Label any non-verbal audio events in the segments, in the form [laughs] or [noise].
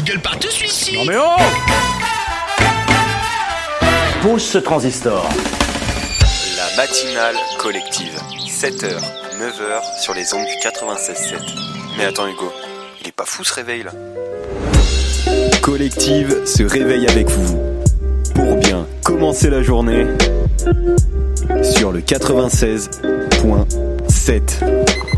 Il gueule partout celui-ci Non mais oh Pousse ce transistor. La matinale collective. 7h, 9h sur les ondes du 96.7. Mais attends Hugo, il est pas fou ce réveil là? Collective se réveille avec vous. Pour bien commencer la journée sur le 96.7.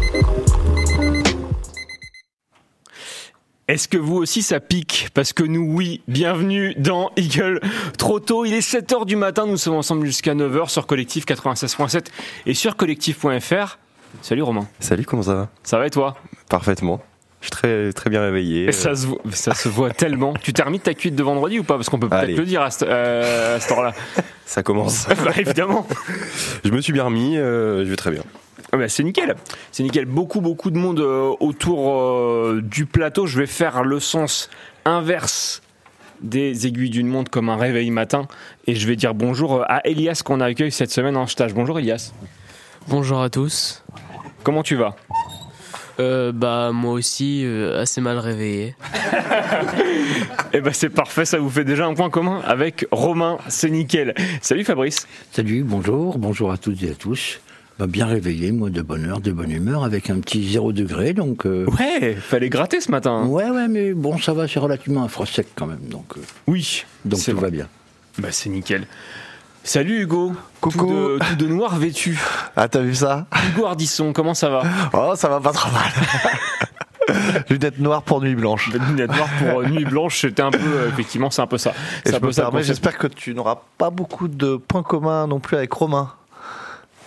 Est-ce que vous aussi ça pique Parce que nous, oui, bienvenue dans Eagle Trop tôt, il est 7h du matin, nous sommes ensemble jusqu'à 9h sur Collectif 96.7 et sur collectif.fr. Salut Romain, Salut, comment ça va? Ça va et toi? Parfaitement. Je suis très, très bien réveillé. Et ça, se voit, ça se voit tellement. Tu t'es remis de ta cuite de vendredi ou pas? Parce qu'on peut peut-être le dire à, ce- euh, à cette heure-là. [laughs] Ça commence. [laughs] bah évidemment. je me suis bien remis, euh, je vais très bien. Ah bah, c'est nickel. C'est nickel. Beaucoup, beaucoup de monde euh, autour euh, du plateau. Je vais faire le sens inverse des aiguilles d'une montre comme un réveil matin. Et je vais dire bonjour à Elias qu'on accueille cette semaine en stage. Bonjour Elias. Bonjour à tous. Comment tu vas? Euh, bah moi aussi euh, assez mal réveillé. [laughs] Eh ben c'est parfait, ça vous fait déjà un point commun avec Romain. C'est nickel. Salut Fabrice. Salut, bonjour, bonjour à toutes et à tous. Bah, bien réveillé, moi, de bonne heure, de bonne humeur, avec un petit 0 degré, donc... euh, Ouais, fallait gratter ce matin. Ouais, ouais, mais bon, ça va, c'est relativement un froid sec quand même, donc, euh, Oui, donc c'est tout vrai. va bien. Bah c'est nickel. Salut Hugo. Coucou. Tout de, tout de noir vêtu. [laughs] Ah, t'as vu ça? Hugo Ardisson, comment ça va? Oh, ça va pas trop mal. [laughs] Lunettes noires pour nuit blanche. Des lunettes noires pour euh, nuit blanche, c'était un peu, euh, effectivement, c'est un peu ça. J'espère que tu n'auras pas beaucoup de points communs non plus avec Romain.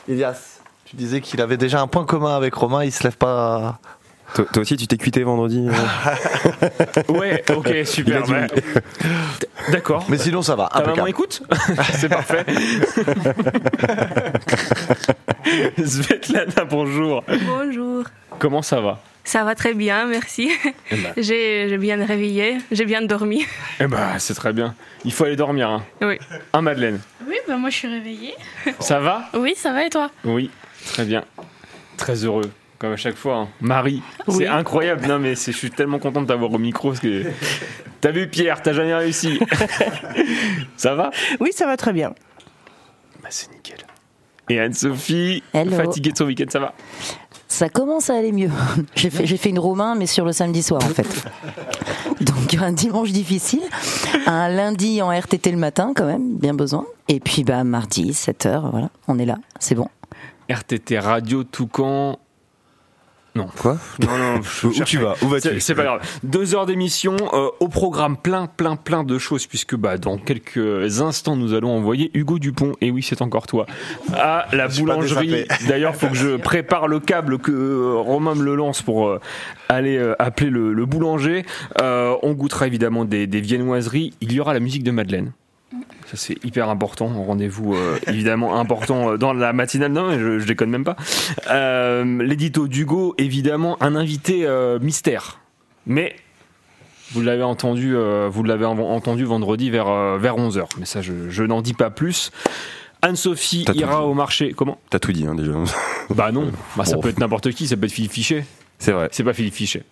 Elias, tu disais qu'il avait déjà un point commun avec Romain, il se lève pas. Toi, toi aussi, tu t'es cuité vendredi euh [laughs] Ouais, ok, super. [laughs] D'accord. Mais sinon, ça va. Ta maman écoute [laughs] C'est parfait. Svetlana, bonjour. Bonjour. Comment ça va? Ça va très bien, merci. Eh ben, J'ai bien réveillé, j'ai bien dormi. eh ben, c'est très bien. Il faut aller dormir. Hein, Oui. Hein, Madeleine Oui, bah moi je suis réveillée. Ça va? Oui, ça va et toi? Oui, très bien. Très heureux, comme à chaque fois. hein. Marie, Oui. c'est incroyable. Non, mais je suis tellement content de t'avoir au micro. Parce que... T'as vu, Pierre, t'as jamais réussi. [laughs] ça va? Oui, ça va très bien. Bah, c'est nickel. Et Anne-Sophie, fatiguée de son week-end, ça va? Ça commence à aller mieux. [laughs] J'ai fait, j'ai fait une Romain, mais sur le samedi soir, en fait. [laughs] Donc, un dimanche difficile. Un lundi en RTT le matin, quand même, bien besoin. Et puis, bah, mardi, 7h, voilà, on est là, c'est bon. RTT Radio Toucan. Non. Quoi? Non, non, je Où cherche tu vas? Où vas-tu? C'est c'est pas grave. Deux heures d'émission, euh, au programme plein, plein, plein de choses, puisque bah, dans quelques instants, nous allons envoyer Hugo Dupont, et oui, c'est encore toi, à la boulangerie. [laughs] D'ailleurs, faut que je prépare le câble que euh, Romain me le lance pour euh, aller euh, appeler le, le boulanger. Euh, on goûtera évidemment des, des viennoiseries. Il y aura la musique de Madeleine. Ça c'est hyper important, rendez-vous euh, évidemment important euh, dans la matinale, non je, je déconne même pas. Euh, L'édito d'Hugo, évidemment un invité euh, mystère. Mais vous l'avez entendu, vous l'avez entendu vendredi vers, vers 11h. Mais ça je, je n'en dis pas plus. Anne-Sophie ira au marché. Comment? T'as tout dit hein, déjà. Bah non, bah, ça Bon. peut être n'importe qui, ça peut être Philippe Fichet. C'est vrai. C'est pas Philippe Fichet.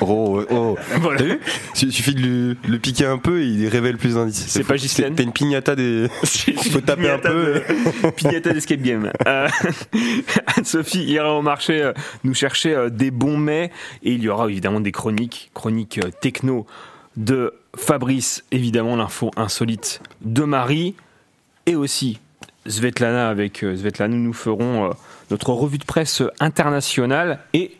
Oh, oh. [laughs] Voilà. T'as vu Il suffit de le, le piquer un peu et il révèle plus d'indices. C'est pas Ghislaine T'as une pignata des. [laughs] [laughs] Faut taper un peu. Pignata d'escape game. Euh, Anne-Sophie ira au marché euh, nous chercher euh, des bons mets et il y aura évidemment des chroniques, chroniques techno de Fabrice, évidemment l'info insolite de Marie et aussi Svetlana avec Svetlana nous ferons euh, notre revue de presse internationale et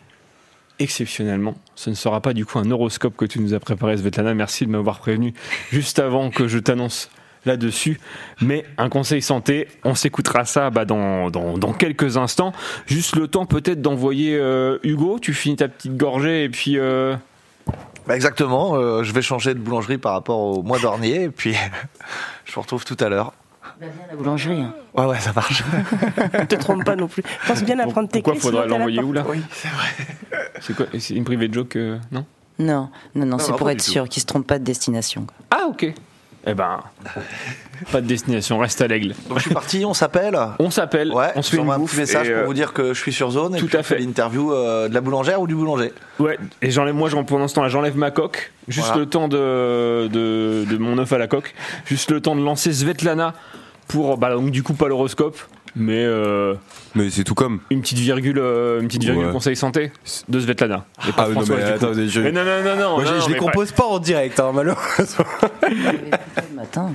exceptionnellement, ce ne sera pas du coup un horoscope que tu nous as préparé Svetlana, merci de m'avoir prévenu juste avant que je t'annonce là-dessus. Mais un conseil santé, on s'écoutera ça bah, dans, quelques instants. Juste le temps peut-être d'envoyer euh, Hugo, tu finis ta petite gorgée et puis... euh, Bah, exactement, euh, je vais changer de boulangerie par rapport au mois dernier, et puis [laughs] je vous retrouve tout à l'heure. Va bien à la boulangerie. hein. Ouais, ouais, ça marche. Ne [laughs] te trompe pas non plus. Pense bien à prendre tes Pourquoi faudrait l'envoyer où là Oui, c'est vrai. [laughs] C'est quoi C'est une private joke euh, Non? Non, non, non, c'est pour être sûr qu'il se trompe pas de destination. Ah ok. Eh ben, [laughs] pas de destination, reste à l'aigle. Donc je suis parti, on s'appelle. On s'appelle, Ouais, on se fait un bouffe. petit message pour euh, vous dire que je suis sur zone et tout puis à on fait l'interview euh, de la boulangère ou du boulanger. Ouais, et j'enlève, moi, j'en- pendant ce temps-là, j'enlève ma coque, juste Voilà. le temps de, de, de mon œuf à la coque, juste le temps de lancer Svetlana pour, bah, donc du coup, pas l'horoscope, mais euh, Mais c'est tout comme. une petite virgule, euh, une petite virgule Ouais. conseil santé de Svetlana. Et pas Ah, non, Françoise, mais attendez, je- Mais non, non, non, non. Moi, non, je, non, je les compose pas en direct, hein, malheureusement. [laughs] Le matin.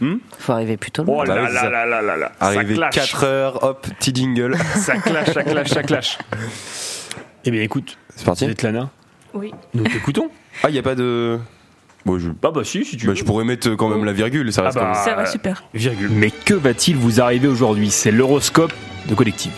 Hmm Faut arriver plus tôt le Oh matin. là Bah là là là là là. Ça clash. 4 heures, hop, petit jingle. [laughs] Ça clash, ça clash, ça clash. Eh bien, écoute, C'est parti Svetlana, Oui. nous t'écoutons. Ah, y a pas de. Bon, je, Bah, bah, si, si tu bah, veux. je pourrais mettre quand même la virgule, ça Ah reste bah, quand même- Ça va super. virgule. Mais que va-t-il vous arriver aujourd'hui? C'est l'horoscope de Collective.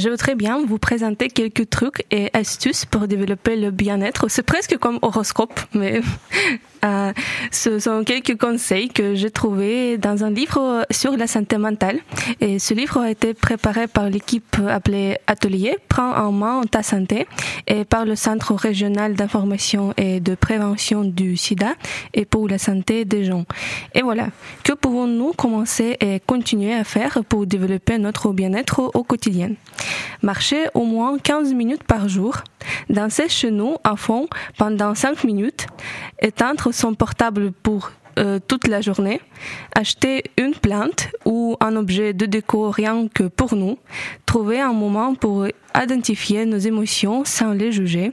Je voudrais bien vous présenter quelques trucs et astuces pour développer le bien-être. C'est presque comme horoscope, mais [laughs] euh, ce sont quelques conseils que j'ai trouvés dans un livre sur la santé mentale. Et ce livre a été préparé par l'équipe appelée Atelier Prends en main ta santé et par le Centre régional d'information et de prévention du sida et pour la santé des gens. Et voilà, que pouvons-nous commencer et continuer à faire pour développer notre bien-être au quotidien? Marcher au moins 15 minutes par jour, danser chez nous à fond pendant 5 minutes, éteindre son portable pour euh, toute la journée, acheter une plante ou un objet de déco rien que pour nous, trouver un moment pour identifier nos émotions sans les juger,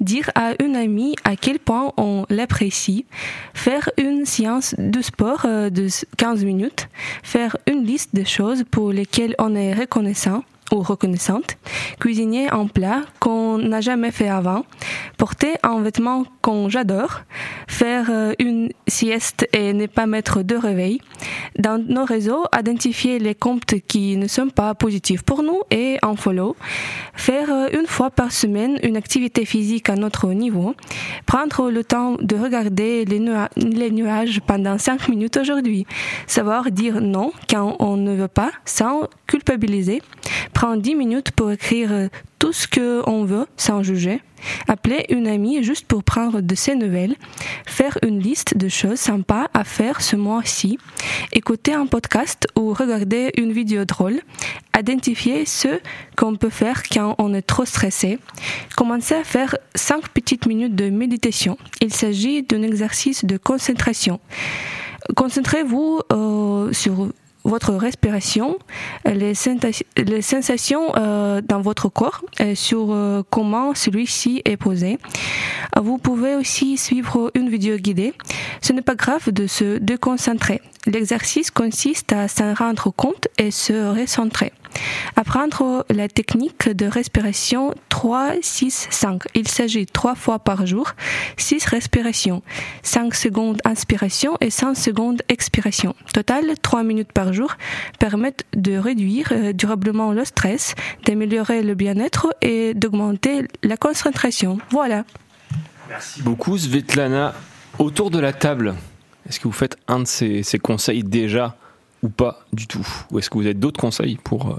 dire à une amie à quel point on l'apprécie, faire une séance de sport euh, de 15 minutes, faire une liste de choses pour lesquelles on est reconnaissant ou reconnaissante, cuisiner un plat qu'on n'a jamais fait avant, porter un vêtement qu'on j'adore, faire euh, une sieste et ne pas mettre de réveil. Dans nos réseaux, identifier les comptes qui ne sont pas positifs pour nous et en follow. Faire euh, une fois par semaine une activité physique à notre niveau. Prendre le temps de regarder les, nua- les nuages pendant 5 minutes aujourd'hui. Savoir dire non quand on ne veut pas sans culpabiliser. Prendre 10 minutes pour écrire euh, tout ce qu'on veut sans juger. Appeler une amie juste pour prendre de ses nouvelles. Faire une liste de choses sympas à faire ce mois-ci. Écouter un podcast ou regarder une vidéo drôle. Identifier ce qu'on peut faire quand on est trop stressé. Commencer à faire 5 petites minutes de méditation. Il s'agit d'un exercice de concentration. Concentrez-vous euh, sur votre respiration, les, les sensations euh, dans votre corps, sur euh, comment celui-ci est posé. Vous pouvez aussi suivre une vidéo guidée. Ce n'est pas grave de se déconcentrer. L'exercice consiste à s'en rendre compte et se recentrer. Apprendre la technique de respiration 3, 6, 5. Il s'agit trois fois par jour, 6 respirations, 5 secondes inspiration et 5 secondes expiration. Total, 3 minutes par jour permettent de réduire euh, durablement le stress, d'améliorer le bien-être et d'augmenter la concentration. Voilà. Merci beaucoup, Svetlana. Autour de la table, est-ce que vous faites un de ces, ces conseils déjà ou pas du tout? Ou est-ce que vous avez d'autres conseils pour euh,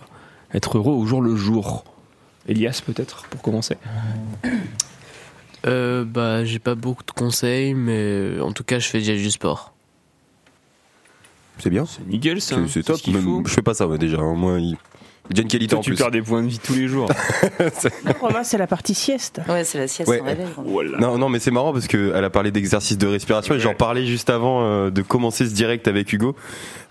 être heureux au jour le jour Elias, peut-être, pour commencer Euh, bah, j'ai pas beaucoup de conseils, mais en tout cas, je fais déjà du sport. C'est bien. C'est nickel, ça. C'est- C'est top. même- faut. je fais pas ça, moi, déjà. hein. Moi, il... en tu plus. perds des points de vie tous les jours. [laughs] Romain, c'est la partie sieste. Ouais, c'est la sieste Ouais. sans réveil. voilà. Non, non, mais c'est marrant parce qu'elle a parlé d'exercice de respiration et j'en parlais juste avant euh, de commencer ce direct avec Hugo.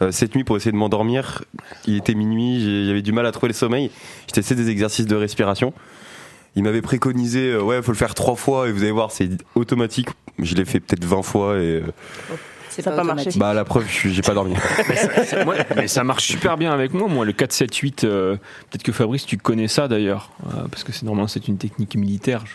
Euh, cette nuit, pour essayer de m'endormir, il était minuit, j'avais du mal à trouver le sommeil. J'ai testé des exercices de respiration. Il m'avait préconisé, euh, ouais, faut le faire trois fois et vous allez voir, c'est automatique. Je l'ai fait peut-être 20 fois et euh, C'est Ça a pas marché. bah la preuve, j'ai pas dormi. [laughs] Ouais, mais ça marche super bien avec moi. Moi, le 4-7-8, euh, peut-être que Fabrice, tu connais ça d'ailleurs, euh, parce que c'est normalement c'est une technique militaire, je,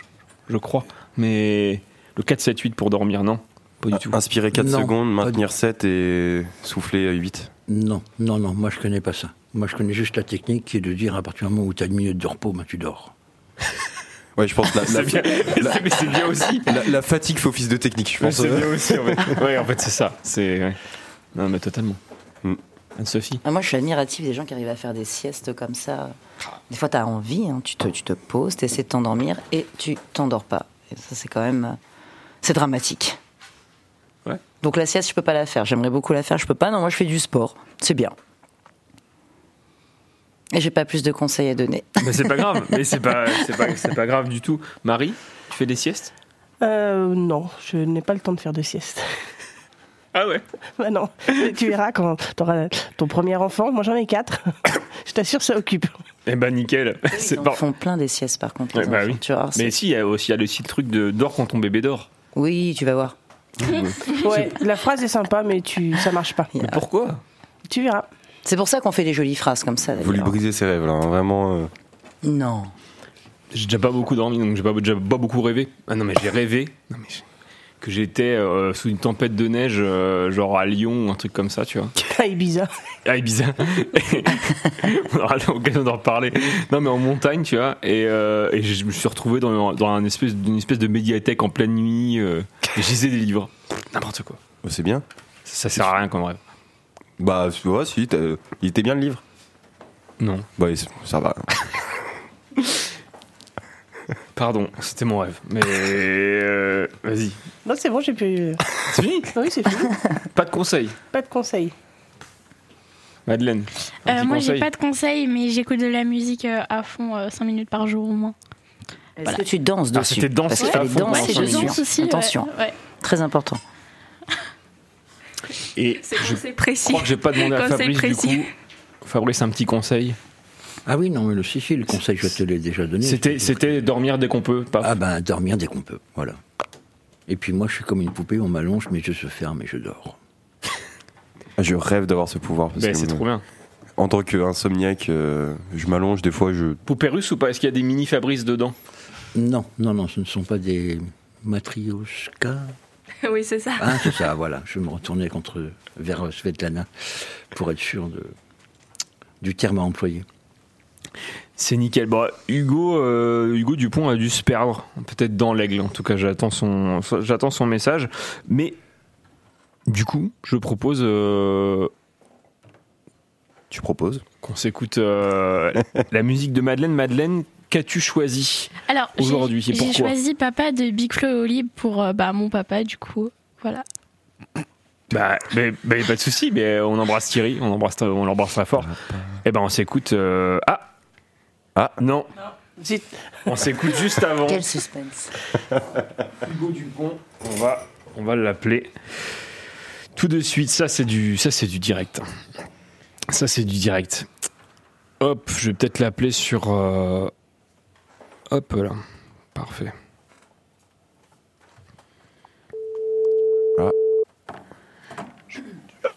je crois. Mais le 4-7-8 pour dormir, non? Pas du tout. Inspirer 4 Non, secondes, maintenir 7 et souffler 8. Non, non, non, moi je connais pas ça. Moi je connais juste la technique qui est de dire à partir du moment où tu as une minute de repos, ben, tu dors. Ouais, je pense que la, [laughs] C'est la- bien, mais c'est bien aussi. la- la fatigue fait office de technique, je pense. c'est bien aussi, en fait. [laughs] Ouais, en fait, c'est ça. C'est. ouais. Non, mais totalement. Mm. Anne-Sophie Ah, moi, je suis admirative des gens qui arrivent à faire des siestes comme ça. Des fois, tu as envie, hein, tu, te, tu te poses, tu essaies de t'endormir et tu t'endors pas. Et ça, c'est quand même. euh, C'est dramatique. Ouais. Donc, la sieste, je peux pas la faire. J'aimerais beaucoup la faire, je peux pas. Non, moi, je fais du sport. C'est bien. Et j'ai pas plus de conseils à donner. [laughs] Mais c'est pas grave. Mais c'est pas, [laughs] c'est pas, c'est pas grave du tout. Marie, tu fais des siestes? Euh, non, je n'ai pas le temps de faire de sieste. [laughs] Ah ouais? Bah non, Mais tu verras quand tu auras ton premier enfant. Moi, j'en ai quatre. je t'assure, ça occupe. Eh ben nickel. C'est Ils font plein des siestes, par contre. Les bah enfants, oui. tu vois, c'est- Mais si, il y a aussi y a le truc de dors quand ton bébé dort. Oui, tu vas voir. Ouais, la phrase est sympa, mais tu, ça marche pas. Mais pourquoi? Tu verras. C'est pour ça qu'on fait des jolies phrases comme ça. Vous lui brisez ses rêves, là, hein, vraiment. euh. Non. J'ai déjà pas beaucoup dormi, donc j'ai pas, déjà pas beaucoup rêvé. Ah non, mais j'ai rêvé non, mais que j'étais euh, sous une tempête de neige, euh, genre à Lyon ou un truc comme ça, tu vois. À [laughs] Ibiza. Ah, Ibiza. [laughs] On aura l'occasion d'en reparler. Non, mais en montagne, tu vois. Et, euh, et je me suis retrouvé dans, dans un espèce, une espèce de médiathèque en pleine nuit. Euh, et je lisais des livres. N'importe quoi. Oh, C'est bien. Ça, ça sert à rien comme rêve. Bah, tu vois, si, t'as- il était bien le livre. Non. Bah, ça va. Pardon, c'était mon rêve. Mais euh, vas-y. Non, c'est bon, j'ai pu. C'est fini? Oui, c'est fini. Pas de conseils. Pas de conseils. Madeleine. un Euh, petit moi, j'ai conseil pas de conseils, mais j'écoute de la musique euh, à fond, 5 minutes par jour au moins. Est-ce que tu danses Ah, dessus? c'était danser Parce qu'il à fallait fond pendant danser cinq dessus. minutes. danse aussi, ouais, Attention, ouais. très important. Et C'est je précis. crois que j'ai pas demandé à Fabrice précis. du coup. Fabrice, un petit conseil. Ah oui, non, mais le si, si, le conseil, je te l'ai déjà donné. C'était, c'était dormir dès qu'on peut. Pas. Ah ben, dormir dès qu'on peut, voilà. Et puis moi, je suis comme une poupée, on m'allonge, mes yeux se ferment et je dors. Je rêve d'avoir ce pouvoir. parce Ben, que, c'est trop bien. En tant qu'insomniaque, euh, je m'allonge des fois, je. Poupée russe ou pas Est-ce qu'il y a des mini Fabrice dedans? Non, non, non, ce ne sont pas des matrioshkas. [laughs] Oui, c'est ça. Ah, c'est ça, voilà. Je me retournais contre, vers Svetlana pour être sûr de, du terme à employer. C'est nickel. Bon, Hugo, euh, Hugo Dupont a dû se perdre, peut-être dans l'aigle. En tout cas, j'attends son, j'attends son message. Mais du coup, je propose euh, Tu proposes qu'on s'écoute euh, [laughs] la musique de Madeleine. Madeleine, qu'as-tu choisi Aujourd'hui, et j'ai choisi Papa de Big Flo et Oli pour euh, bah, mon papa, du coup. Voilà. Bah, mais, mais pas de souci. Mais on embrasse Thierry, on embrasse, on l'embrasse très fort. Et ben, on s'écoute. euh, Ah, Ah. non, Zut. on s'écoute juste avant. Quel suspense. Hugo Dupont, on va, on va l'appeler tout de suite. Ça, c'est du, ça, c'est du direct. Ça, c'est du direct. Hop, je vais peut-être l'appeler sur. euh, Hop là, parfait.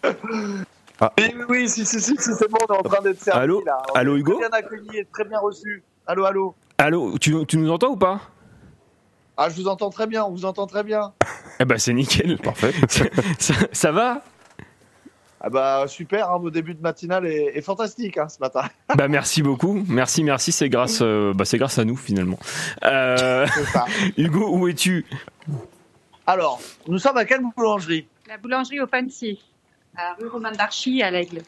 Oui, oui, oui, si, si, si, si, c'est bon, on est en train d'être servi. Allô là. On Allô, est Hugo Très bien accueilli et très bien reçu. Allô, allô. Allô, tu, tu nous entends ou pas Ah, je vous entends très bien, on vous entend très bien. Eh ben, c'est nickel. Parfait. [laughs] ça va Ah bah super, hein, vos débuts de matinale est, est fantastique hein, ce matin. [laughs] Bah merci beaucoup, merci merci, c'est grâce, euh, bah, c'est grâce à nous finalement. Euh, C'est ça. [laughs] Hugo, où es-tu? Alors, nous sommes à quelle boulangerie? La boulangerie au à rue Romain d'Archy, à l'Aigle.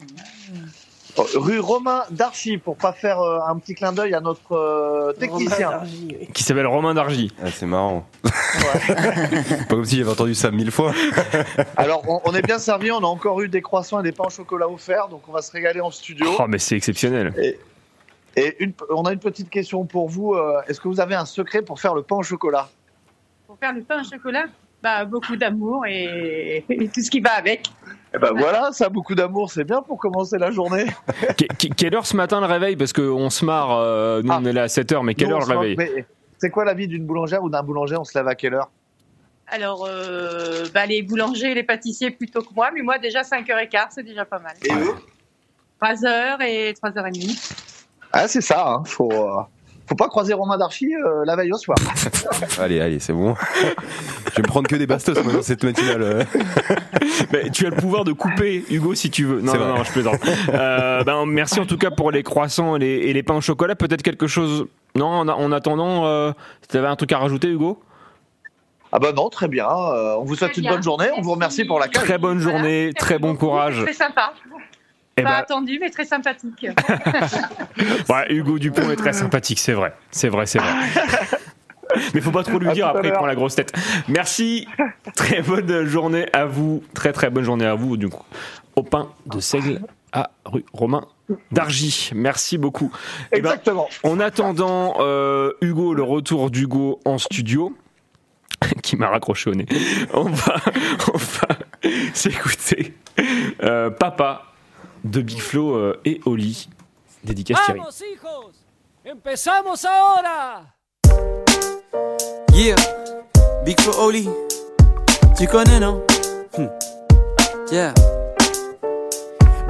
Oh, Rue Romain d'Archy, pour pas faire euh, un petit clin d'œil à notre euh, technicien. Qui s'appelle Romain Dargy. Ah, c'est marrant. [laughs] Pas comme si j'avais entendu ça mille fois. [laughs] Alors, on, on est bien servi, on a encore eu des croissants et des pains au chocolat offerts, donc on va se régaler en studio. Oh mais c'est exceptionnel. Et, et une- on a une petite question pour vous. euh, Est-ce que vous avez un secret pour faire le pain au chocolat? Pour faire le pain au chocolat, bah, beaucoup d'amour et, et tout ce qui va avec. Eh ben voilà, ça, beaucoup d'amour, c'est bien pour commencer la journée. [laughs] Que- que- quelle heure ce matin le réveil? Parce qu'on se marre, euh, nous on est là à 7h, mais quelle heure le réveil? C'est quoi la vie d'une boulangère ou d'un boulanger? On se lève à quelle heure? Alors, euh, bah, les boulangers et les pâtissiers plutôt que moi, mais moi déjà 5h15, c'est déjà pas mal. Et eux 3h et 3h30. Ah, c'est ça, hein, faut, euh, faut pas croiser Romain d'Archy euh, la veille au soir. [laughs] Allez, allez, c'est bon. Je vais me prendre que des bastos moi, dans cette matinale. euh. [laughs] Mais tu as le pouvoir de couper, Hugo, si tu veux. Non, C'est non, je plaisante. Euh, ben, merci en tout cas pour les croissants et les, et les pains au chocolat. Peut-être quelque chose Non, en, en attendant, euh, tu avais un truc à rajouter, Hugo? Ah bah non, très bien. Euh, on vous souhaite Très une bien. bonne journée. On vous remercie pour l'accueil. Très bonne journée, très bon courage. Très sympa. Eh Pas ben- attendu, mais très sympathique. [laughs] Ouais, Hugo Dupont est très sympathique, c'est vrai. C'est vrai, c'est vrai. [laughs] Mais faut pas trop lui À dire, après il prend la grosse tête. Merci, très bonne journée à vous, très très bonne journée à vous, du coup, au pain de seigle à rue Romain d'Argy. Merci beaucoup. Eh ben, Exactement. en attendant, euh, Hugo, le retour d'Hugo en studio, [laughs] qui m'a raccroché au nez, on va, on va s'écouter euh, Papa de Big Flo euh, et Oli, dédicace Thierry. Vamos, hijos. Empezamos ahora. Yeah, Big Flo Oli, tu connais non? Hmm. Yeah.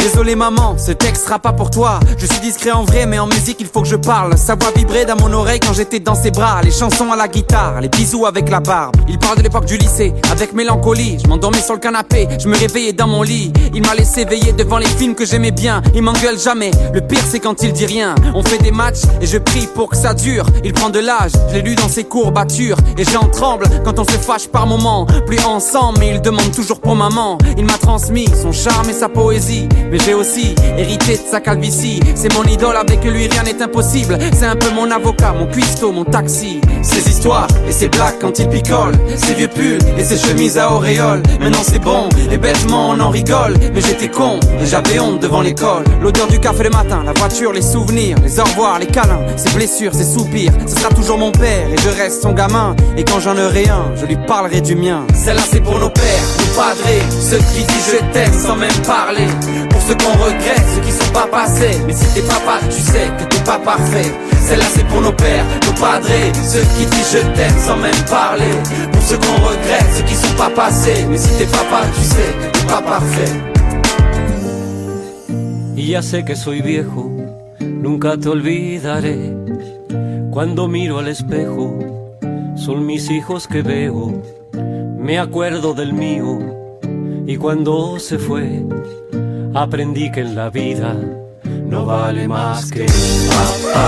Désolé maman, ce texte sera pas pour toi. Je suis discret en vrai, mais en musique il faut que je parle. Sa voix vibrait dans mon oreille quand j'étais dans ses bras. Les chansons à la guitare, les bisous avec la barbe. Il parle de l'époque du lycée, avec mélancolie. Je m'endormais sur le canapé, je me réveillais dans mon lit. Il m'a laissé veiller devant les films que j'aimais bien. Il m'engueule jamais. Le pire c'est quand il dit rien. On fait des matchs et je prie pour que ça dure. Il prend de l'âge, je l'ai lu dans ses courbatures. Et j'en tremble quand on se fâche par moments. Plus ensemble, mais il demande toujours pour maman. Il m'a transmis son charme et sa poésie. Mais j'ai aussi hérité de sa calvitie. C'est mon idole, avec lui rien n'est impossible. C'est un peu mon avocat, mon cuistot, mon taxi. Ses histoires et ses blagues quand il picole. Ses vieux pulls et ses chemises à auréole. Maintenant c'est bon, et bêtement on en rigole. Mais j'étais con et j'avais honte devant l'école. L'odeur du café le matin, la voiture, les souvenirs, les au revoir, les câlins, ses blessures, ses soupirs. Ce sera toujours mon père et je reste son gamin. Et quand j'en aurai un, je lui parlerai du mien. Celle-là c'est pour nos pères, nos padrés, ceux qui disent je t'aime sans même parler. Ceux qu'on regrette, ceux qui sont pas passés. Mais si t'es papa, tu sais que t'es pas parfait. Celle-là c'est pour nos pères, nos padrés, ceux qui disent je t'aime sans même parler. Pour ceux qu'on regrette, ceux qui sont pas passés. Mais si t'es papa, tu sais que t'es pas parfait. Y ya sé que soy viejo, nunca te olvidaré. Cuando miro al espejo, son mis hijos que veo. Me acuerdo del mío y cuando se fue, aprendí que la vida no vale más que papá.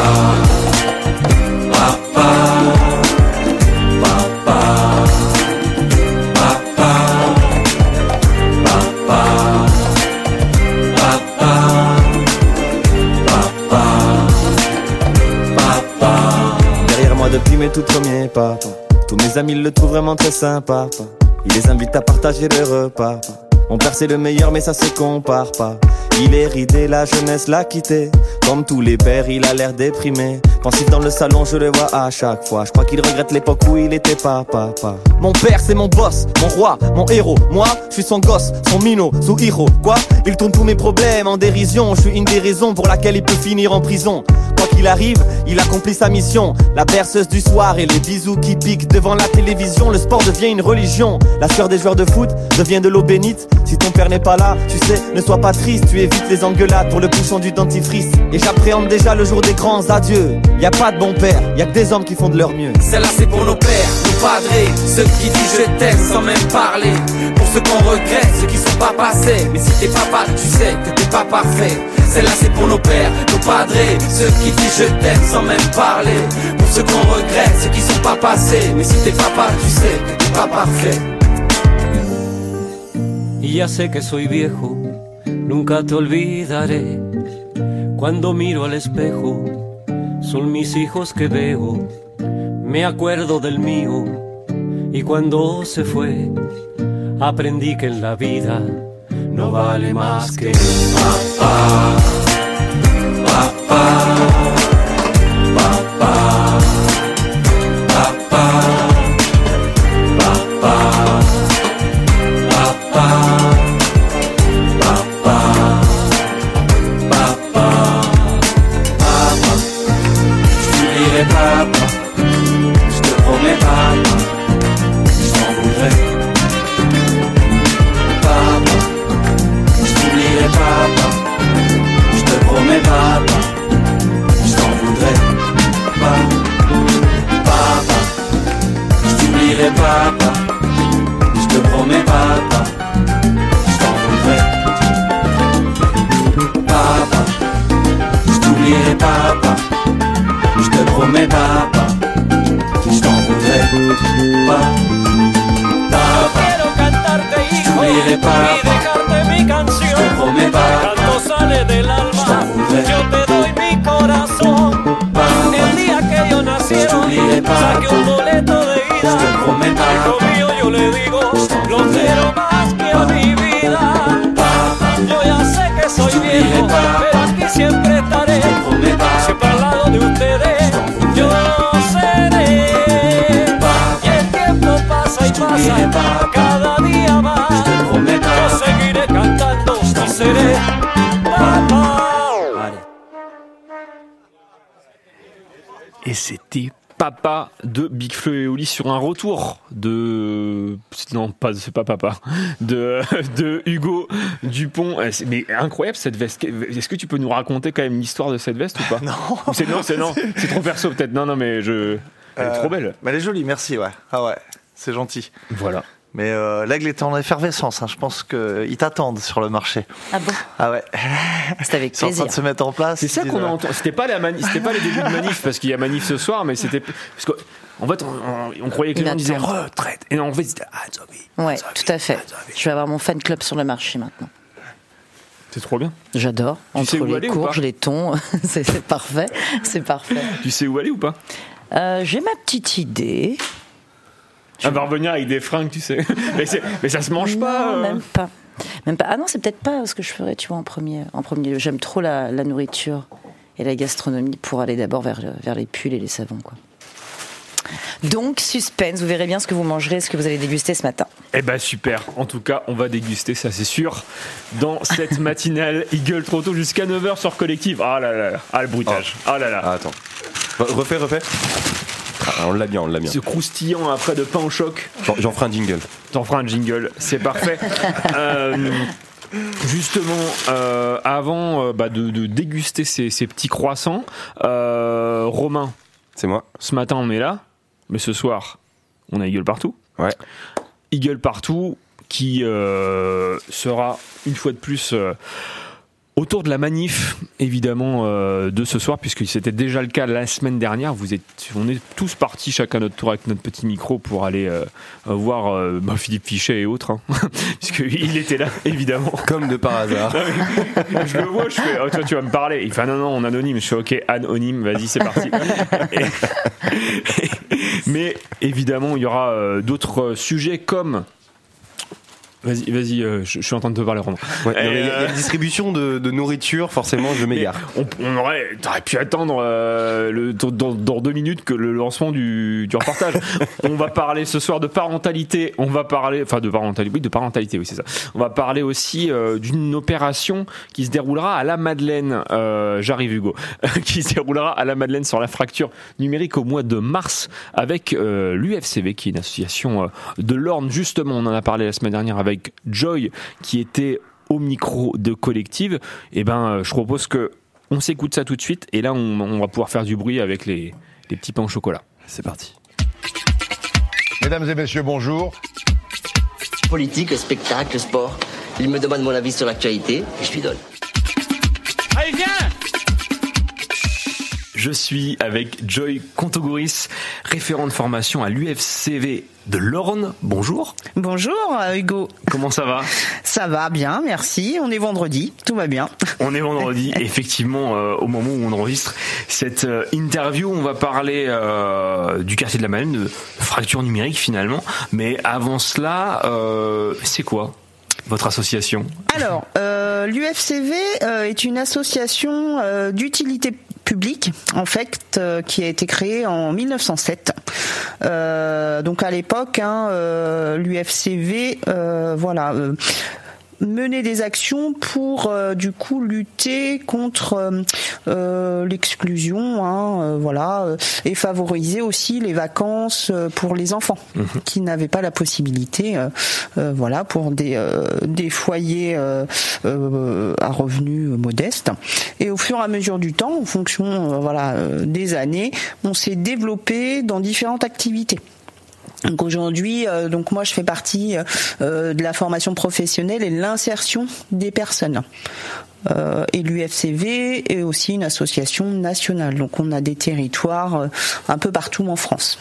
Derrière moi depuis mes tout premiers pas. Tous mes amis le trouvent vraiment très sympa. Il les invite à partager le repas. Mon père c'est le meilleur mais ça se compare pas. Il est ridé, la jeunesse l'a quitté. Comme tous les pères, il a l'air déprimé. Pensif dans le salon, je le vois à chaque fois. Je crois qu'il regrette l'époque où il était pas papa. Mon père c'est mon boss, mon roi, mon héros. Moi, je suis son gosse, son minot, son héros. Quoi? Il tourne tous mes problèmes en dérision. Je suis une des raisons pour laquelle il peut finir en prison. Quoi qu'il arrive, il accomplit sa mission. La berceuse du soir et les bisous qui piquent devant la télévision. Le sport devient une religion. La sueur des joueurs de foot devient de l'eau bénite. Si ton père n'est pas là, tu sais, ne sois pas triste. Tu évites les engueulades pour le bouchon du dentifrice. Et j'appréhende déjà le jour des grands adieux. Y a pas de bon père, y a que des hommes qui font de leur mieux. Celle-là c'est pour nos pères, nos padrés, ceux qui disent je t'aime sans même parler. Pour ceux qu'on regrette, ceux qui sont pas passés. Mais si t'es papa, tu sais que t'es pas parfait. Celle-là c'est pour nos pères, nos padrés, ceux qui disent je t'aime sans même parler. Pour ceux qu'on regrette, ceux qui sont pas passés. Mais si t'es papa, tu sais que t'es pas parfait. Y ya sé que soy viejo, nunca te olvidaré. Cuando miro al espejo, son mis hijos que veo. Me acuerdo del mío y cuando se fue, aprendí que en la vida no vale más que papá. Papá. Papa de Big Flo et Oli sur un retour de non pas c'est pas papa de [laughs] de Hugo Dupont Euh, mais incroyable cette veste est-ce que tu peux nous raconter quand même l'histoire de cette veste ou pas? [laughs] Non c'est non c'est non c'est trop perso peut-être non non mais je elle est Euh, trop belle mais elle est jolie, merci, ouais. Ah ouais, c'est gentil. Voilà. Mais euh, l'aigle est en effervescence, hein. je pense qu'ils t'attendent sur le marché. Ah bon? Ah ouais. C'est avec Ils sont en train plaisir. de se mettre en place. C'est ça qu'on a entendu. C'était pas la mani- c'était pas les débuts de manif parce qu'il y a manif ce soir, mais c'était parce que en fait on, on- on croyait que les gens disaient retraite et non, en fait c'était ah, zombie. Ouais, tout à fait. Je vais avoir mon fan club sur le marché maintenant. C'est trop bien. J'adore. Tu sais Entre où les aller ou pas? courges, les thons, [laughs] c'est c'est parfait. C'est parfait. Tu sais où aller ou pas? Euh, J'ai ma petite idée. Elle va revenir avec des fringues, tu sais. [laughs] Mais, ça se mange pas. Non, euh. même pas. Même pas. Ah non, c'est peut-être pas ce que je ferais, tu vois, en premier, en premier lieu. J'aime trop la, la nourriture et la gastronomie pour aller d'abord vers, vers les pulls et les savons, quoi. Donc, suspense, vous verrez bien ce que vous mangerez, ce que vous allez déguster ce matin. Eh ben super. En tout cas, on va déguster, ça c'est sûr, dans cette [laughs] matinale Eagle trop tôt jusqu'à 9h sur Collective. Ah là là, là. ah le bruitage. Ah là là. attends. Refais, refais. Ah, on l'a bien, on l'a bien. Ce croustillant après de pain au choc. J'en j'en ferai un jingle. T'en feras un jingle, c'est parfait. [laughs] Euh, justement, euh, avant euh, bah, de, de déguster ces, ces petits croissants, euh, Romain. C'est moi. Ce matin, on est là, mais ce soir, on a Eagle partout. Ouais. Eagle partout qui euh, sera une fois de plus euh, autour de la manif évidemment euh, de ce soir puisque c'était déjà le cas la semaine dernière vous êtes on est tous partis chacun notre tour avec notre petit micro pour aller euh, voir euh, bah, Philippe Fichet et autres hein, [laughs] puisqu'il était là évidemment. Comme de par hasard. Je le vois je fais oh, toi tu vas me parler. Il fait ah, non non on anonyme. Je fais ok anonyme vas-y c'est parti. Et- [laughs] [laughs] mais évidemment il y aura euh, d'autres sujets comme Vas-y, vas-y, euh, je, je suis en train de te parler, Romain. Ouais, Il y, a- une distribution de, de nourriture, forcément, je m'égare. on, on aurait, t'aurais pu attendre euh, le, dans, dans deux minutes que le lancement du, du reportage. [laughs] on va parler ce soir de parentalité. On va parler, enfin de parentalité, oui, de parentalité, oui, c'est ça. On va parler aussi euh, d'une opération qui se déroulera à la Madeleine. J'arrive, Hugo, [laughs] qui se déroulera à la Madeleine sur la fracture numérique au mois de mars avec l'UFCV, qui est une association de l'Orne. Justement, on en a parlé la semaine dernière avec Joy, qui était au micro de Collective, et ben, euh, je propose que on s'écoute ça tout de suite, et là, on, on va pouvoir faire du bruit avec les, les petits pains au chocolat. C'est parti. Mesdames et messieurs, bonjour. Politique, spectacle, sport. Il me demande mon avis sur l'actualité et je lui donne. Allez, viens Je suis avec Joy Contogouris, référent de formation à l'UFCV de l'Orne. Bonjour. Bonjour euh, Hugo. Comment ça va? Ça va bien, merci. On est vendredi, tout va bien. On est vendredi, [laughs] effectivement, euh, au moment où on enregistre cette euh, interview, on va parler euh, du quartier de la Madeleine, de fracture numérique finalement. Mais avant cela, c'est quoi votre association? Alors, l'UFCV est une association d'utilité publique, en fait, euh, qui a été créée en 1907. Euh, donc à l'époque, hein, euh, l'UFCV, voilà. Mener des actions pour euh, du coup lutter contre euh, euh, l'exclusion, hein, euh, voilà, euh, et favoriser aussi les vacances euh, pour les enfants qui n'avaient pas la possibilité, voilà, pour des euh, des foyers euh, euh, à revenus modestes. Et au fur et à mesure du temps, en fonction, euh, voilà, euh, des années, on s'est développé dans différentes activités. Donc aujourd'hui, euh, donc moi je fais partie euh, de la formation professionnelle et de l'insertion des personnes. euh, et l'UFCV est aussi une association nationale. Donc on a des territoires un peu partout en France.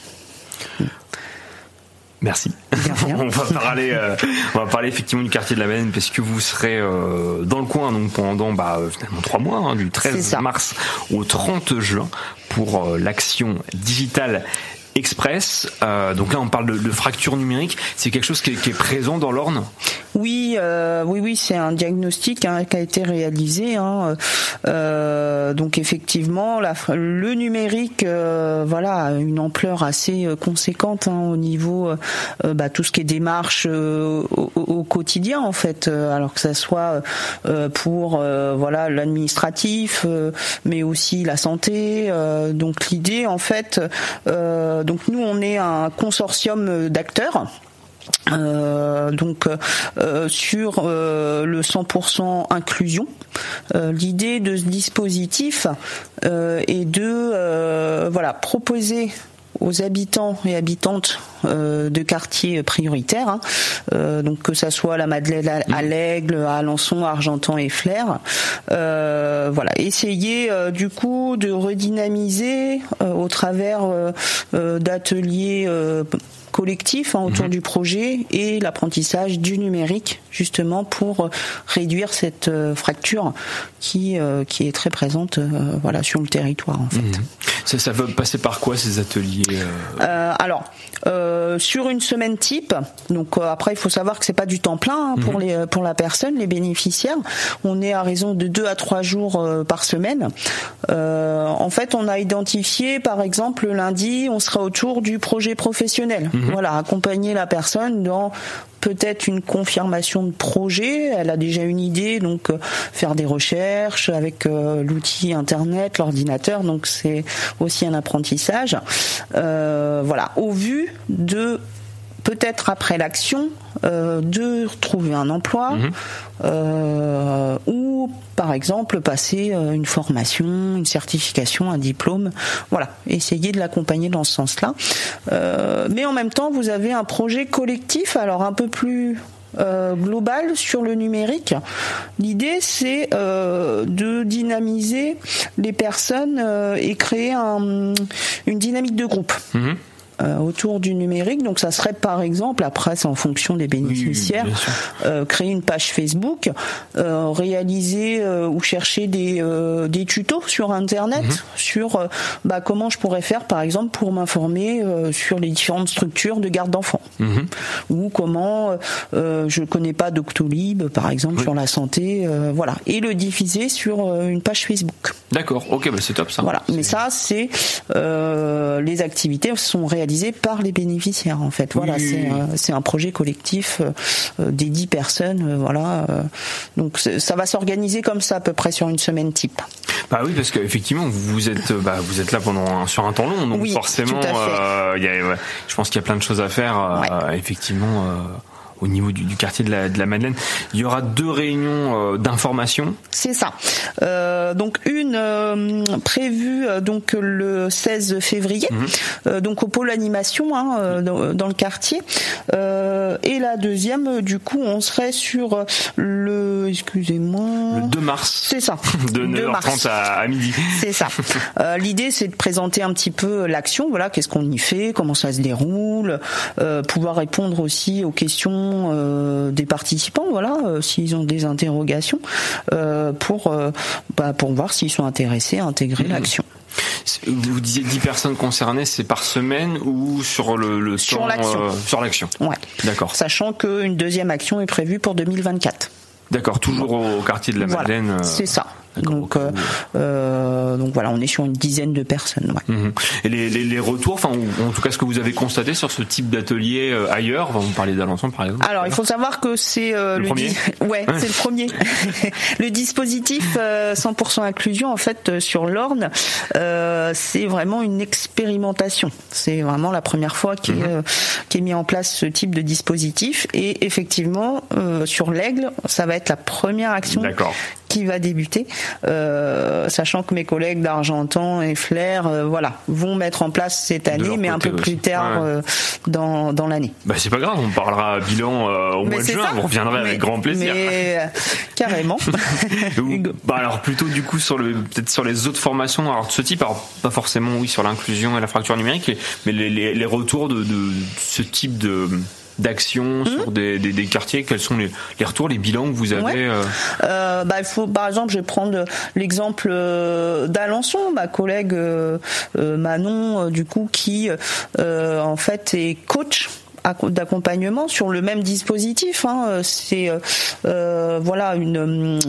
Merci. [laughs] on va parler, euh, on va parler effectivement du quartier de la Madeleine parce que vous serez euh, dans le coin donc pendant bah, finalement trois mois, hein, du 13 mars au 30 juin pour euh, l'action digitale Express. Euh, donc là, on parle de, de fracture numérique. C'est quelque chose qui est, qui est présent dans l'Orne? Oui, euh, oui, oui, c'est un diagnostic hein, qui a été réalisé. Hein. Euh, donc effectivement, la, le numérique, euh, voilà, a une ampleur assez euh, conséquente hein, au niveau euh, bah, tout ce qui est démarche au, au, quotidien en fait. Alors que ça soit pour voilà l'administratif, mais aussi la santé. donc l'idée en fait, donc nous on est un consortium d'acteurs. Euh, donc euh, sur euh, le 100% inclusion, l'idée de ce dispositif est de voilà proposer aux habitants et habitantes euh, de quartiers prioritaires, hein, euh, donc que ça soit la Madeleine à, à l'Aigle, à Alençon, à Argentan et Flers, euh, voilà, essayer du coup de redynamiser au travers d'ateliers collectif hein, autour mmh. du projet et l'apprentissage du numérique justement pour réduire cette euh, fracture qui euh, qui est très présente euh, voilà sur le territoire en fait. Mmh. Ça, ça va passer par quoi ces ateliers Alors sur une semaine type, donc après il faut savoir que c'est pas du temps plein hein, pour mmh. les pour la personne, les bénéficiaires. On est à raison de deux à trois jours par semaine. en fait, on a identifié par exemple lundi, on sera autour du projet professionnel. Mmh. Voilà, accompagner la personne dans peut-être une confirmation de projet. Elle a déjà une idée, donc euh, faire des recherches avec euh, l'outil internet, l'ordinateur. Donc c'est aussi un apprentissage. Euh, voilà, au vu de peut-être après l'action euh, de trouver un emploi mmh. euh, ou par exemple passer euh, une formation, une certification, un diplôme. Voilà, essayer de l'accompagner dans ce sens-là. Euh, mais en même temps, vous avez un projet collectif, alors un peu plus euh, global sur le numérique. L'idée, c'est euh, de dynamiser les personnes euh, et créer un, une dynamique de groupe. Mmh euh, autour du numérique. Donc ça serait par exemple, après c'est en fonction des bénéficiaires, oui, euh, créer une page Facebook, euh, réaliser euh, ou chercher des, euh, des tutos sur Internet mm -hmm. sur bah, comment je pourrais faire par exemple pour m'informer sur les différentes structures de garde d'enfants. Mm -hmm. Ou comment je connais pas Doctolib par exemple oui. sur la santé, voilà. Et le diffuser sur une page Facebook. D'accord, ok, bah c'est top ça. Voilà, mais ça c'est les activités sont réalisées réalisé par les bénéficiaires en fait. Voilà, oui. c'est euh, c'est un projet collectif euh, des dix personnes, euh, voilà. donc ça va s'organiser comme ça à peu près sur une semaine type. Bah oui, parce qu'effectivement vous êtes bah, vous êtes là pendant sur un temps long, donc oui, forcément, euh, y a, ouais, je pense qu'il y a plein de choses à faire. Ouais. effectivement au niveau du, du quartier de la, de la, Madeleine. Il y aura deux réunions euh, d'information. C'est ça. Euh, donc une euh, prévue donc le 16 février, mmh. donc au pôle animation hein, dans, dans, le quartier, et la deuxième du coup on serait sur le excusez-moi le 2 mars. C'est ça. [laughs] De 9h30 à, à, midi. C'est ça. L'idée c'est de présenter un petit peu l'action. Voilà, qu'est-ce qu'on y fait, comment ça se déroule, pouvoir répondre aussi aux questions euh, des participants, voilà, euh, s'ils ont des interrogations, euh, pour bah, pour voir s'ils sont intéressés à intégrer mmh. l'action. Vous disiez 10 personnes concernées, c'est par semaine ou sur le, le sur temps, l'action euh, Sur l'action. Ouais. D'accord. Sachant qu'une deuxième action est prévue pour 2024. D'accord, toujours au quartier de la Madeleine. Voilà, c'est ça. Donc, euh, euh, donc voilà, on est sur une dizaine de personnes. Ouais. Mmh. Et les, les, les retours, enfin, en tout cas, ce que vous avez constaté sur ce type d'atelier euh, ailleurs, vous parlez d'Alençon par exemple. Alors, il faut savoir que c'est euh, le, le, premier. [laughs] ouais, ouais. c'est le premier. [laughs] le dispositif 100% inclusion, en fait, sur l'Orne, c'est vraiment une expérimentation. C'est vraiment la première fois qu'est mmh. qu est mis en place ce type de dispositif. Et effectivement, sur l'Aigle, ça va être la première action qui va débuter, euh, sachant que mes collègues d'Argentan et Flair, euh, voilà, vont mettre en place cette année, mais un peu plus tard Ouais. euh, dans, dans l'année. Bah c'est pas grave, on parlera bilan au Mais mois de juin, ça. vous reviendrez Mais- avec grand plaisir. Mais carrément. [laughs] Bah alors plutôt du coup sur le peut-être sur les autres formations alors de ce type alors pas forcément oui sur l'inclusion et la fracture numérique mais les, les, les retours de, de ce type de d'action Mmh. sur des, des, des quartiers quels sont les, les retours les bilans que vous avez Ouais. euh, Euh, bah, il faut, par exemple, je vais prendre l'exemple euh, d'Alençon, ma collègue euh, Manon, du coup, qui euh, en fait est coach d'accompagnement sur le même dispositif. hein. Euh, C'est euh, euh, voilà une, euh,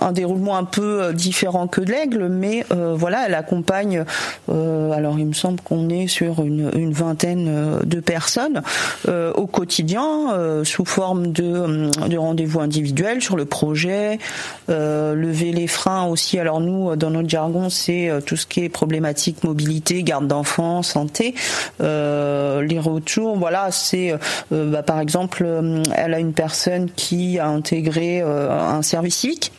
un déroulement un peu différent que de l'aigle, mais euh, voilà, elle accompagne. euh, alors, il me semble qu'on est sur une, une vingtaine de personnes au quotidien, sous forme de, de rendez-vous individuels sur le projet, lever les freins aussi. Alors nous, dans notre jargon, c'est tout ce qui est problématique mobilité, garde d'enfants, santé. Les retours, voilà, c'est euh, bah, par exemple, euh, elle a une personne qui a intégré euh, un service civique.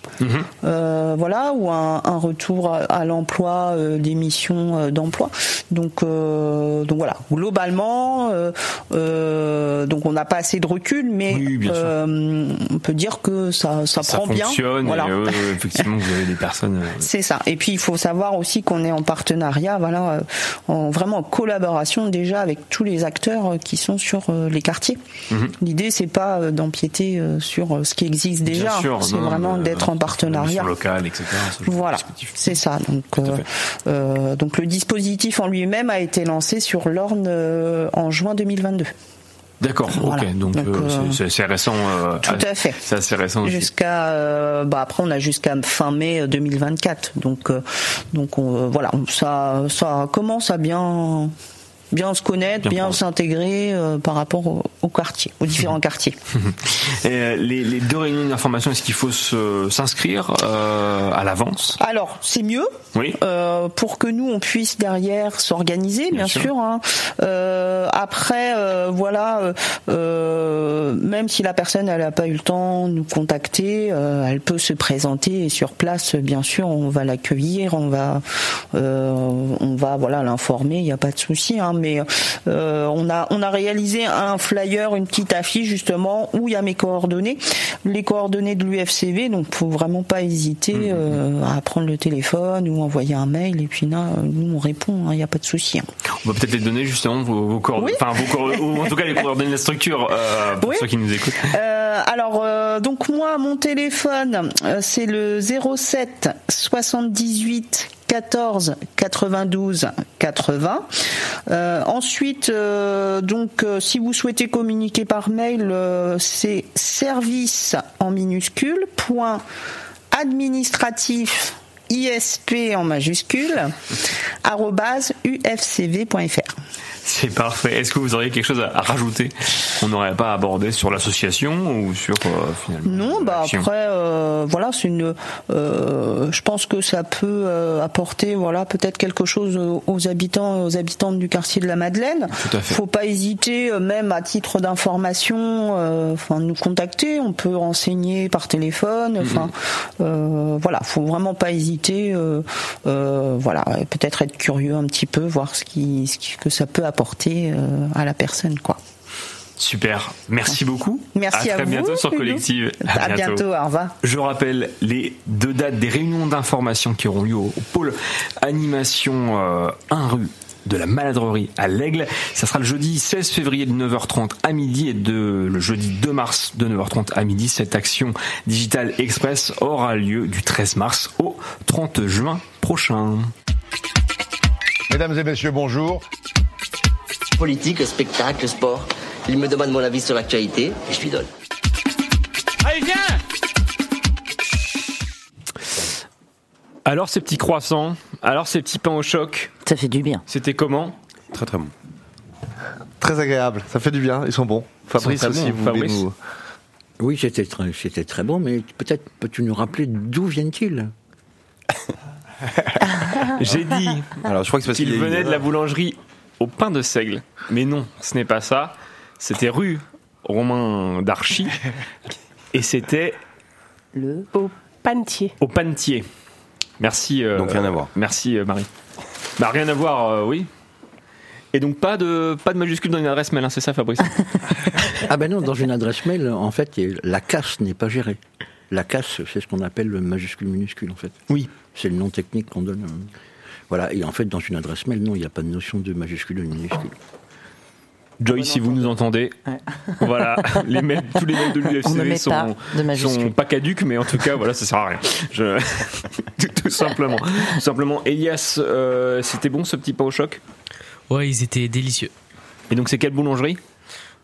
Euh, voilà, ou un, un retour à, à l'emploi, euh, des missions euh, d'emploi. Donc, euh, donc voilà, globalement, euh, euh, donc on n'a pas assez de recul, mais euh, on peut dire que ça, ça, ça prend bien. fonctionne Voilà. et euh, effectivement vous avez des personnes euh, [laughs] C'est ça. Et puis il faut savoir aussi qu'on est en partenariat, voilà, euh, en vraiment en collaboration déjà avec tous les acteurs euh, qui sont sur euh, les quartiers. Mhm. L'idée c'est pas euh, d'empiéter euh, sur euh, ce qui existe déjà, c'est vraiment d'être en euh, partenariat. locale etc Voilà, c'est ça. Donc, euh, euh, donc le dispositif en lui-même a été lancé sur l'Orne euh, en juin 2022. d'accord Voilà. ok donc, euh, euh, c'est- assez récent euh, Tout à fait. c'est assez récent. Jusqu'à, euh, bah après on a jusqu'à fin mai 2024. Donc, euh, donc on, euh, voilà, ça, ça commence à bien, bien se connaître, Bien bien, s'intégrer euh, par rapport au, au quartier, aux différents quartiers. [laughs] Et, euh, les, les deux réunions d'information est-ce qu'il faut s'inscrire euh, à l'avance? Alors, c'est mieux. Oui. Pour que nous on puisse derrière s'organiser, bien, sûr. sûr. hein. Après, voilà, même si la personne elle a pas eu le temps de nous contacter, elle peut se présenter et sur place, bien sûr, on va l'accueillir, on va, on va voilà l'informer, il n'y a pas de souci. Hein, mais euh, on a on a réalisé un flyer, une petite affiche justement où il y a mes coordonnées, les coordonnées de l'UFCV, donc faut vraiment pas hésiter euh, à prendre le téléphone ou envoyer un mail et puis là nous on répond, il n'y a pas de souci. hein. On va peut-être les donner justement vos, vos coordonnées, enfin vos coordonnées, ou en tout cas les coordonnées de la structure euh, pour Oui. ceux qui nous écoutent. Alors donc moi mon téléphone c'est le 07 78 14 92 80. Euh, ensuite, euh, donc, euh, si vous souhaitez communiquer par mail, euh, c'est service en minuscule point administratif ISP en majuscule arrobase ufcv.fr. C'est parfait. Est-ce que vous auriez quelque chose à, rajouter qu'on n'aurait pas abordé sur l'association ou sur euh, finalement Non, bah après, euh, voilà, c'est une. euh, je pense que ça peut apporter, voilà, peut-être quelque chose aux, habitants, aux habitantes du quartier de la Madeleine. Tout à fait. Faut pas hésiter, même à titre d'information, enfin, nous contacter. On peut renseigner par téléphone. Enfin, euh, voilà, faut vraiment pas hésiter. voilà, et peut-être être curieux un petit peu, voir ce qui, ce que ça peut apporter euh, à la personne, quoi. Super. Merci beaucoup. Merci à à très vous, bientôt sur. Collective. À bientôt, au revoir. Je rappelle les deux dates des réunions d'information qui auront lieu au, au pôle animation euh, 1 rue de la maladrerie à l'Aigle. Ça sera le jeudi 16 février de 9h30 à midi et de, le jeudi 2 mars de 9h30 à midi. Cette action digitale express aura lieu du 13 mars au 30 juin prochain. Mesdames et messieurs, bonjour. Politique, spectacle, sport. Il me demande mon avis sur l'actualité et je lui donne. Allez, viens Alors ces petits croissants, alors ces petits pains au choc. Ça fait du bien. C'était comment Très très bon. Très agréable, ça fait du bien, ils sont bons. Fabrice aussi, vous voulez Fabrice. nous... Oui, c'était très, c'était très bon, mais peut-être peux-tu nous rappeler d'où viennent-ils? J'ai dit Alors je crois que c'est parce qu'il est- venait de la boulangerie au pain de seigle. Mais non, ce n'est pas ça. C'était rue Romain d'Archy. Et c'était Le Pantier. Au Pantier. Merci. euh, Donc rien à voir. Merci euh, Marie. Bah rien à voir, euh, oui. Et donc pas de pas de majuscule dans une adresse mail, hein, c'est ça Fabrice? [laughs] Ah ben non, dans une adresse mail, en fait, la casse n'est pas gérée. La casse, c'est ce qu'on appelle le majuscule minuscule, en fait. Oui. C'est le nom technique qu'on donne. Voilà, et en fait, dans une adresse mail, non, il n'y a pas de notion de majuscule ou de minuscule. Joy, si vous nous entendez, [laughs] voilà, les mails, tous les mails de met sont, pas sont pas caduques, mais en tout cas, voilà, ça sert à rien. Je... [laughs] tout, tout simplement. Tout simplement. Elias, euh, c'était bon ce petit pain au choc? Ouais, ils étaient délicieux. Et donc, c'est quelle boulangerie?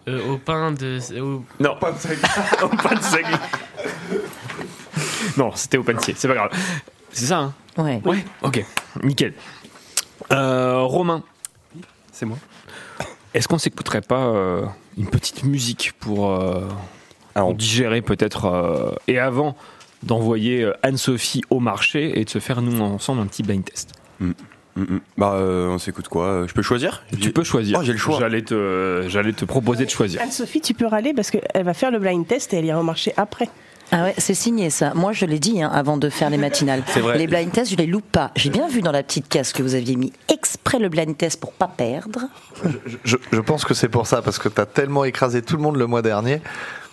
Euh, au pain de. au- Non, pas de seigle. [laughs] pas de seigle. Non, c'était au pantier, c'est pas grave. C'est ça, hein? Ouais. Ouais, ok, nickel. Euh, Romain. C'est moi. Est-ce qu'on s'écouterait pas euh, une petite musique pour, euh, pour digérer peut-être euh, et avant d'envoyer euh, Anne-Sophie au marché et de se faire nous ensemble un petit blind test? Mm, mm. Bah, euh, on s'écoute quoi? Je peux choisir? Tu peux choisir. Oh, j'ai le choix. J'allais te, j'allais te proposer de choisir. Anne-Sophie, tu peux râler parce qu'elle va faire le blind test et elle ira au marché après. Ah ouais, c'est signé ça. Moi, je l'ai dit hein, avant de faire les matinales. C'est vrai. Les blind tests, je les loupe pas. J'ai bien vu dans la petite case que vous aviez mis exprès le blind test pour pas perdre. Je, je pense que c'est pour ça, parce que tu as tellement écrasé tout le monde le mois dernier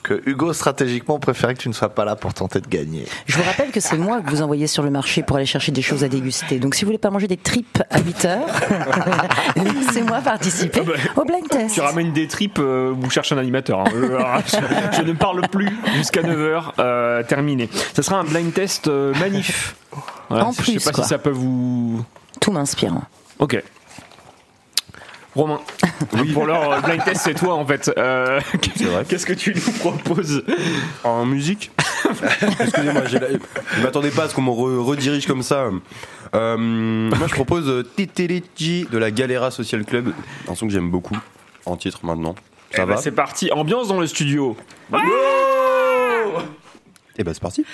que Hugo, stratégiquement, préférait que tu ne sois pas là pour tenter de gagner. Je vous rappelle que c'est moi que vous envoyez sur le marché pour aller chercher des choses à déguster. Donc si vous voulez pas manger des tripes à 8 heures, [laughs] laissez-moi participer au blind test. Tu ramènes des tripes euh, ou cherches un animateur. hein. Euh, je, je ne parle plus jusqu'à 9h. terminé. Ça sera un blind test euh, manif. Voilà, En je plus, sais pas quoi. si ça peut vous. Tout m'inspire. Ok. Romain, pour leur euh, blind test, c'est toi en fait. Euh, Qu'est-ce que tu nous proposes En musique [laughs] Excusez-moi, j'ai la- je m'attendais pas à ce qu'on me re- redirige comme ça. Euh, moi, je propose Titeliji de la Galera Social Club, un son que j'aime beaucoup, en titre maintenant. Ça Eh ben, va C'est parti, ambiance dans le studio. Et bah, c'est parti.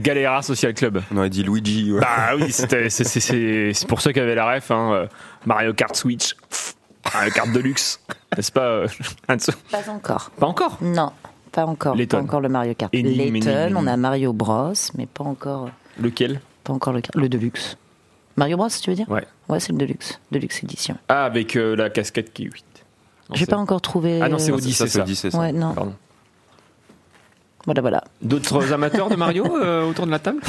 Galera Social Club. On aurait dit Luigi. ouais. Bah oui, c'était- c'est- c'est c'est- c'est pour ceux qui avaient la ref. hein, euh, Mario Kart Switch, Mario Kart Deluxe, n'est-ce pas euh, Pas encore. Pas encore? Non, pas encore. Les Pas encore le Mario Kart. Les tonnes, on a Mario Bros, mais pas encore, Lequel? pas encore le, le Deluxe. Mario Bros, tu veux dire? Ouais. Ouais, c'est le Deluxe. Deluxe édition. Ah, avec euh, la casquette qui est 8. Non, J'ai c'est- pas encore trouvé. Ah non, c'est euh, Odyssey, ça, c'est ça. Odyssey, ça. Ouais, non. Pardon. Voilà, voilà. D'autres [laughs] amateurs de Mario euh, autour de la table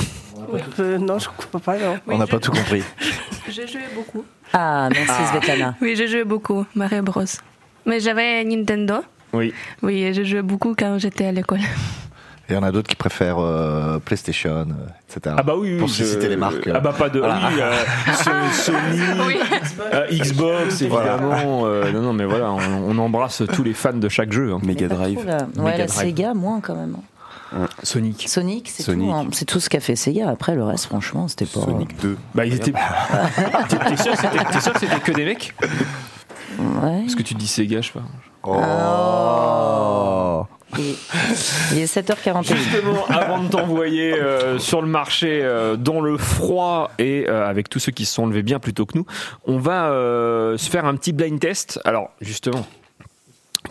Euh, non, je crois pas, non. On n'a pas tout compris. [laughs] J'ai joué beaucoup. Ah, merci Svetlana. Oui, j'ai joué beaucoup, Mario Bros. Mais j'avais Nintendo. Oui. Oui, et j'ai joué beaucoup quand j'étais à l'école. Et il y en a d'autres qui préfèrent euh, PlayStation, etc. Ah bah oui, oui, Pour je- citer les marques. Ah bah pas de. Voilà. Oui, euh, So- [laughs] Sony, euh, Xbox, évidemment. euh, non, non, mais voilà, on, on embrasse tous les fans de chaque jeu. hein. Mega Pas Drive. Ouais, Mega la Drive. Sega, moins quand même. Sonic. Sonic, c'est tout. Sonic. hein. C'est tout ce qu'a fait Sega. Après, le reste, franchement, c'était pas. Sonic 2. Bah ils étaient. [laughs] T'es sûr, que c'était- que des mecs Ouais. Parce que tu dis Sega, je sais pas. Oh. Il il est 7h41. Justement, avant de t'envoyer euh, sur le marché euh, dans le froid et euh, avec tous ceux qui se sont levés bien plus tôt que nous, on va euh, se faire un petit blind test. Alors, justement,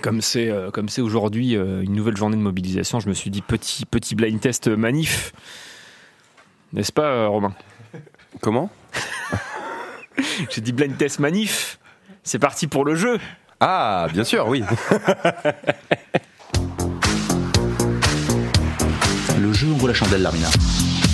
comme c'est euh, comme c'est aujourd'hui euh, une nouvelle journée de mobilisation, je me suis dit petit petit blind test manif, n'est-ce pas, euh, Romain? Comment? [laughs] J'ai dit blind test manif. C'est parti pour le jeu. Ah, bien sûr, oui. [laughs] Le jeu ouvre la chandelle, Larmina. «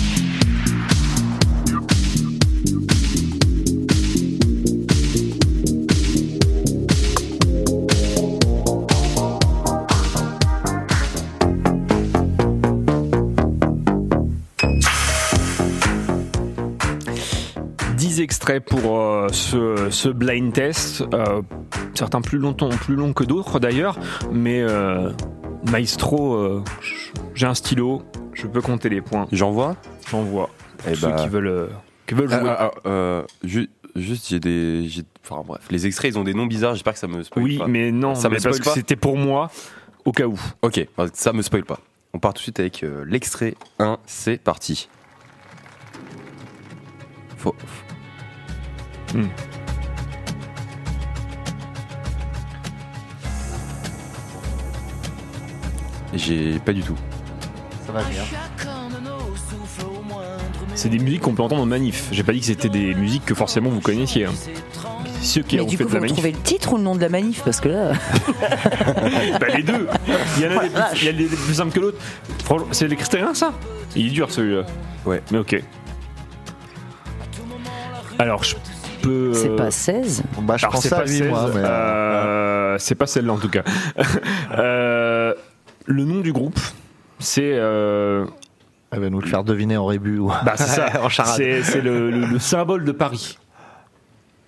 10 extraits pour euh, ce, ce blind test, euh, certains plus longtemps, plus longs que d'autres d'ailleurs, mais euh, Maestro, j'ai un stylo, je peux compter les points. J'envoie? J'envoie. Pour Eh ceux bah. qui veulent, qui veulent Ah, jouer. ah, ah, ju- juste, j'ai des. Enfin bref, les extraits, ils ont des noms bizarres. J'espère que ça me spoil oui, pas. mais non, ça mais me parce que c'était pour moi, au cas où. Ok, bah, ça me spoil pas. On part tout de suite avec l'extrait 1, c'est parti. Faut- Hmm. J'ai pas du tout. Ça va bien. C'est des musiques qu'on peut entendre en manif. J'ai pas dit que c'était des musiques que forcément vous connaissiez. hein. Ceux qui Mais ont du fait coup, de la faut manif. trouver le titre ou le nom de la manif Parce que là. [laughs] Bah, les deux. Il y en a des plus, il y a des des plus simples que l'autre. Franchement, C'est l'extrait 1 ça? Il est dur celui-là. Ouais. Mais ok. Alors je peux. C'est euh, pas 16 Bah, je c'est à pas lui, 16, moi, mais. euh, euh, c'est pas celle-là en tout cas. [laughs] Euh, le nom du groupe, c'est. euh, Elle va nous le faire deviner en rébut ou bah, c'est ça. [laughs] en charade. C'est le, le- le symbole de Paris.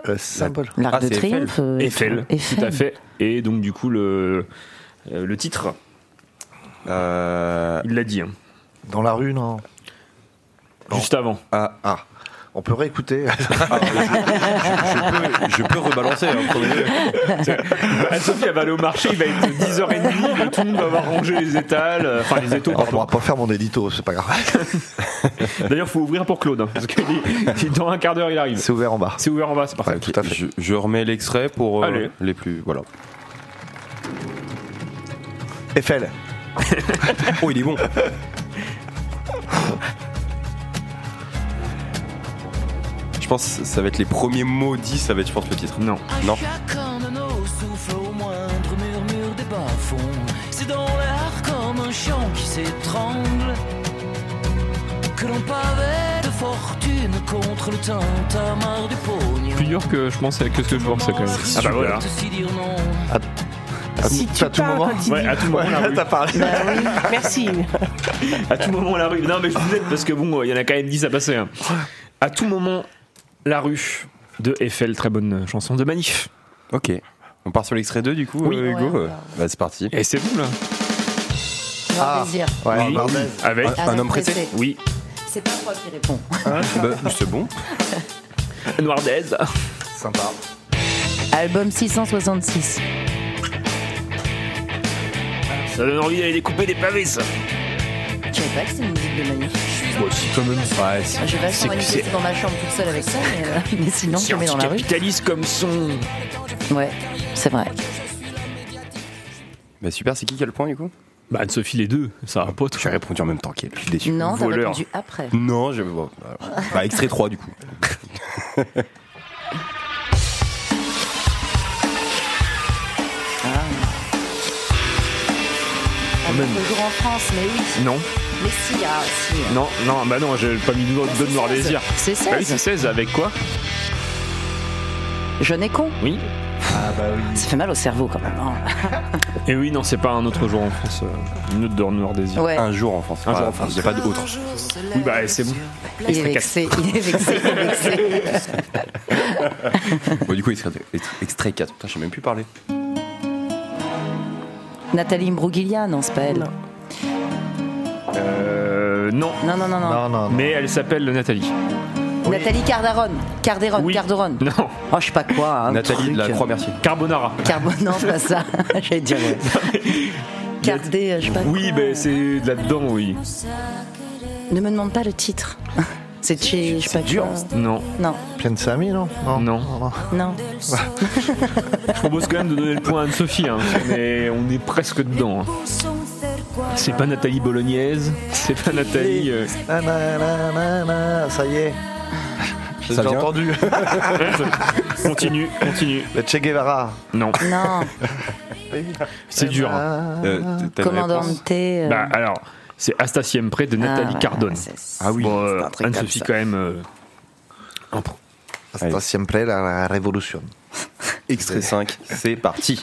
Euh, symbole. L'Arc Ah, de. Triomphe euh, Eiffel, Eiffel. tout à fait. Et donc du coup le euh, le titre, Euh, il l'a dit. hein. Dans la rue, non Juste avant. ah, Ah, on peut réécouter. [laughs] je, peux, je peux rebalancer. hein. Anne-Sophie, [laughs] elle va aller au marché, il va être 10h30, tout le monde va avoir rangé les étals, euh, enfin les étaux, on pardon. pourra pas faire mon édito, c'est pas grave. [laughs] D'ailleurs, faut ouvrir pour Claude, hein, parce que dans un quart d'heure, il arrive. C'est ouvert en bas. C'est ouvert en bas, c'est parfait. Ouais, tout à fait. Je, je remets l'extrait pour euh, Allez. les plus. Voilà. Eiffel. Oh, il est bon. Je pense que ça va être les premiers mots dits, ça va être, je pense, le titre. Non. Non. Chacun de nos souffles au moindre murmure des bas-fonds. C'est dans l'air comme un chant qui s'étrangle que l'on pavait de fortune contre le tintamarre du pognon. Plus dur que je pensais, que ce que je pensais quand même. Ah bah voilà. Si dire non. À, Si tu à tout parles moment. quand il Ouais, dit- à tout moment, la rue. T'as parlé. Bah oui, [laughs] merci. À tout moment, la rue. Non, mais je vous aide parce que bon, il y en a quand même 10 à passer. hein. À tout moment, la rue de Eiffel, très bonne chanson de Manif. Ok. On part sur l'extrait 2 du coup, Oui. euh, Hugo Ouais, Euh, Bah, c'est parti. Et c'est vous là Noir Ah. désir. Ouais, Oui. Barbès. Avec Un homme pressé. Oui, C'est pas toi qui réponds. Bah, c'est bon. [laughs] Noirdez. Sympa. Album 666. Ça donne envie d'aller découper des pavés, ça. Je savais pas que c'était une musique de manif. Bon, si, quand même. Ouais, Moi, J'ai vachement manifesté dans ma chambre toute seule avec ça, mais, euh, [laughs] mais sinon, je mets dans la rue. capitaliste comme son. Ouais, c'est vrai. Bah super, c'est qui qui a le point du coup? Bah Anne-Sophie les deux, ça va pas. J'ai répondu en même temps qu'elle, je suis déçu. Non, t'as Voleur. répondu après. Non, je. Bon, bah, bah, extrait 3 du coup. [laughs] On même. peut toujours en France, mais oui. Non. Mais si, ah, si. Non, non, bah non, j'ai pas mis deux de noir désir. C'est 16. Bah oui, c'est 16, avec quoi? Jeune et con. Oui. Ah bah oui. Ça fait mal au cerveau quand même. hein. Et oui, non, c'est pas un autre jour en France, euh, une autre de noir désir. Ouais. Un jour en France. Un jour en France. Il n'y a pas d'autre. Oui, bah c'est bon. Il est vexé, il est vexé, il est vexé. Bon, du coup, extrait, extrait 4. Putain, je sais même plus parler. Nathalie Mbruglia, non, c'est pas elle. Euh, non. Non, non, non, non. Non, non, non. Mais elle s'appelle Nathalie. Nathalie Cardaron. Carderon, Oui. Carderon. Non. Oh, je sais pas quoi. un Nathalie truc. de la Croix-Mercier. Carbonara. Carbo... [laughs] Non, c'est pas ça. [laughs] J'allais dire. ouais. [laughs] Cardé, euh, je sais pas Oui, quoi. ben c'est là-dedans, oui. Ne me demande pas le titre. C'est chez. Je sais pas dur. quoi. Non. Non, Pleine Samy, non Non. Non. non. [laughs] Je propose quand même de donner le point à Anne-Sophie, hein, mais on est presque dedans. hein. C'est pas Nathalie Bolognaise, c'est pas Nathalie. euh, Na, na, na, na, na, Ça y est. J'ai entendu. [laughs] continue, continue. Le Che Guevara. Non, Non. [laughs] c'est dur. hein. Euh, Commandante. euh, Bah alors, c'est Asta Siempre de Nathalie ouais, Cardone. Ah oui, Bon, euh, Anne-Sophie quand même. euh. Hasta siempre la, la révolution. Extrait 5, c'est parti.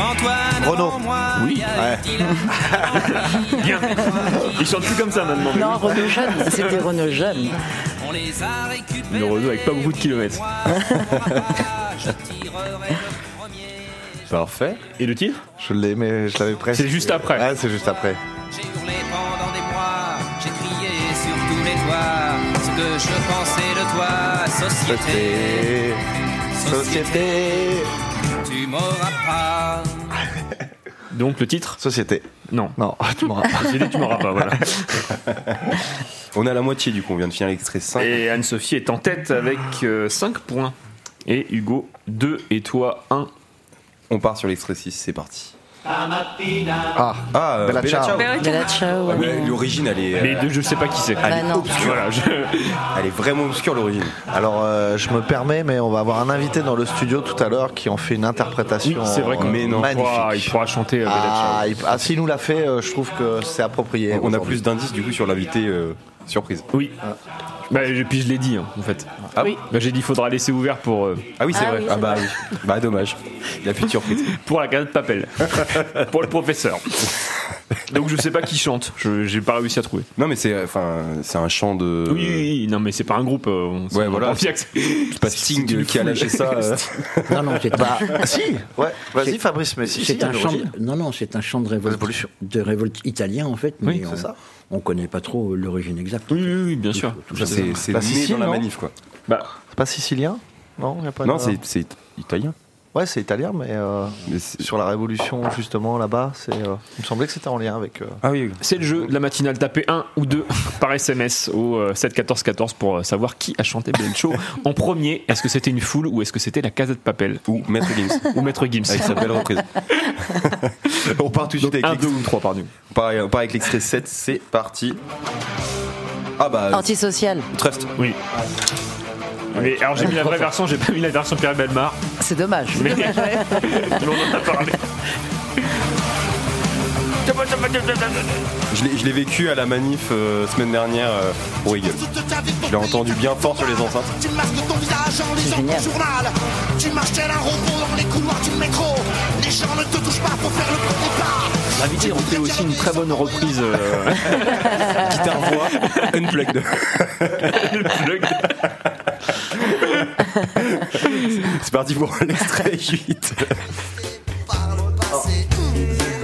Renaud. Oui. Dylan Bien. [laughs] Ils chantent plus comme ça maintenant. Non, oui. Renault jeune. C'était Renault [laughs] jeune. On les a récupérés. Le Renault avec pas beaucoup de kilomètres. Parfait. Et le titre? Je l'ai, mais je l'avais presque. C'est juste après. Ouais, c'est juste après. J'ai hurlé pendant des mois. J'ai crié sur tous les toits. Ce que je pensais de toi, société. Société. Tu m'auras [laughs] pas. Donc le titre Société. Non. Non, [laughs] tu m'auras pas. J'ai dit tu m'auras pas, voilà. [laughs] On est à la moitié du coup, on vient de finir l'extrait 5. Et Anne-Sophie est en tête avec 5 points. Et Hugo 2 et toi 1. On part sur l'extrait 6, c'est parti. Ah, Ah, euh, Bella Bella Ciao. Ciao. Bella Ciao. Ah, mais L'origine, elle est, deux, je sais pas qui c'est. Bah non. Voilà, je- [laughs] elle est vraiment obscure l'origine. Alors, euh, je me permets, mais on va avoir un invité dans le studio tout à l'heure qui en fait une interprétation Oui, c'est vrai qu'on euh, il magnifique. pourra, il pourra chanter euh, Bella Ah, Ciao. il- ah, s'il nous l'a fait, euh, je trouve que c'est approprié. On a plus d'indices du coup sur l'invité euh, surprise. Oui. Bah, et puis je l'ai dit, hein, en fait. Ah oui. Bah, j'ai dit, il faudra laisser ouvert pour, euh, Ah oui, c'est Ah vrai. oui, ah c'est bah vrai. oui. Bah dommage. Il n'y a plus de surprise. [laughs] pour la casette Papel. [laughs] pour le professeur. Donc je sais pas qui chante. Je j'ai pas réussi à trouver. Non mais c'est enfin c'est un chant de. Oui, oui, oui, non mais c'est pas un groupe. euh, on- Ouais, voilà. comprend bien que c'est- pas Sting qui a lâché ça. euh. [laughs] Non, non, c'est Bah, pas. si, ouais. Vas-y, C'est- Fabrice, mais si, c'est si, un chant. l'origine. de- Non, non, c'est un chant de révolte, Révolution. de révolte italien en fait, mais c'est ça. On connaît pas trop l'origine exacte. Oui, oui, oui, bien sûr. Tout C'est né dans la non manif quoi. Bah, C'est pas sicilien Non, y a pas Non, de- c'est italien. Ouais, c'est italien, mais, euh, Mais sur la Révolution, justement, là-bas, c'est. euh, il me semblait que c'était en lien avec. euh, Ah oui. oui. c'est le jeu de la matinale. Tapez 1 ou 2 [laughs] par SMS au euh, 7 14 14 pour savoir qui a chanté Belcho en premier. Est-ce que c'était une foule ou est-ce que c'était la casette Papel Ou Maître Gims ou Maître Gims avec sa belle reprise. [laughs] on part tout de suite avec 1, l'extrait- 2 ou 3 pardon. on part, on part avec l'extrait 7, c'est parti. Ah bah Antisocial. Trust. Oui. Mais alors j'ai mis la vraie version, j'ai pas mis la version Pierre Belmar. C'est dommage. Mais [laughs] [laughs] on en a parlé. Je l'ai- je l'ai vécu à la manif euh, semaine dernière euh, pour Eagle. Je l'ai entendu bien fort sur les enceintes. Tu masques ton visage en lisant génial. ton journal. Tu marches tel un robot dans les couloirs du métro. Les gens ne te touchent pas pour faire le premier pas. L'invité on fait aussi une très bonne reprise. euh, [laughs] Guitare voix, unplugged. [laughs] C'est parti pour l'extrait 8.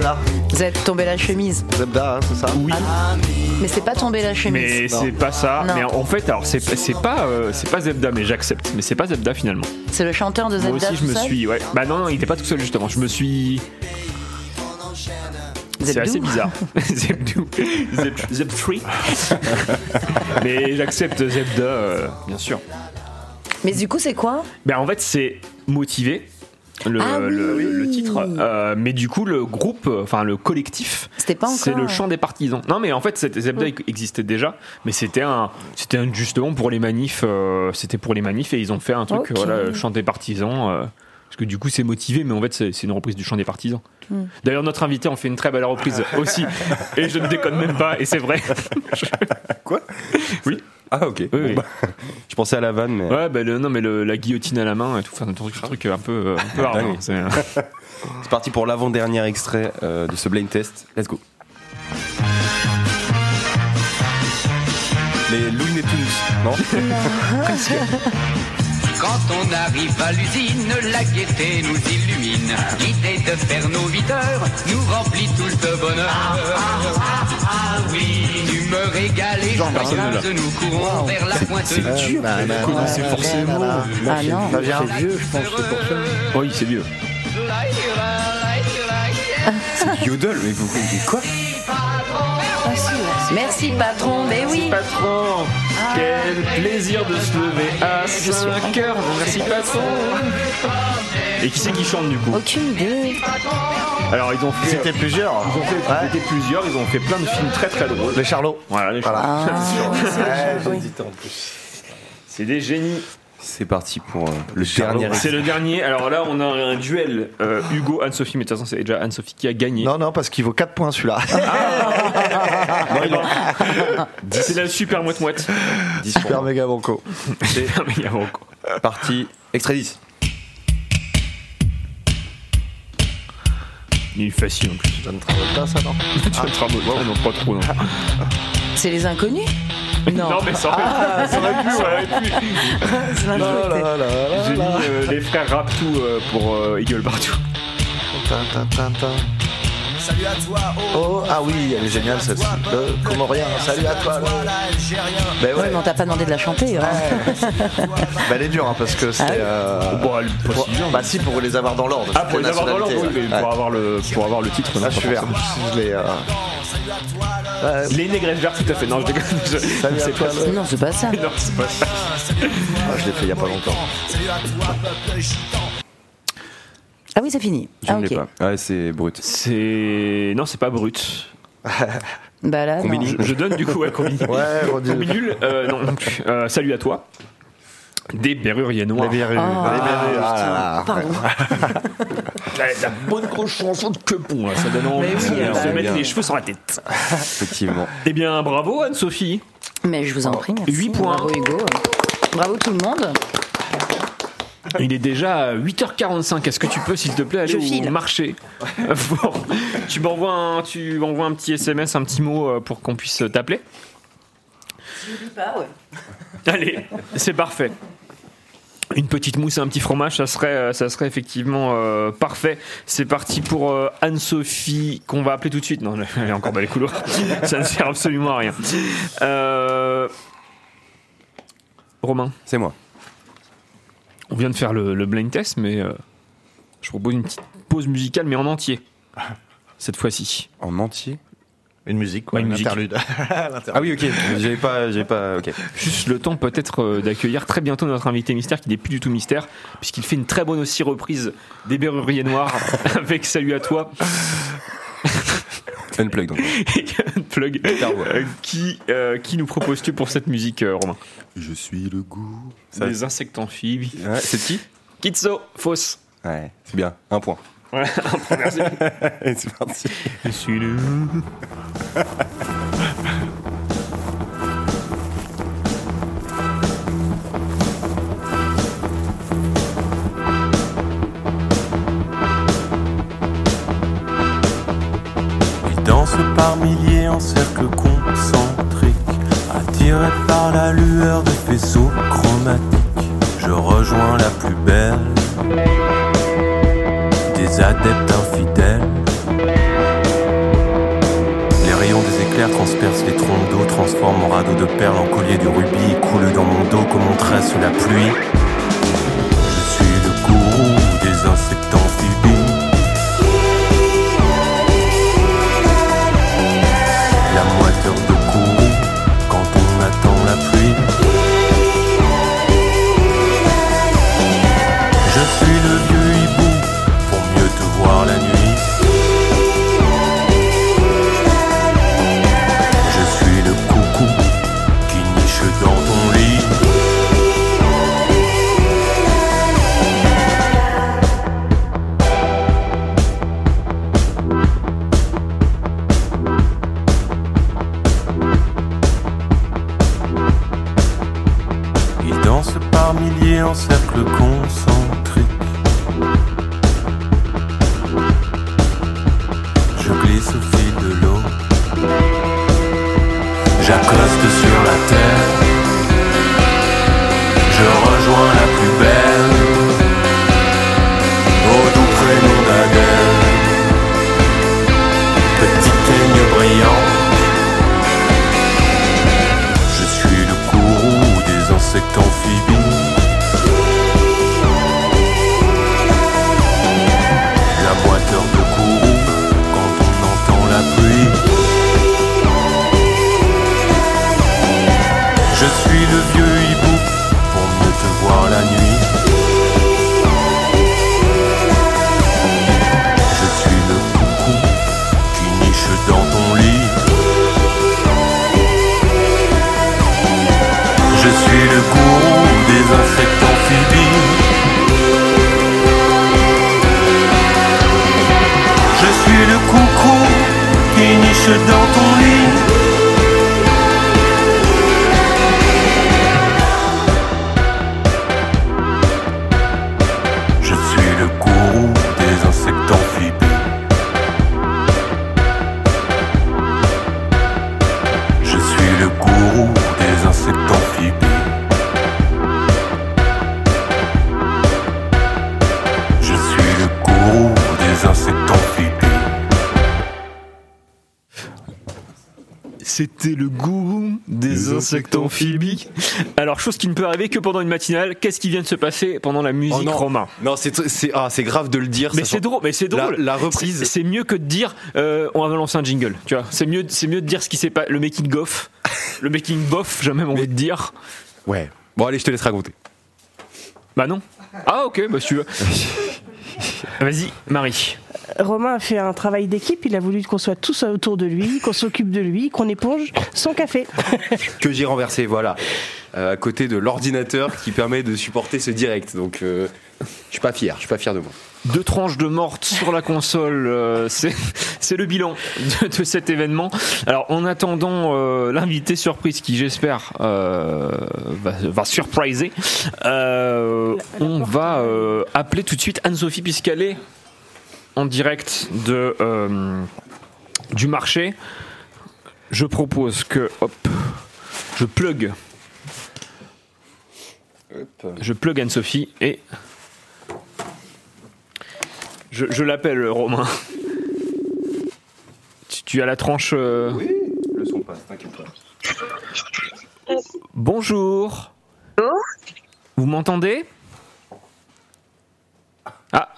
Z Vous êtes tombé la chemise. Zebda, hein, c'est ça Oui. Mais c'est pas tombé la chemise. Mais c'est pas ça. Non. Mais en fait, alors c'est pas- c'est pas euh, c'est pas Zebda, mais j'accepte. Mais c'est pas Zebda finalement. C'est le chanteur de Zelda. Moi aussi, je me suis. Ouais. Bah non, non, il était pas tout seul justement. Je me suis. C'est assez bizarre. [laughs] [laughs] Zebdou. Zeb, Zeb 3. mais j'accepte Zebda, euh, bien sûr. Mais du coup, c'est quoi Ben en fait, c'est motivé. Le, Ah oui. le- le titre, Euh, mais du coup le groupe, enfin le collectif, C'était pas c'est le chant des partisans. Non mais en fait c'était- Zebda existait déjà, mais c'était un, c'était un- justement pour les manifs, euh, c'était pour les manifs et ils ont fait un truc, Ok. voilà, chant des partisans. euh, parce que du coup c'est motivé, mais en fait c'est c'est une reprise du chant des partisans. Hmm. D'ailleurs notre invité en fait une très belle reprise aussi, [laughs] et je ne déconne même pas, et c'est vrai. Quoi? Oui. Ah ok. Bon, oui. bah, [laughs] je pensais à la vanne, mais. Ouais, bah, le- non mais le- la guillotine à la main et tout, enfin un truc, un truc un peu, un peu hard, Dingue. hein, c'est- [laughs] C'est parti pour l'avant-dernier extrait euh, de ce blind test. Let's go. Les Louis Neptunus, non? [laughs] Quand on arrive à l'usine, la gaieté nous illumine. L'idée de faire nos 8 heures nous remplit tous de bonheur. Ah, ah, ah, oui, ne l'a. joyeuse, nous courons vers la pointe C'est du dur, bah, bah, commencer bah, forcément. bah, bah, bah, Ah non. Ça vient. C'est vieux, je pense, c'est pour ça. Oui, c'est vieux. C'est Yodel, mais vous mais quoi? Merci patron, mais oui. Patron, quel plaisir de se lever à 5 heures. Merci patron. Et qui c'est qui chante du coup Aucune idée. Alors ils ont fait. C'était plusieurs. Ils ont fait, ils étaient plusieurs, ils ont fait plein de films très très drôles. Les Charlots. Voilà, les Voilà. Charlots. [laughs] En plus. C'est des génies. C'est parti pour euh, le dernier C'est le dernier. Alors là, on a un duel euh, Hugo Anne-Sophie, mais de toute façon, c'est déjà Anne-Sophie qui a gagné. Non, non, parce qu'il vaut 4 points celui-là. [laughs] Non, en- C'est la super moite moite. Super méga banco. Super méga banco. Parti, extrait 10. Il est facile en plus. John Travolta, ça, non? John Travolta, ouais, non, pas trop. Non, C'est les inconnus? Non. [laughs] Non, mais ça aurait pu, ça aurait pu, ça aurait pu. [laughs] C'est J'ai mis euh, les frères Raptou euh, pour euh, Eagle tin. Salut à toi, Oh, ah oui, elle est géniale celle-ci. Le Comorien, salut à toi. Ben Ouais, ouais, mais on t'a pas demandé de la chanter. hein. [laughs] Ben, elle est dure hein, parce que c'est. Ah oui euh, Bon, elle- pas pour- si bien, bah si, pour les avoir dans l'ordre. Ah, pour les avoir dans l'ordre, oui, nationalités, mais ouais. pour avoir le, pour avoir le titre. Là, non, je suis vert. forcément. Je l'ai. euh, ouais. Les négresses vertes, tout à fait. Non, je déconne. je- Salut à C'est toi, pas ça. Non, c'est pas ça. [laughs] Non, c'est pas ça. Ah, je l'ai fait il y a pas longtemps. Ah oui, c'est fini. Je Ah ne l'ai pas. Ouais, c'est brut. C'est. Non, c'est pas brut. [laughs] Bah là, non. Combini. Je, je donne du coup à Combini. [laughs] Ouais, Combinule, euh, non, non plus. Euh, salut à toi. Des berruriers noirs. Oh. Ah. Pardon. La, la bonne grosse chanson de quepon, là, ça donne envie Mais oui, de bah se mettre les cheveux sur la tête. Effectivement. [laughs] Eh bien, bravo Anne-Sophie. Mais je vous en prie. merci. Huit points. Bravo Hugo. Bravo tout le monde. Il est déjà 8h45. Est-ce que tu peux, s'il te plaît, aller au marché [laughs] Bon, Tu m'envoies un, tu m'envoies un petit SMS, un petit mot euh, pour qu'on puisse t'appeler Allez, c'est parfait. Une petite mousse et un petit fromage, ça serait, euh, ça serait effectivement euh, parfait. C'est parti pour euh, Anne-Sophie, qu'on va appeler tout de suite. Non, [laughs] elle est encore dans les couloirs. [laughs] ça ne sert absolument à rien. Euh, Romain, C'est moi. on vient de faire le, le blind test, mais je propose une petite pause musicale, mais en entier. Cette fois-ci. En entier? Une musique, quoi, Ouais, une une musique. interlude. [laughs] Ah oui, ok. J'avais pas. J'avais pas. Ok. Juste le temps peut-être euh, d'accueillir très bientôt notre invité mystère, qui n'est plus du tout mystère, puisqu'il fait une très bonne aussi reprise des Berruriers Noirs [laughs] avec Salut à toi, [laughs] Unplug donc. et Unplug, euh, qui, euh, qui nous proposes-tu pour cette musique, euh, Romain? Je suis le goût. Ça- Des insectes amphibies. Ouais, c'est qui? Kitso, fausse. Ouais, c'est bien. Un point. Voilà, [laughs] [laughs] c'est parti. Je suis le. Ils dansent par milliers en cercle concentrique, attirés par la lueur des faisceaux chromatiques. Je rejoins la plus belle adeptes infidèles. Les rayons des éclairs transpercent les troncs d'eau, transforment mon radeau de perles en collier de rubis coulent dans mon dos comme on trace sous la pluie. Je des insectes amphibies. Alors, chose qui ne peut arriver que pendant une matinale, qu'est-ce qui vient de se passer pendant la musique Oh non. romain? Non, c'est c'est ah, c'est grave de le dire. Mais c'est drôle, mais c'est La- drôle. La, reprise. C'est- C'est mieux que de dire euh, on va lancer un jingle. Tu vois, c'est mieux, c'est mieux de dire ce qui s'est pas, le making of, le making bof, j'ai même envie de dire. Ouais. Bon, allez, je te laisse raconter. Bah non. Ah ok, bah si tu veux. [laughs] Vas-y, Marie. Romain a fait un travail d'équipe. Il a voulu qu'on soit tous autour de lui, qu'on s'occupe de lui, qu'on éponge son café. [laughs] que j'ai renversé, voilà, Euh, à côté de l'ordinateur qui permet de supporter ce direct. Donc, euh, je suis pas fier, je suis pas fier de moi. Deux tranches de mortes sur la console, euh, c'est le bilan de, de cet événement. Alors en attendant euh, l'invité surprise qui j'espère euh, va, va surpriser, euh, on va euh, appeler tout de suite Anne-Sophie est en direct de euh, du marché. Je propose que hop, je plug, je plug Anne-Sophie et je, je l'appelle Romain. Tu, tu as la tranche. Oui, le son passe, t'inquiète pas. Bonjour. Vous m'entendez? Ah.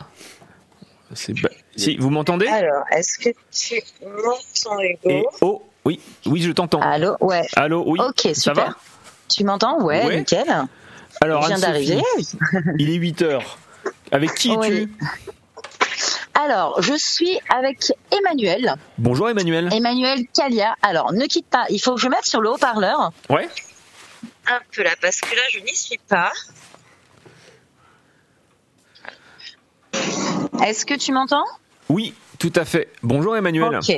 C'est ba- Si, vous m'entendez Alors, est-ce que tu m'entends, Hugo Et oh, oui, oui, je t'entends. Allô, ouais. Allô, oui. Ok, Ça super. va Tu m'entends Ouais, Ouais. nickel. Alors, Je viens d'arriver. Il est 8 heures. Avec qui es-tu Oui. Alors, je suis avec Emmanuel. Bonjour Emmanuel. Emmanuel Calia. Alors, ne quitte pas. Il faut que je mette sur le haut-parleur. Ouais. Un peu là, parce que là, je n'y suis pas. Est-ce que tu m'entends? Oui, tout à fait. Bonjour Emmanuel. Ok.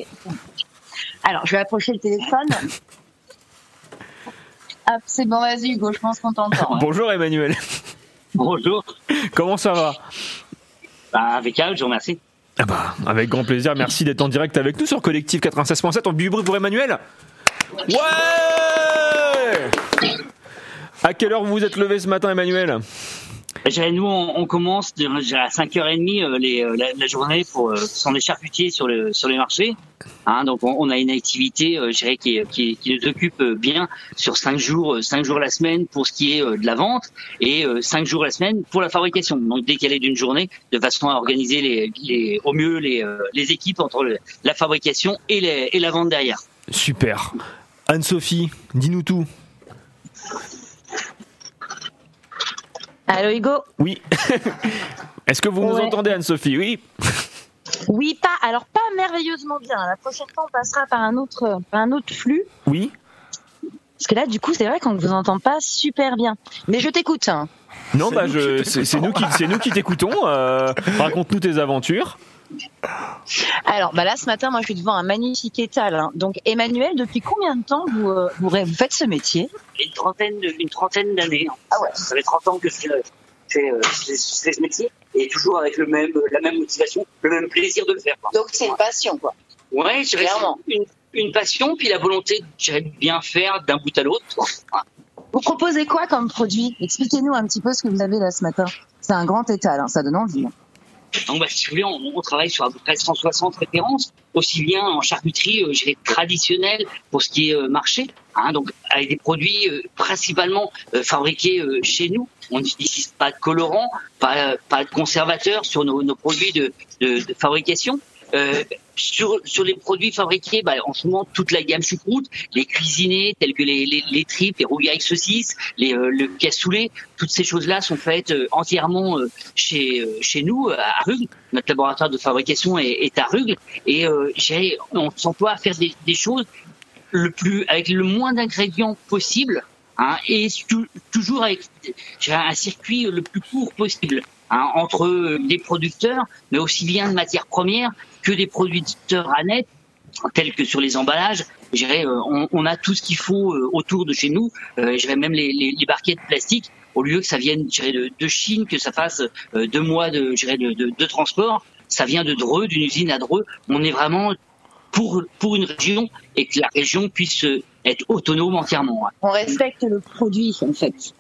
Alors, je vais approcher le téléphone. [laughs] Hop, c'est bon, vas-y, Hugo, je pense qu'on t'entend. ouais. Bonjour Emmanuel. Bonjour. Comment ça va? Bah, impeccable, je vous remercie. Ah bah, avec grand plaisir. Merci d'être en direct avec nous sur Collectif 96.7. On du bruit pour Emmanuel? Ouais À quelle heure vous vous êtes levé ce matin, Emmanuel? Nous, on, commence à 5h30 euh, les, euh, la, journée pour euh, sont les sur le sur les marchés. Hein, donc on, a une activité, dirais, qui, qui, nous occupe bien sur cinq jours, cinq jours la semaine pour ce qui est de la vente et euh, cinq jours la semaine pour la fabrication. Donc décalé d'une journée, de façon à organiser au mieux les, équipes entre la fabrication et la vente derrière. Super. Anne-Sophie, dis-nous tout. Allô Hugo Oui. [laughs] Est-ce que vous nous entendez, Anne-Sophie Oui. [laughs] Oui, pas. Alors pas merveilleusement bien. La prochaine fois, on passera par un autre, par un autre flux. Oui. Parce que là, du coup, c'est vrai qu'on ne vous entend pas super bien. Mais je t'écoute. hein. Non, bah, je, c'est c'est nous qui, c'est nous qui t'écoutons. Euh, [laughs] Raconte-nous tes aventures. Alors, bah là, ce matin, moi, je suis devant un magnifique étal. hein. Donc, Emmanuel, depuis combien de temps vous, euh, vous, vous faites ce métier? Une trentaine, de- une trentaine d'années. Ah ouais. Ça fait 30 ans que je fais, euh, fais- fais ce métier et toujours avec le même, la même motivation, le même plaisir de le faire. quoi. Donc, c'est une passion, quoi. Ouais, je Clairement. une, une passion, puis la volonté je de bien faire d'un bout à l'autre. Vous proposez quoi comme produit? Expliquez-nous un petit peu ce que vous avez là ce matin. C'est un grand étal, hein, ça donne envie. Donc, bah, si vous voulez, on, travaille sur à peu près 160 références, aussi bien en charcuterie, euh, je dirais, traditionnelle pour ce qui est euh, marché, hein, donc avec des produits euh, principalement fabriqués chez nous. On n'utilise pas de colorants, pas, de conservateurs sur nos, nos produits de, de, de fabrication. Sur, sur les produits fabriqués, bah, en ce moment, toute la gamme choucroute, les cuisinés tels que les, les, les tripes, les rougailles saucisses, les, euh, le cassoulet, toutes ces choses-là sont faites euh, entièrement euh, chez, euh, chez nous, à Rugle. Notre laboratoire de fabrication est, est à Rugle. Et j'ai- on s'emploie à faire des, des choses le plus, avec le moins d'ingrédients possible, hein, et tou- toujours avec un circuit le plus court possible hein, entre des producteurs, mais aussi bien de matières premières que des producteurs à net, tels que sur les emballages. Euh, on, a tout ce qu'il faut euh, autour de chez nous. Euh, même les, les, les barquettes plastiques, au lieu que ça vienne de, Chine, que ça fasse deux mois de, de, transport, ça vient de Dreux, d'une usine à Dreux. On est vraiment pour, pour une région et que la région puisse être autonome entièrement. On respecte le produit, en fait.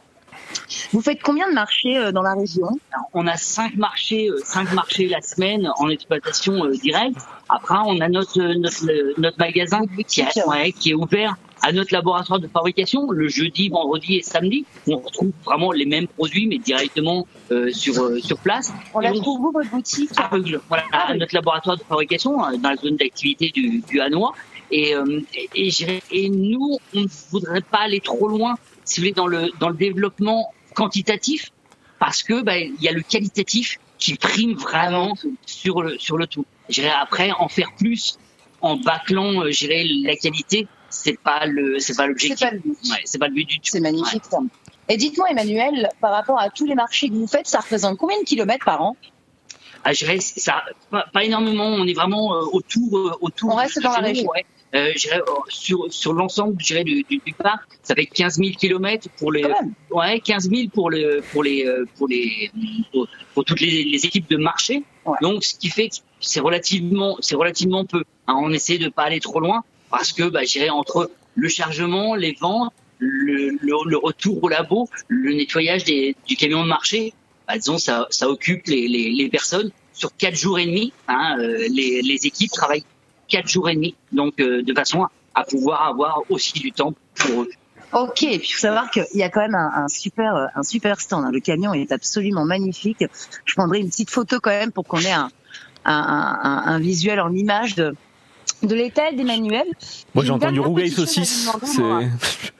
Vous faites combien de marchés euh, dans la région? On a cinq marchés, euh, cinq marchés la semaine en exploitation euh, directe. Après, on a notre notre, notre magasin qui est, ouais, qui est ouvert à notre laboratoire de fabrication le jeudi, vendredi et samedi. On retrouve vraiment les mêmes produits, mais directement euh, sur euh, sur place. On la trouve où, votre boutique? à Rugle, voilà, à notre laboratoire de fabrication dans la zone d'activité du, du Hanois. Et, euh, et nous, on ne voudrait pas aller trop loin, si vous voulez, dans le, dans le développement quantitatif, parce que bah, il y a le qualitatif qui prime vraiment sur le, sur le tout. Je dirais après, en faire plus en bâclant, euh, je dirais, la qualité, c'est pas le, c'est pas l'objectif. C'est pas le but. Ouais, c'est pas le but du tout. C'est magnifique, ça. Et dites-moi, Emmanuel, par rapport à tous les marchés que vous faites, ça représente combien de kilomètres par an? Ah, je dirais, ça, pas, pas énormément. On est vraiment euh, autour, euh, autour. On reste dans la région. ouais. Euh, euh, sur sur l'ensemble, du, du, du parc, ça fait 15 000 kilomètres pour les. Ouais, 15 000 pour le pour les euh, pour les pour, pour toutes les, les équipes de marché. Donc, ce qui fait que c'est relativement c'est relativement peu. Hein, on essaie de pas aller trop loin parce que, bah, je dirais entre le chargement, les ventes, le, le, le retour au labo, le nettoyage des, du camion de marché, bah, disons, ça, ça occupe les, les, les personnes sur quatre jours et demi. Hein, euh, les, les équipes travaillent quatre jours et demi, donc euh, de façon à, pouvoir avoir aussi du temps pour eux. Ok, et puis il faut savoir qu'il y a quand même un, un super, un super stand. hein. Le camion est absolument magnifique. Je prendrai une petite photo quand même pour qu'on ait un, un, un, un visuel en image de, de l'étal d'Emmanuel. Moi, j'ai entendu à saucisse. C'est [laughs]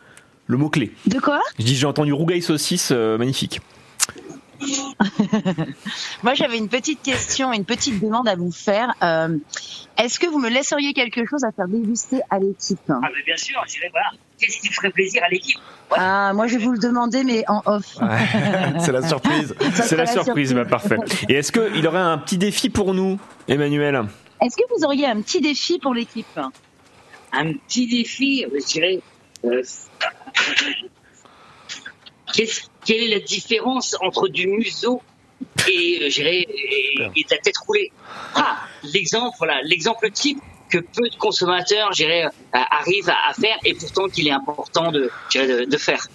le mot-clé. De quoi? Je dis, j'ai entendu rougaille saucisse, euh, magnifique. [laughs] Moi, j'avais une petite question, une petite demande à vous faire. Euh, Est-ce que vous me laisseriez quelque chose à faire déguster à l'équipe Ah, mais bien sûr, je dirais, voilà, qu'est-ce qui ferait plaisir à l'équipe? Ah, moi, je vais vous le demander, mais en off. [laughs] C'est la surprise. C'est la la surprise, surprise. bah, parfait. Et est-ce qu'il aurait un petit défi pour nous, Emmanuel? Est-ce que vous auriez un petit défi pour l'équipe? Un petit défi, je dirais. euh, qu'est-ce- quelle est la différence entre du museau et, euh, et, et de la tête roulée? Ah, l'exemple, voilà, l'exemple type que peu de consommateurs, euh, arrivent à, à faire et pourtant qu'il est important de, faire.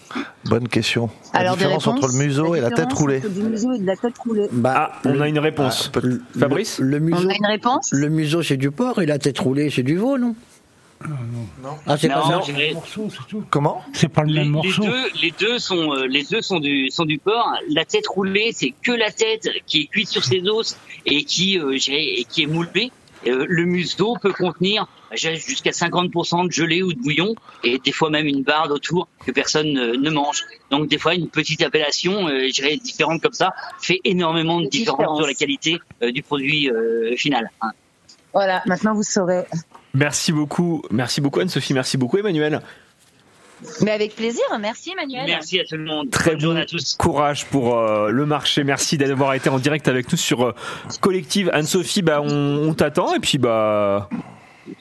Bonne question. La Alors, différence entre le museau La et la tête différence roulée. entre Du museau et de la tête roulée. Ah, on a une réponse. Fabrice le, le museau, On a une réponse Le museau, c'est du porc et la tête roulée, c'est du veau, non? Ah, c'est pas Non, ça je dirais- Comment C'est pas le les, même les morceau. deux, les deux sont, euh, les deux sont du, sont du porc. La tête roulée, c'est que la tête qui est cuite sur ses os et qui, euh, et qui est moulée. Euh, le museau peut contenir dirais, jusqu'à 50% de gelée ou de bouillon et des fois même une barre autour que personne ne, ne mange. Donc des fois une petite appellation, euh, je dirais différente comme ça, fait énormément de différence Différence. sur la qualité euh, du produit euh, final. hein. Voilà, maintenant vous saurez. Merci beaucoup, merci beaucoup Anne-Sophie, merci beaucoup Emmanuel. Mais avec plaisir, merci Emmanuel. Merci à tout le monde. Très Bonne bon journée à tous. courage pour euh, le marché. Merci d'avoir été en direct avec nous sur euh, Collective. Anne-Sophie, bah, on, on t'attend et puis bah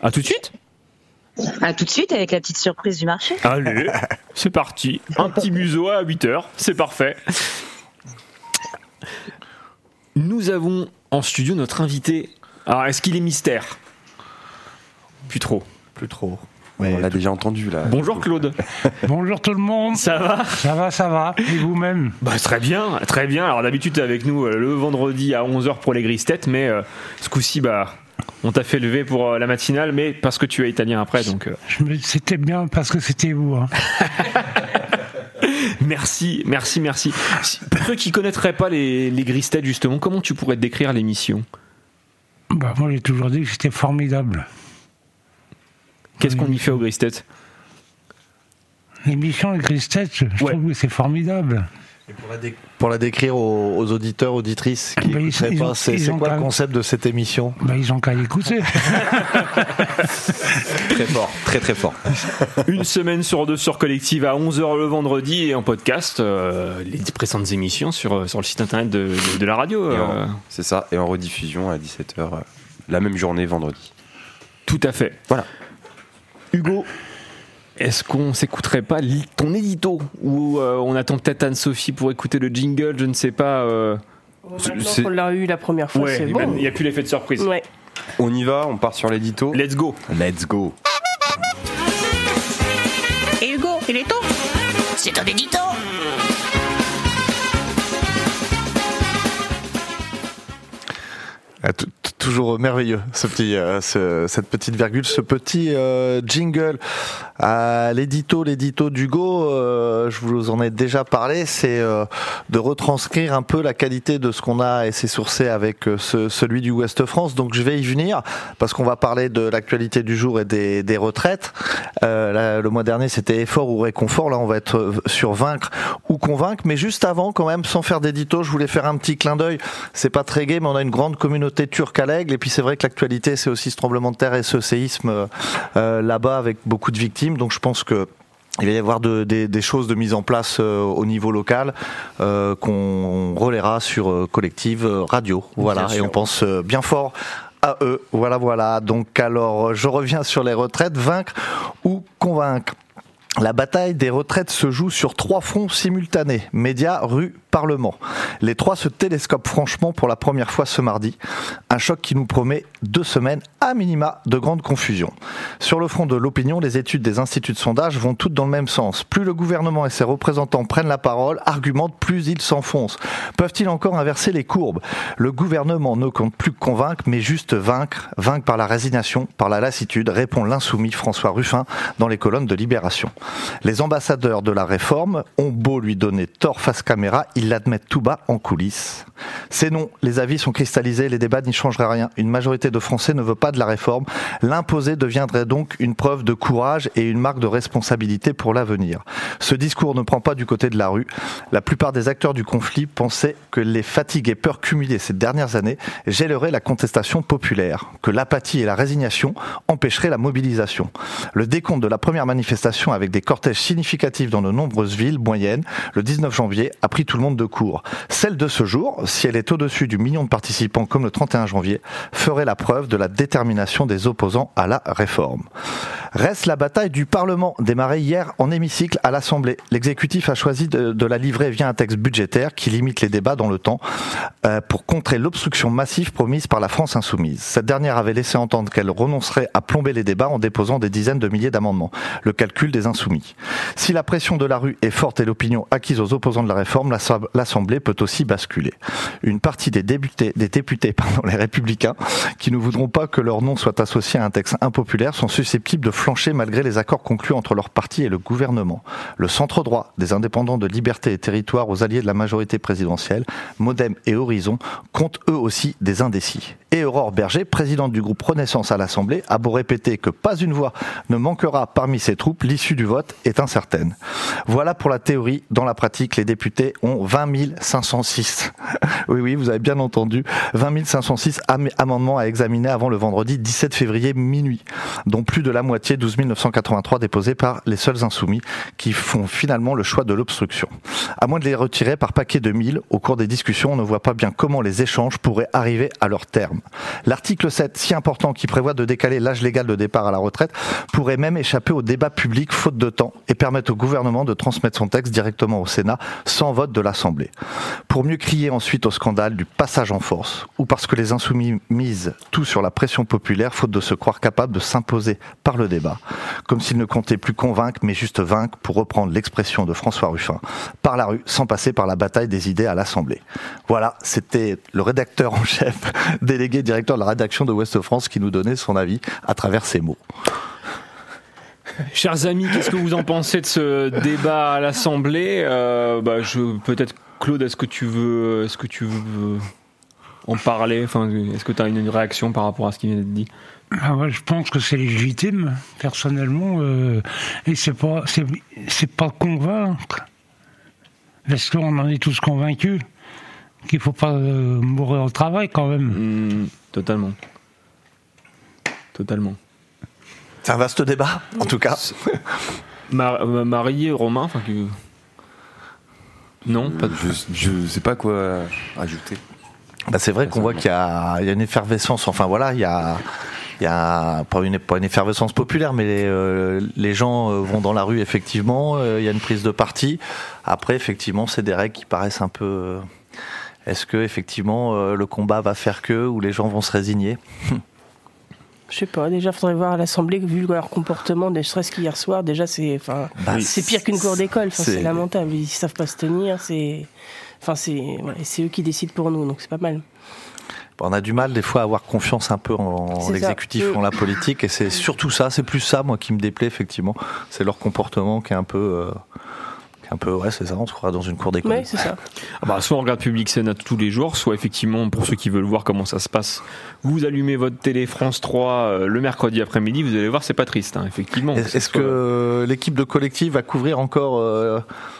à tout de suite. À tout de suite avec la petite surprise du marché. Allez, [laughs] c'est parti. Un petit museau à 8 heures, c'est parfait. Nous avons en studio notre invité. Alors, est-ce qu'il est mystère? Plus trop. Plus trop. On l'a déjà entendu là. Bonjour Claude. [laughs] Bonjour tout le monde. Ça va? Ça va, ça va. Et vous-même? Bah très bien, très bien. Alors d'habitude t'es avec nous euh, le vendredi à 11h pour les grises têtes, mais euh, ce coup-ci bah on t'a fait lever pour euh, la matinale, mais parce que tu es italien après, donc euh, Je me- C'était bien parce que c'était vous. hein. [laughs] merci, merci, merci. Pour ceux qui connaîtraient pas les, les grises têtes justement, comment tu pourrais décrire l'émission? Bah, moi, j'ai toujours dit que c'était formidable. Qu'est-ce qu'on y fait aux grises têtes L'émission Têtes, je trouve que c'est formidable. Pour la décrire aux, aux auditeurs, auditrices qui Bah, ils- pas, ont- c'est quoi le concept de cette émission? Bah, ils ont qu'à l'écouter. [laughs] [laughs] Très fort, très très fort. Une semaine sur deux sur Collective à 11h le vendredi et en podcast euh, les précédentes émissions sur, euh, sur le site internet de, de- de la radio. Euh. C'est ça, et en rediffusion à 17h la même journée vendredi. Tout à fait. Voilà. Hugo, est-ce qu'on s'écouterait pas ton édito Ou euh, on attend peut-être Anne-Sophie pour écouter le jingle, je ne sais pas. euh. Qu'on l'a eu la première fois, Ouais, c'est il n'y a plus l'effet de surprise. Ouais. On y va, on part sur l'édito. Let's go. Let's go. Et Hugo, il est temps C'est un édito Toujours merveilleux, ce petit, euh, ce- cette petite virgule, ce petit euh, jingle. À l'édito, l'édito d'Hugo, euh, je vous en ai déjà parlé, c'est de retranscrire un peu la qualité de ce qu'on a et c'est sourcé avec ce- celui du Ouest France. Donc je vais y venir parce qu'on va parler de l'actualité du jour et des, retraites. Le mois dernier, c'était effort ou réconfort. Là, on va être sur vaincre ou convaincre. Mais juste avant, quand même, sans faire d'édito, je voulais faire un petit clin d'œil. C'est pas très gai, mais on a une grande communauté turque à Et puis c'est vrai que l'actualité, c'est aussi ce tremblement de terre et ce séisme euh, euh, là-bas avec beaucoup de victimes. Donc je pense que il va y avoir de- des, des choses de mise en place euh, au niveau local euh, qu'on relaiera sur euh, Collective Radio. Voilà, Bien et sûr. on pense bien fort à eux. Voilà, voilà. Donc alors, je reviens sur les retraites. Vaincre ou convaincre? La bataille des retraites se joue sur trois fronts simultanés, médias, rue, Parlement. Les trois se télescopent franchement pour la première fois ce mardi. Un choc qui nous promet deux semaines à minima de grande confusion. Sur le front de l'opinion, les études des instituts de sondage vont toutes dans le même sens. Plus le gouvernement et ses représentants prennent la parole, argumentent, plus ils s'enfoncent. Peuvent-ils encore inverser les courbes? Le gouvernement ne compte plus convaincre, mais juste vaincre. Vaincre par la résignation, par la lassitude, répond l'insoumis François Ruffin dans les colonnes de Libération. Les ambassadeurs de la réforme ont beau lui donner tort face caméra, l'admettent tout bas en coulisses. C'est non, les avis sont cristallisés, les débats n'y changeraient rien. Une majorité de Français ne veut pas de la réforme. L'imposer deviendrait donc une preuve de courage et une marque de responsabilité pour l'avenir. Ce discours ne prend pas du côté de la rue. La plupart des acteurs du conflit pensaient que les fatigues et peurs cumulées ces dernières années gèleraient la contestation populaire, que l'apathie et la résignation empêcheraient la mobilisation. Le décompte de la première manifestation avec des cortèges significatifs dans de nombreuses villes moyennes, le 19 janvier, a pris tout le monde de cours. Celle de ce jour, si elle est au-dessus du million de participants comme le 31 janvier, ferait la preuve de la détermination des opposants à la réforme. Reste la bataille du Parlement, démarrée hier en hémicycle à l'Assemblée. L'exécutif a choisi de, la livrer via un texte budgétaire qui limite les débats dans le temps euh, pour contrer l'obstruction massive promise par la France insoumise. Cette dernière avait laissé entendre qu'elle renoncerait à plomber les débats en déposant des dizaines de milliers d'amendements. Le calcul des insoumis. Si la pression de la rue est forte et l'opinion acquise aux opposants de la réforme, l'Asso- l'Assemblée peut aussi basculer. Une partie des députés, pardon, les républicains, qui ne voudront pas que leur nom soit associé à un texte impopulaire, sont susceptibles de flancher malgré les accords conclus entre leur parti et le gouvernement. Le centre droit des indépendants de liberté et territoire aux alliés de la majorité présidentielle, Modem et Horizon, comptent eux aussi des indécis. Et Aurore Berger, présidente du groupe Renaissance à l'Assemblée, a beau répéter que pas une voix ne manquera parmi ses troupes, l'issue du vote est incertaine. Voilà pour la théorie. Dans la pratique, les députés ont 20 506. [laughs] Oui, oui, vous avez bien entendu. 20 506 am- amendements à examiner avant le vendredi 17 février minuit, dont plus de la moitié, 12 983 déposés par les seuls insoumis, qui font finalement le choix de l'obstruction. À moins de les retirer par paquet de 1000, au cours des discussions, on ne voit pas bien comment les échanges pourraient arriver à leur terme. L'article 7, si important, qui prévoit de décaler l'âge légal de départ à la retraite, pourrait même échapper au débat public faute de temps et permettre au gouvernement de transmettre son texte directement au Sénat sans vote de l'Assemblée. Pour mieux crier ensuite au scandale du passage en force, ou parce que les insoumis misent tout sur la pression populaire faute de se croire capables de s'imposer par le débat, comme s'ils ne comptaient plus convaincre mais juste vaincre, pour reprendre l'expression de François Ruffin, par la rue sans passer par la bataille des idées à l'Assemblée. Voilà, c'était le rédacteur en chef, délégué directeur de la rédaction de Ouest France qui nous donnait son avis à travers ces mots. Chers amis, qu'est-ce que vous en pensez de ce débat à l'Assemblée? Euh, bah, je peut-être Claude, est-ce que tu veux, est-ce que tu veux en parler? Enfin, est-ce que tu as une, une réaction par rapport à ce qui vient d'être dit? Ah ouais, je pense que c'est légitime, personnellement, euh, et c'est pas, c'est, c'est pas convaincre, parce qu'on en est tous convaincus qu'il faut pas euh, mourir au travail quand même. totalement. Totalement. C'est un vaste débat, en tout cas. [laughs] Mar- euh, Marie et Romain, enfin que. Non, pas de... je, je sais pas quoi ajouter. Bah, c'est vrai qu'on voit qu'il y a, il y a une effervescence. Enfin voilà, il y a, il y a pas une, pas une effervescence populaire, mais les, euh, les gens vont dans la rue effectivement. euh, il y a une prise de parti. Après, effectivement, c'est des règles qui paraissent un peu. euh, Est-ce que effectivement euh, le combat va faire que ou les gens vont se résigner Je sais pas, déjà faudrait voir à l'Assemblée, vu leur comportement, ne serait-ce qu'hier soir, déjà c'est enfin, Bah, c'est pire qu'une cour d'école, enfin, c'est- lamentable, ils savent pas se tenir, c'est enfin, eux qui décident pour nous, donc c'est pas mal. On a du mal des fois à avoir confiance un peu en l'exécutif, en la politique, et c'est surtout ça, c'est plus ça, moi, qui me déplaît effectivement. C'est leur comportement qui est un peu, euh, un peu, ouais, c'est ça, on se croirait dans une cour d'école. Ouais, c'est ça. Ah bah, soit on regarde Public Sénat tous les jours, soit effectivement, pour ceux qui veulent voir comment ça se passe, vous allumez votre télé France 3 euh, le mercredi après-midi, vous allez voir, c'est pas triste, hein, effectivement. Est- Est-ce que euh, l'équipe de collectif va couvrir encore euh,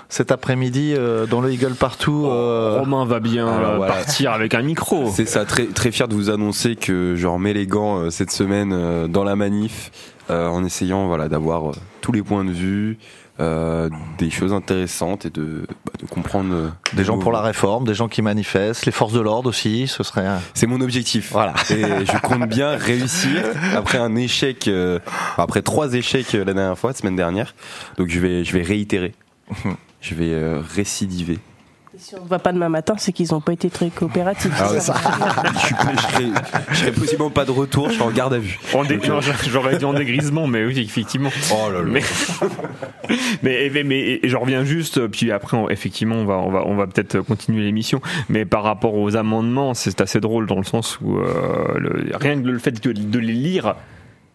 cet après-midi euh, dans le Eagle partout euh, Romain va bien Alors, euh, voilà. partir avec un micro. C'est ça, très, très fier de vous annoncer que je remets les gants euh, cette semaine euh, dans la manif euh, en essayant voilà, d'avoir euh, tous les points de vue, euh, des choses intéressantes et de, bah, de comprendre. euh, Des gens pour la réforme, des gens qui manifestent, les forces de l'ordre aussi, ce serait. un- C'est mon objectif. Voilà. Et je compte bien réussir après un échec, euh, après trois échecs la dernière fois, la semaine dernière. Donc je vais, je vais réitérer. [laughs] Je vais récidiver. Si on ne va pas demain matin, c'est qu'ils n'ont pas été très coopératifs. Ah ouais, c'est ça. je, suis, je, serai, je serai possiblement pas de retour, je suis en garde à vue. En dé- Donc, non, euh, J'aurais dit en dégrisement, mais oui, effectivement. Oh là là. Mais, [laughs] mais, mais, mais je reviens juste, puis après, on- effectivement, on va, on va, on va peut-être continuer l'émission. Mais par rapport aux amendements, c'est assez drôle dans le sens où euh, le- rien que le fait de, de les lire,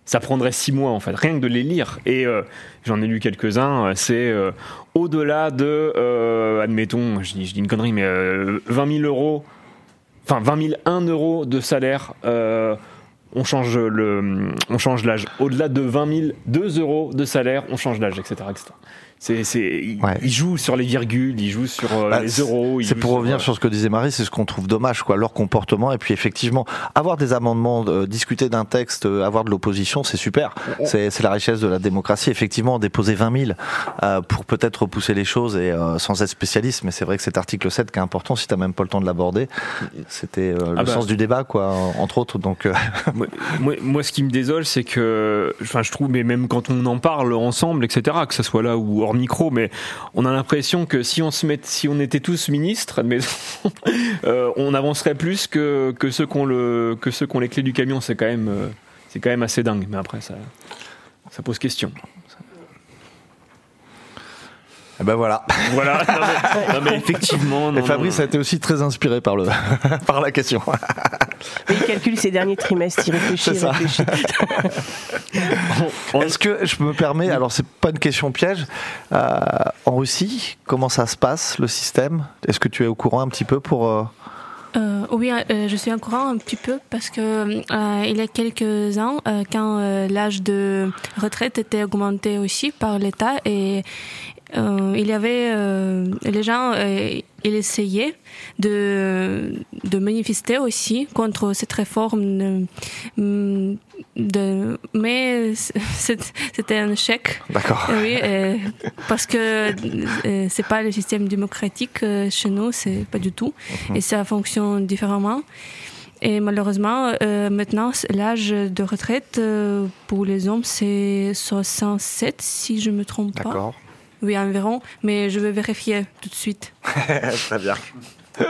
ça prendrait six mois en fait, rien que de les lire. Et euh, j'en ai lu quelques-uns, euh, c'est euh, au-delà de, admettons, je dis, je dis une connerie, mais euh, 20 000 euros, enfin 20 000 1 euros de salaire. on change le, on change l'âge. Au-delà de 20 000 2 euros de salaire, on change l'âge, etc. C'est, c'est, il, il joue sur les virgules, il joue sur euh, Bah, les euros. C'est pour revenir euh, sur ce que disait Marie, c'est ce qu'on trouve dommage, quoi, leur comportement. Et puis effectivement, avoir des amendements, euh, discuter d'un texte, euh, avoir de l'opposition, c'est super. C'est la richesse de la démocratie. Effectivement, en déposer 20 000 euh, pour peut-être repousser les choses et sans être spécialiste. Mais c'est vrai que cet article 7 qui est important, si t'as même pas le temps de l'aborder, c'était euh, le Ah bah. sens du débat, quoi, entre autres. Donc, moi, moi, moi, ce qui me désole, c'est que, enfin, je trouve, mais même quand on en parle ensemble, etc., que ça soit là ou micro, mais on a l'impression que si on se met, si on était tous ministres, [laughs] euh, on avancerait plus que, que ceux qui ont les clés du camion. C'est quand même, euh, c'est quand assez dingue. Mais après, ça pose question. Eh ben voilà. Voilà. [laughs] Non mais, non, mais effectivement. Et Fabrice non. a été aussi très inspiré par le, [laughs] par la question. Mais il calcule ses derniers trimestres, il réfléchit, il réfléchit. [laughs] Est-ce que je me permets, alors c'est pas une question piège, euh, en Russie, comment ça se passe le système? Est-ce que tu es au courant un petit peu pour... euh, Euh, oui, euh, je suis au courant un petit peu parce que euh, il y a quelques ans, euh, quand euh, l'âge de retraite était augmenté aussi par l'État et euh, il y avait euh, les gens, euh, ils essayaient de de manifester aussi contre cette réforme, de, de- mais c'était un échec. D'accord. Oui, euh, parce que euh, c'est pas le système démocratique euh, chez nous, c'est pas du tout, Mhm. et ça fonctionne différemment. Et malheureusement, euh, maintenant, l'âge de retraite euh, pour les hommes, c'est 67, si je me trompe pas. D'accord. Oui, environ, mais je vais vérifier tout de suite. [laughs] Très bien. [laughs]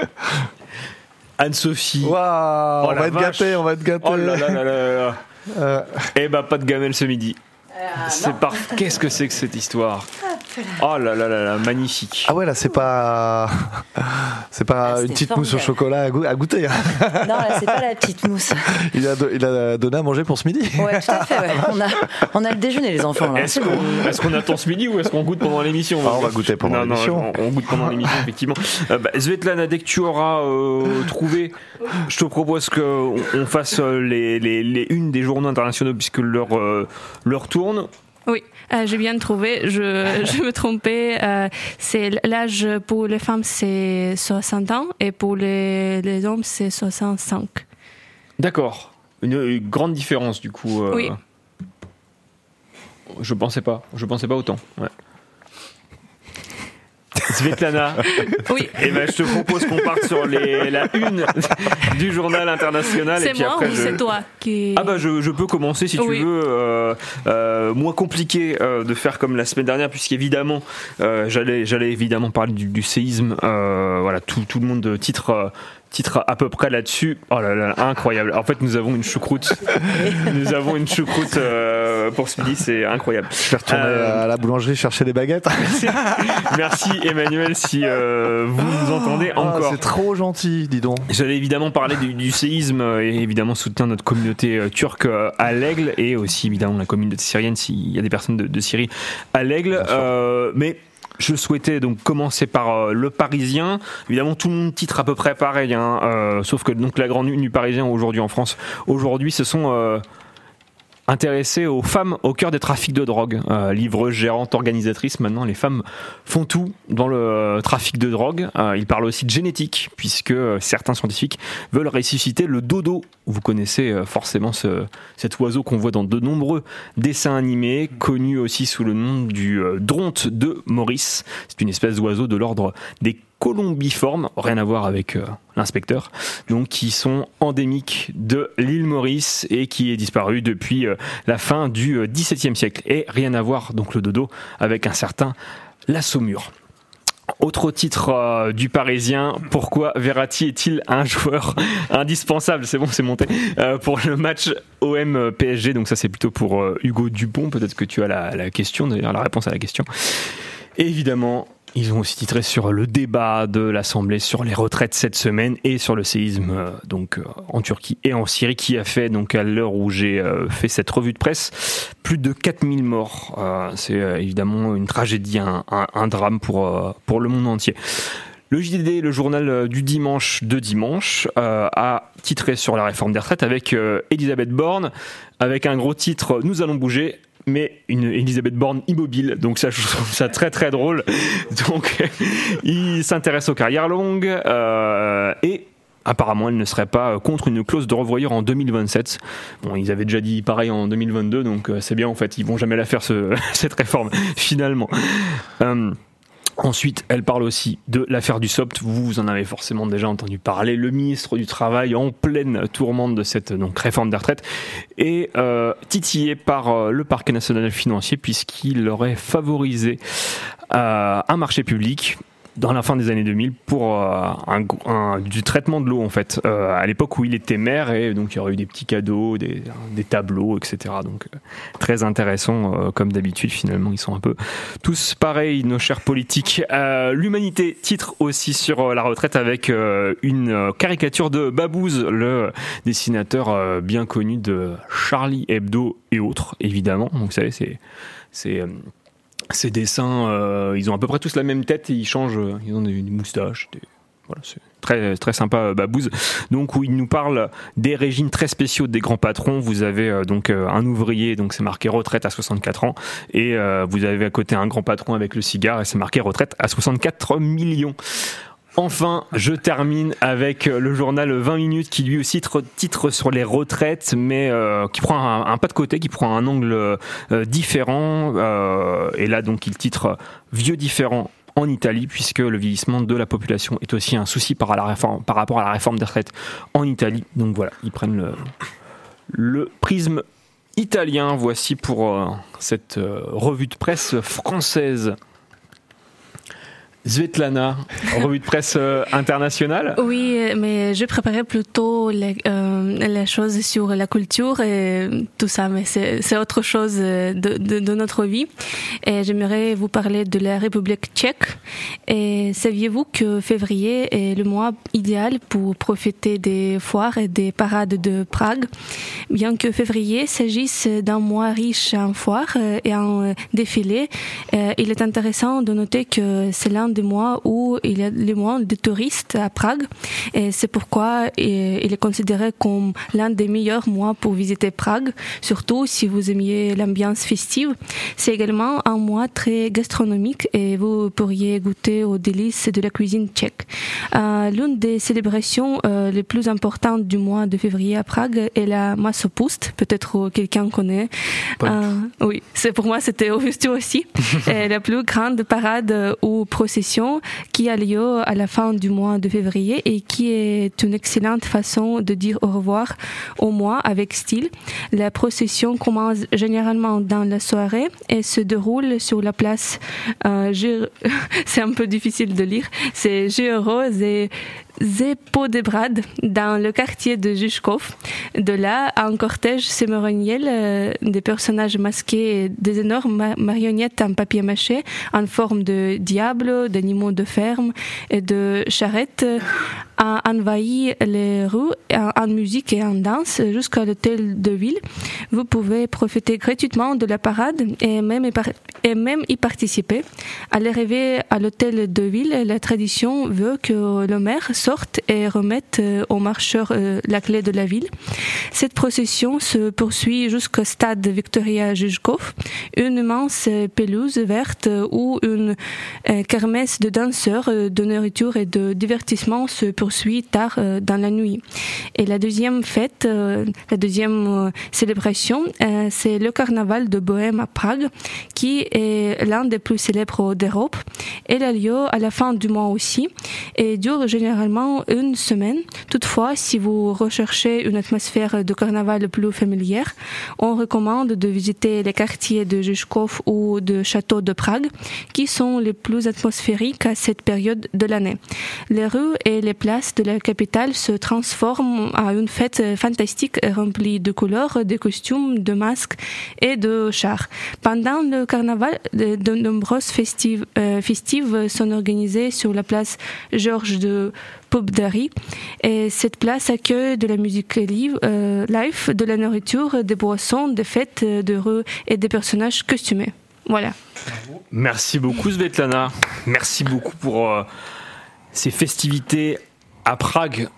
Anne-Sophie. Waouh, Oh on va être vache. gâtés, on va être gâtés. Oh là là là là là. [laughs] Euh, Eh ben, pas de gamelle ce midi. Ah, c'est par... Qu'est-ce que c'est que cette histoire? Oh là là là là, magnifique. Ah ouais, là c'est pas, [laughs] c'est pas une c'était petite mousse au chocolat à, à goûter. hein. Non, là, c'est pas la petite mousse. [laughs] Il a, il a donné à manger pour ce midi. Ouais, tout à fait. ouais. On, a, on a le déjeuner, les enfants. Là. Est-ce qu'on est-ce qu'on attend ce midi ou est-ce qu'on goûte pendant l'émission? Ah, on va goûter pendant l'émission. on, on goûte pendant l'émission, effectivement. [laughs] Euh, bah, Svetlana, dès que tu auras euh, trouvé, je te propose qu'on on fasse euh, les, les, les unes des journaux internationaux puisque leur, euh, leur tourne. Oui, euh, j'ai bien trouvé. Je, [laughs] je me trompais. euh, c'est l'âge pour les femmes, c'est 60 ans et pour les, les hommes, c'est 65. D'accord. Une, une grande différence du coup. euh, Oui. Je pensais pas. Je pensais pas autant. Ouais. Svetlana. [laughs] Oui. Et ben, je te propose qu'on parte sur les, la une du journal international. C'est moi après, ou je- c'est toi qui. Ah bah je, je peux commencer si Oui. tu veux. Euh, euh, moins compliqué euh, de faire comme la semaine dernière puisqu'évidemment euh, j'allais j'allais évidemment parler du, du séisme. Euh, voilà tout, tout le monde titre euh, titre à peu près là-dessus. Oh là là incroyable. En fait nous avons une choucroute. [laughs] nous avons une choucroute euh, pour ce midi c'est incroyable. Je vais retourner Euh, à la boulangerie chercher des baguettes. Merci Emmanuel si euh, vous nous entendez Ah, encore. c'est trop gentil, dis donc. J'allais évidemment parler du, du séisme euh, et évidemment soutenir notre communauté euh, turque euh, à l'Aigle et aussi évidemment la communauté syrienne s'il y a des personnes de, de Syrie à l'Aigle. Euh, mais je souhaitais donc commencer par euh, le Parisien. Évidemment, tout le monde titre à peu près pareil, hein, euh, sauf que donc la grande une du Parisien aujourd'hui en France, aujourd'hui, ce sont intéressés aux femmes au cœur des trafics de drogue. Euh, livreuses, gérantes, organisatrices, maintenant les femmes font tout dans le trafic de drogue. Euh, ils parlent aussi de génétique, puisque euh, certains scientifiques veulent ressusciter le dodo. Vous connaissez euh, forcément ce, cet oiseau qu'on voit dans de nombreux dessins animés, connu aussi sous le nom du dronte de Maurice. C'est une espèce d'oiseau de l'ordre des colombiformes, rien à voir avec euh, l'inspecteur, donc qui sont endémiques de l'île Maurice et qui est disparu depuis euh, la fin du euh, XVIIe siècle. Et rien à voir, donc le dodo, avec un certain La Saumure. Autre titre du Parisien, pourquoi Verratti est-il un joueur [laughs] indispensable? C'est bon, c'est monté pour le match OM PSG. Donc ça, c'est plutôt pour Hugo Dupont. Peut-être que tu as la, question, d'ailleurs la réponse à la question. Évidemment, ils ont aussi titré sur le débat de l'Assemblée sur les retraites cette semaine et sur le séisme euh, euh, en Turquie et en Syrie qui a fait donc à l'heure où j'ai euh, fait cette revue de presse plus de 4000 morts. C'est évidemment une tragédie, un, drame pour le monde entier. Le JDD, le journal du dimanche de dimanche, a titré sur la réforme des retraites avec Elisabeth Borne, avec un gros titre Nous allons bouger. Mais une Elisabeth Borne immobile. Donc ça, je trouve ça très très drôle. Donc [laughs] il s'intéresse aux carrières longues euh, et apparemment elle ne serait pas contre une clause de revoyure en 2027. Bon, ils avaient déjà dit pareil en 2022, donc euh, c'est bien en fait, ils vont jamais la faire ce, [laughs] cette réforme finalement. Euh, Ensuite, elle parle aussi de l'affaire du SOPT. Vous, en avez forcément déjà entendu parler. Le ministre du Travail, en pleine tourmente de cette réforme des retraites, est euh, titillé par euh, le parquet national financier puisqu'il aurait favorisé euh, un marché public dans la fin des années 2000 pour euh, un, un- du traitement de l'eau en fait. Euh, à l'époque où il était maire et donc il y aurait eu des petits cadeaux des, des tableaux etc donc euh, très intéressant euh, comme d'habitude finalement ils sont un peu tous pareils nos chers politiques. Euh, l'humanité titre aussi sur euh, la retraite avec une caricature de Babouze le dessinateur bien connu de Charlie Hebdo et autres évidemment. Donc vous savez c'est c'est ces dessins, euh, ils ont à peu près tous la même tête et ils changent, euh, ils ont des, moustaches. des- voilà, c'est très, très sympa, euh, Babouze. Donc, où il nous parle des régimes très spéciaux des grands patrons. Vous avez donc un ouvrier, donc c'est marqué retraite à 64 ans. Et vous avez à côté un grand patron avec le cigare et c'est marqué retraite à 64 millions. Enfin, je termine avec euh, le journal 20 minutes qui lui aussi titre, sur les retraites, mais euh, qui prend un, pas de côté, qui prend un angle euh, différent. et là, donc, il titre Vieux différent en Italie, puisque le vieillissement de la population est aussi un souci par, rapport à la réforme des retraites en Italie. Donc voilà, ils prennent le, prisme italien. Voici pour cette revue de presse française. Svetlana, revue de presse euh, internationale. Oui, mais je préparais plutôt les, euh, choses sur la culture et tout ça, mais c'est autre chose de, de, de notre vie. Et j'aimerais vous parler de la République tchèque. Et saviez-vous que février est le mois idéal pour profiter des foires et des parades de Prague? Bien que février s'agisse d'un mois riche en foires euh, et en euh, défilés, euh, il est intéressant de noter que c'est l'un des mois où il y a le moins de touristes à Prague et c'est pourquoi euh, il est considéré comme l'un des meilleurs mois pour visiter Prague, surtout si vous aimiez l'ambiance festive. C'est également un mois très gastronomique et vous pourriez goûter aux délices de la cuisine tchèque. Euh, L'une des célébrations euh, les plus importantes du mois de février à Prague est la Massopust. Peut-être quelqu'un connaît. Euh, oui, c'est pour moi c'était obvious aussi. [laughs] Et la plus grande parade ou procession qui a lieu à la fin du mois de février et qui est une excellente façon de dire au revoir au mois avec style. La procession commence généralement dans la soirée et se déroule sur la place. Euh, [laughs] c'est un peu difficile de lire. C'est Rose et Zepodebrad dans le quartier de Jushkov. De là, un cortège cérémoniel euh, des personnages masqués des énormes ma- marionnettes en papier mâché en forme de diables, d'animaux de ferme et de charrettes a envahi les rues en, musique et en danse jusqu'à l'hôtel de ville. Vous pouvez profiter gratuitement de la parade et même y, participer. À l'arrivée à l'hôtel de ville, la tradition veut que le maire sorte et remette euh, aux marcheurs euh, la clé de la ville. Cette procession se poursuit jusqu'au stade Victoria Jujkov, une immense euh, pelouse verte où une kermesse de danseurs, de nourriture et de divertissement se poursuit tard euh, dans la nuit. Et la deuxième fête, euh, la deuxième euh, célébration, c'est le carnaval de Bohème à Prague, qui est l'un des plus célèbres d'Europe. Elle a lieu à la fin du mois aussi et dure généralement une semaine. Toutefois, si vous recherchez une atmosphère de carnaval plus familière, on recommande de visiter les quartiers de Jushkov ou de Château de Prague, qui sont les plus atmosphériques à cette période de l'année. Les rues et les places de la capitale se transforment à une fête fantastique remplie de couleurs, de costumes, de masques et de chars. Pendant le carnaval, de, nombreuses festives, euh, festives sont organisées sur la place Georges de Pobdary. Et cette place accueille de la musique live, euh, live, de la nourriture, des boissons, des fêtes de rue et des personnages costumés. Voilà. Merci beaucoup Svetlana. Merci beaucoup pour euh, ces festivités à Prague.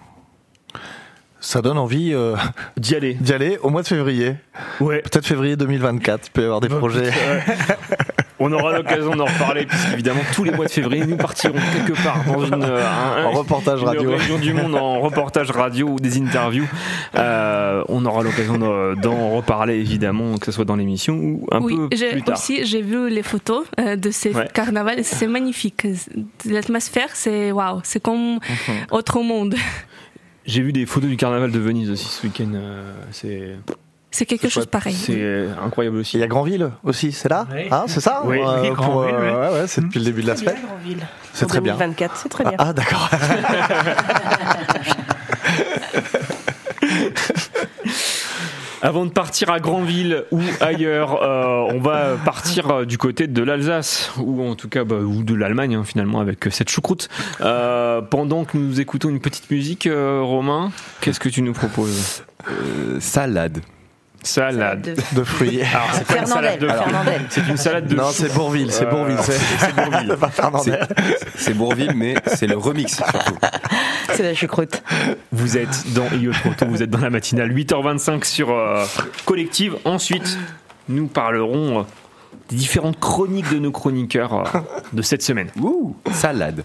Ça donne envie euh, [laughs] d'y aller. D'y aller au mois de février. Ouais. Peut-être février 2024. Il peut y avoir des projets. [laughs] On aura l'occasion d'en reparler, puisqu'évidemment, tous les mois de février, nous partirons quelque part dans une, euh, un- En reportage une radio. région du monde en reportage radio ou des interviews. Euh, on aura l'occasion d'en- reparler, évidemment, que ce soit dans l'émission ou un oui, peu j'ai plus tard. aussi j'ai vu les photos euh, de ces Ouais. carnavals, c'est magnifique. L'atmosphère, c'est waouh, c'est comme autre monde. J'ai vu des photos du carnaval de Venise aussi ce week-end. c'est C'est quelque chose pareil. c'est incroyable aussi. Il y a Grandville aussi, c'est là Hein, C'est ça Oui. Euh, Oui, pour, euh, oui. ouais, ouais, C'est depuis le début de la Très bien, semaine. C'est très bien. 2024, c'est très bien. Ah, d'accord. [laughs] Avant de partir à Granville ou ailleurs, euh, on va partir euh, du côté de l'Alsace, ou en tout cas bah, ou de l'Allemagne hein, finalement avec cette choucroute. Euh, pendant que nous écoutons une petite musique, euh, Romain, qu'est-ce que tu nous proposes? Salade. Salade de fruits. [laughs] Alors c'est pas une salade de fruits. C'est une salade de Non, c'est Bourville, c'est Euh, Bourville, c'est- c'est Bourville. Pas Fernandel. C'est- Bourville, mais c'est le remix surtout. C'est la choucroute. Vous êtes dans trop tôt, vous êtes dans la matinale 8h25 sur euh, Collective. Ensuite, nous parlerons euh, des différentes chroniques de nos chroniqueurs de cette semaine. Ouh, salade.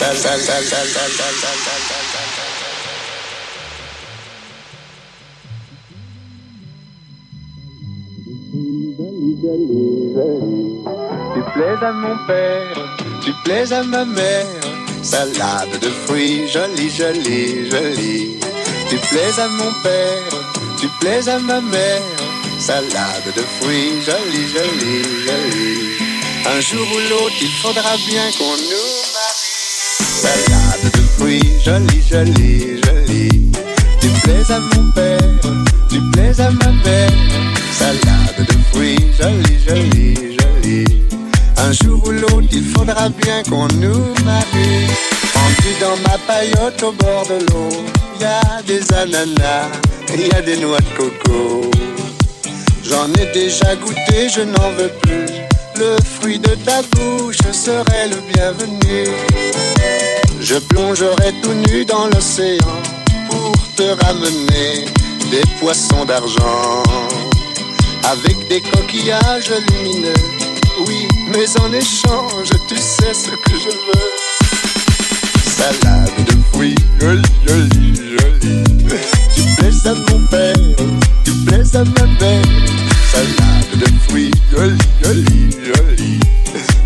Tu plais à mon père, tu plais à ma mère. Salade de fruits, jolie, jolie, jolie. Tu plais à mon père, tu plais à ma mère. Salade de fruits, jolie, jolie, jolie. Un jour ou l'autre, il faudra bien qu'on nous fruits, jolie, jolie, jolie. Tu plais à mon père, tu plais à ma mère. Salade de fruits, jolie, jolie, jolie. Un jour ou l'autre, il faudra bien qu'on nous marie. Pendu dans ma paillote au bord de l'eau, y a des ananas, y a des noix de coco. J'en ai déjà goûté, je n'en veux plus. Le fruit de ta bouche serait le bienvenu. Je plongerai tout nu dans l'océan pour te ramener des poissons d'argent avec des coquillages lumineux. Oui, mais en échange, tu sais ce que je veux. Salade de fruits, jolie, jolie, jolie. Tu plais à mon père, tu plais à ma mère. Salade de fruits.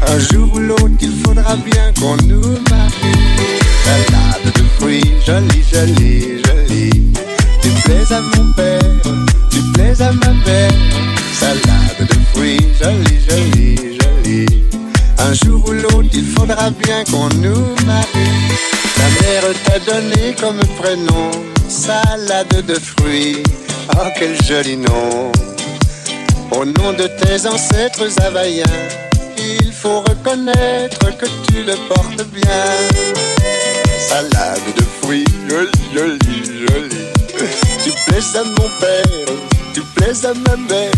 Un jour ou l'autre, il faudra bien qu'on nous marie. Salade de fruits, jolie, jolie, jolie. Tu plais à mon père, tu plais à ma mère. Salade de fruits, jolie, jolie, jolie. Un jour ou l'autre, il faudra bien qu'on nous marie. Ta mère t'a donné comme prénom salade de fruits. Oh, quel joli nom. Au nom de tes ancêtres havaïens, reconnaître que tu le portes bien. Salade de fruits, jolie, jolie, jolie. Tu plais à mon père, tu plais à ma mère.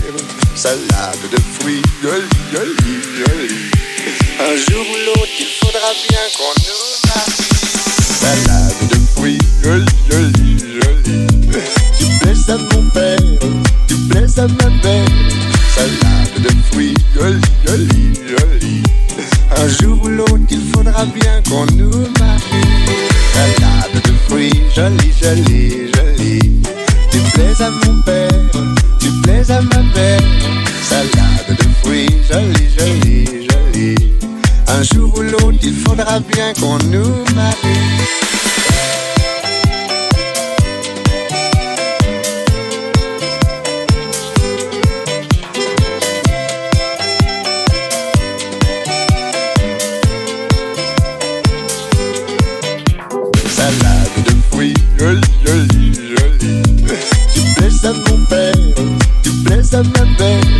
Salade de fruits, jolie, jolie, jolie. Un jour ou l'autre, il faudra bien qu'on nous marie. Salade de fruits, jolie, jolie, jolie. Tu plais à mon père, tu plais à ma mère. Salade de fruits, jolie, jolie. Un jour ou l'autre, il faudra bien qu'on nous marie. Salade de fruits, jolie, jolie, jolie. plais à mon père, tu plais à ma mère. Salade de fruits, jolie, jolie, jolie. Un jour ou l'autre, il faudra bien qu'on nous marie. usted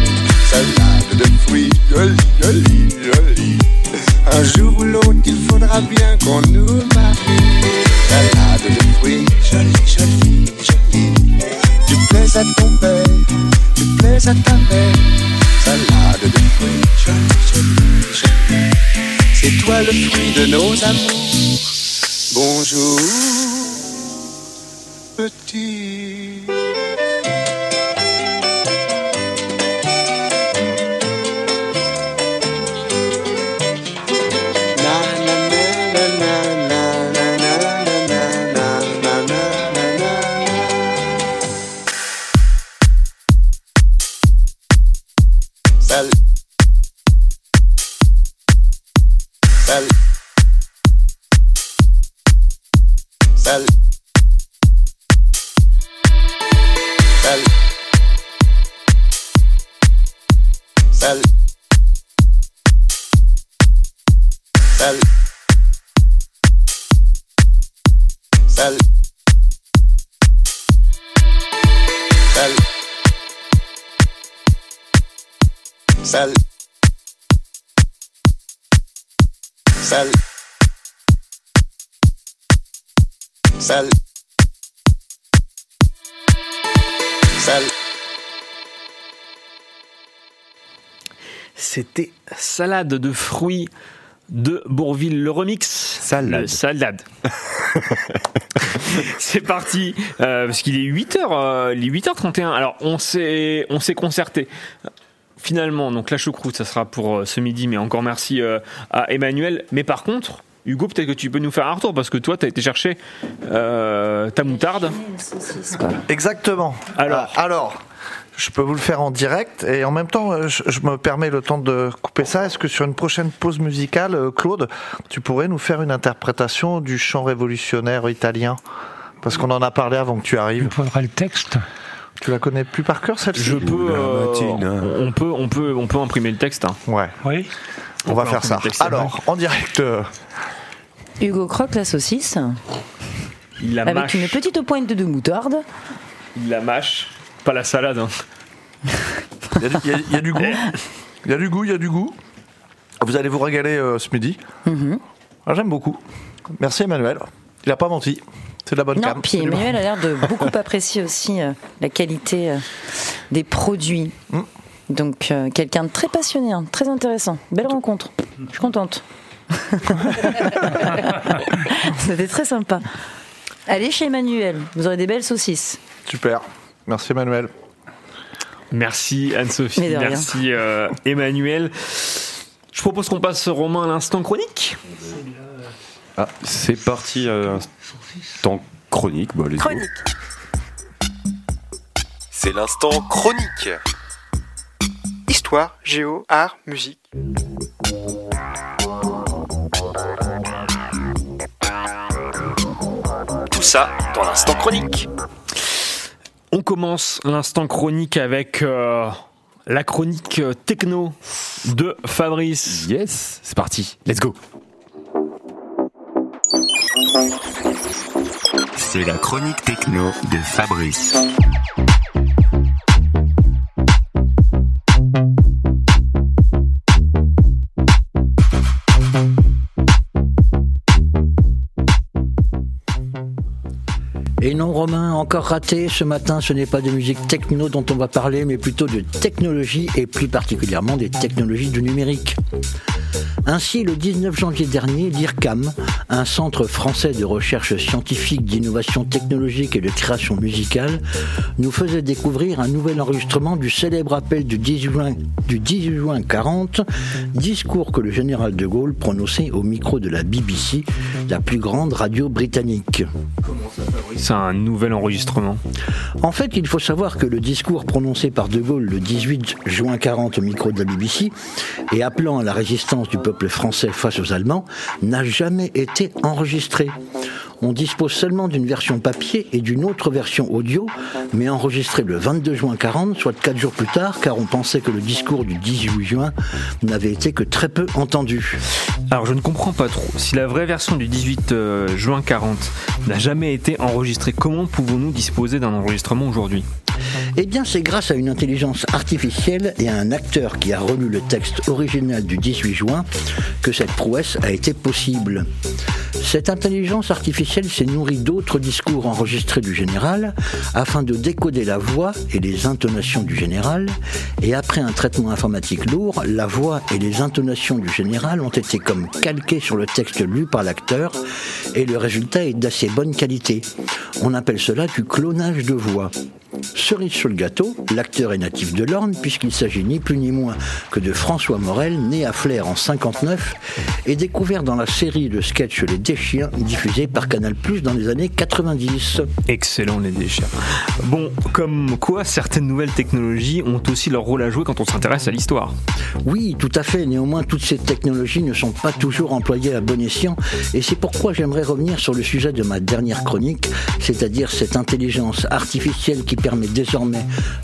Salade de fruits de Bourville, le remix. Salade. salade. [laughs] C'est parti, euh, parce qu'il est 8h, il est 8h31. Alors, on s'est, on s'est concerté. Finalement, donc la choucroute, ça sera pour euh, ce midi, mais encore merci euh, à Emmanuel. Mais par contre, Hugo, peut-être que tu peux nous faire un retour, parce que toi, tu as été chercher euh, ta moutarde. Exactement. Alors, alors, je peux vous le faire en direct et en même temps, je, je me permets le temps de couper ça. Est-ce que sur une prochaine pause musicale, euh, Claude, tu pourrais nous faire une interprétation du chant révolutionnaire italien? Parce qu'on en a parlé avant que tu arrives. Il faudra le texte. Tu la connais plus par cœur celle-ci? Je peux, euh, on peut, on peut, on peut imprimer le texte. hein. Ouais. Oui. On va faire ça. texte. Alors, en direct. euh, Hugo croque la saucisse Il la avec mâche. une petite pointe de moutarde. Il la mâche, pas la salade. hein. Il y, a du- il y a- il y a du goût. Il y a du goût, il y a du goût. Vous allez vous régaler euh, ce midi. Ah, J'aime beaucoup. Merci Emmanuel. Il a pas menti. C'est de la bonne Non, cam. puis. Emmanuel a l'air de beaucoup [laughs] apprécier aussi euh, la qualité euh, des produits. Mm. Donc, euh, quelqu'un de très passionné, hein, très intéressant. Belle rencontre. Je suis contente. [laughs] [laughs] C'était très sympa. Allez chez Emmanuel, vous aurez des belles saucisses. Super. Merci Emmanuel. Merci Anne-Sophie, merci euh, Emmanuel. Je propose qu'on passe Romain à l'instant chronique. Ah, c'est parti. euh, temps chronique. Bah. Chronique. C'est l'instant chronique. Histoire, géo, art, musique. Tout ça dans l'instant chronique. On commence l'instant chronique avec euh, la chronique techno de Fabrice. Yes, c'est parti. Let's go. C'est la chronique techno de Fabrice. Romain, encore raté. Ce matin, ce n'est pas de musique techno dont on va parler, mais plutôt de technologie et plus particulièrement des technologies du numérique. Ainsi, le 19 janvier dernier, l'IRCAM un centre français de recherche scientifique, d'innovation technologique et de création musicale, nous faisait découvrir un nouvel enregistrement du célèbre appel du 18 juin, du 18 juin 40, discours que le général de Gaulle prononçait au micro de la BBC, la plus grande radio britannique. C'est un nouvel enregistrement? En fait, il faut savoir que le discours prononcé par De Gaulle le 18 juin 40 au micro de la BBC et appelant à la résistance du peuple français face aux Allemands n'a jamais été enregistré. On dispose seulement d'une version papier et d'une autre version audio, mais enregistrée le 22 juin 40, soit quatre jours plus tard, car on pensait que le discours du 18 juin n'avait été que très peu entendu. Alors je ne comprends pas trop. Si la vraie version du 18 euh, juin 40 n'a jamais été enregistrée, comment pouvons-nous disposer d'un enregistrement aujourd'hui? Eh bien, c'est grâce à une intelligence artificielle et à un acteur qui a relu le texte original du 18 juin que cette prouesse a été possible. Cette intelligence artificielle s'est nourrie d'autres discours enregistrés du général afin de décoder la voix et les intonations du général. Et après un traitement informatique lourd, la voix et les intonations du général ont été comme calquées sur le texte lu par l'acteur et le résultat est d'assez bonne qualité. On appelle cela du clonage de voix. Sur le gâteau, l'acteur est natif de l'Orne puisqu'il s'agit ni plus ni moins que de François Morel, né à Flers en 59 et découvert dans la série de sketch Les Déchiens diffusée par Canal+ dans les années 90. Excellent les déchets. Bon, comme quoi certaines nouvelles technologies ont aussi leur rôle à jouer quand on s'intéresse à l'histoire. Oui, tout à fait. Néanmoins, toutes ces technologies ne sont pas toujours employées à bon escient. Et c'est pourquoi j'aimerais revenir sur le sujet de ma dernière chronique, c'est-à-dire cette intelligence artificielle qui permet désormais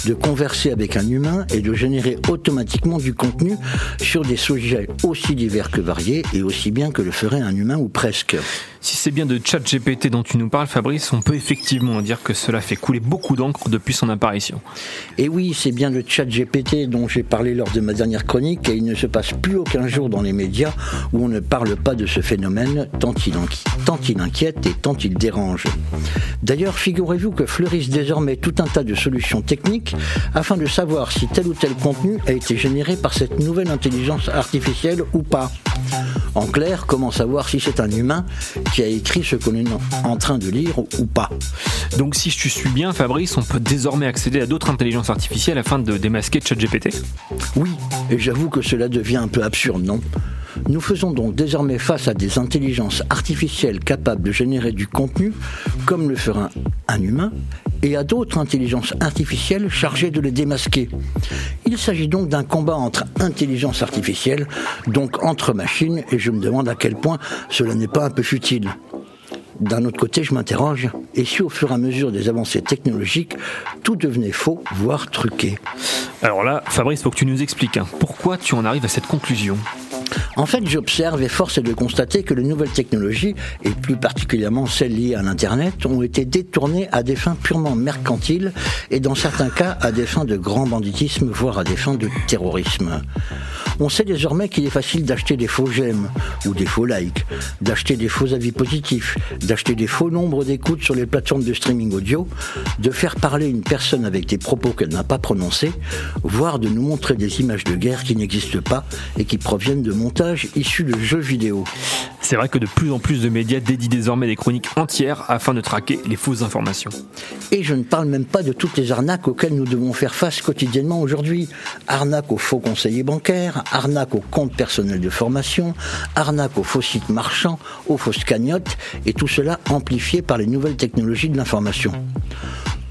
de converser avec un humain et de générer automatiquement du contenu sur des sujets aussi divers que variés et aussi bien que le ferait un humain ou presque. Si c'est bien de ChatGPT dont tu nous parles, Fabrice, on peut effectivement dire que cela fait couler beaucoup d'encre depuis son apparition. Et oui, c'est bien le chat GPT dont j'ai parlé lors de ma dernière chronique et il ne se passe plus aucun jour dans les médias où on ne parle pas de ce phénomène tant il, tant il inquiète et tant il dérange. D'ailleurs, figurez-vous que fleurissent désormais tout un tas de solutions techniques afin de savoir si tel ou tel contenu a été généré par cette nouvelle intelligence artificielle ou pas. En clair, comment savoir si c'est un humain qui a écrit ce qu'on est en train de lire ou pas? Donc si je te suis bien, Fabrice, on peut désormais accéder à d'autres intelligences artificielles afin de démasquer ChatGPT Oui, et j'avoue que cela devient un peu absurde, non? Nous faisons donc désormais face à des intelligences artificielles capables de générer du contenu, comme le ferait un, un humain, et à d'autres intelligences artificielles chargées de les démasquer. Il s'agit donc d'un combat entre intelligence artificielle, donc entre machines, et je me demande à quel point cela n'est pas un peu futile. D'un autre côté, je m'interroge, et si au fur et à mesure des avancées technologiques, tout devenait faux, voire truqué? Alors là, Fabrice, faut que tu nous expliques hein, pourquoi tu en arrives à cette conclusion? En fait, j'observe et force est de constater que les nouvelles technologies, et plus particulièrement celles liées à l'Internet, ont été détournées à des fins purement mercantiles et dans certains cas à des fins de grand banditisme, voire à des fins de terrorisme. On sait désormais qu'il est facile d'acheter des faux j'aime ou des faux likes, d'acheter des faux avis positifs, d'acheter des faux nombres d'écoutes sur les plateformes de streaming audio, de faire parler une personne avec des propos qu'elle n'a pas prononcés, voire de nous montrer des images de guerre qui n'existent pas et qui proviennent de issus de jeux vidéo. C'est vrai que de plus en plus de médias dédient désormais des chroniques entières afin de traquer les fausses informations. Et je ne parle même pas de toutes les arnaques auxquelles nous devons faire face quotidiennement aujourd'hui. Arnaque aux faux conseillers bancaires, arnaque aux comptes personnels de formation, arnaque aux faux sites marchands, aux fausses cagnottes, et tout cela amplifié par les nouvelles technologies de l'information.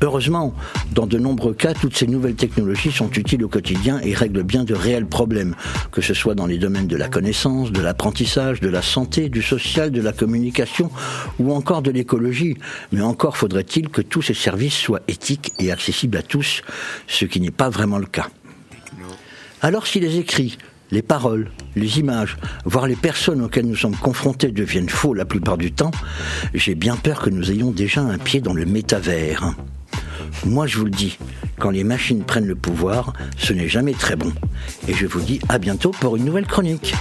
Heureusement, dans de nombreux cas, toutes ces nouvelles technologies sont utiles au quotidien et règlent bien de réels problèmes, que ce soit dans les domaines de la connaissance, de l'apprentissage, de la santé, du social, de la communication ou encore de l'écologie. Mais encore faudrait-il que tous ces services soient éthiques et accessibles à tous, ce qui n'est pas vraiment le cas. Alors si les écrits, les paroles, les images, voire les personnes auxquelles nous sommes confrontés deviennent faux la plupart du temps, j'ai bien peur que nous ayons déjà un pied dans le métavers. Moi je vous le dis, quand les machines prennent le pouvoir, ce n'est jamais très bon. Et je vous dis à bientôt pour une nouvelle chronique.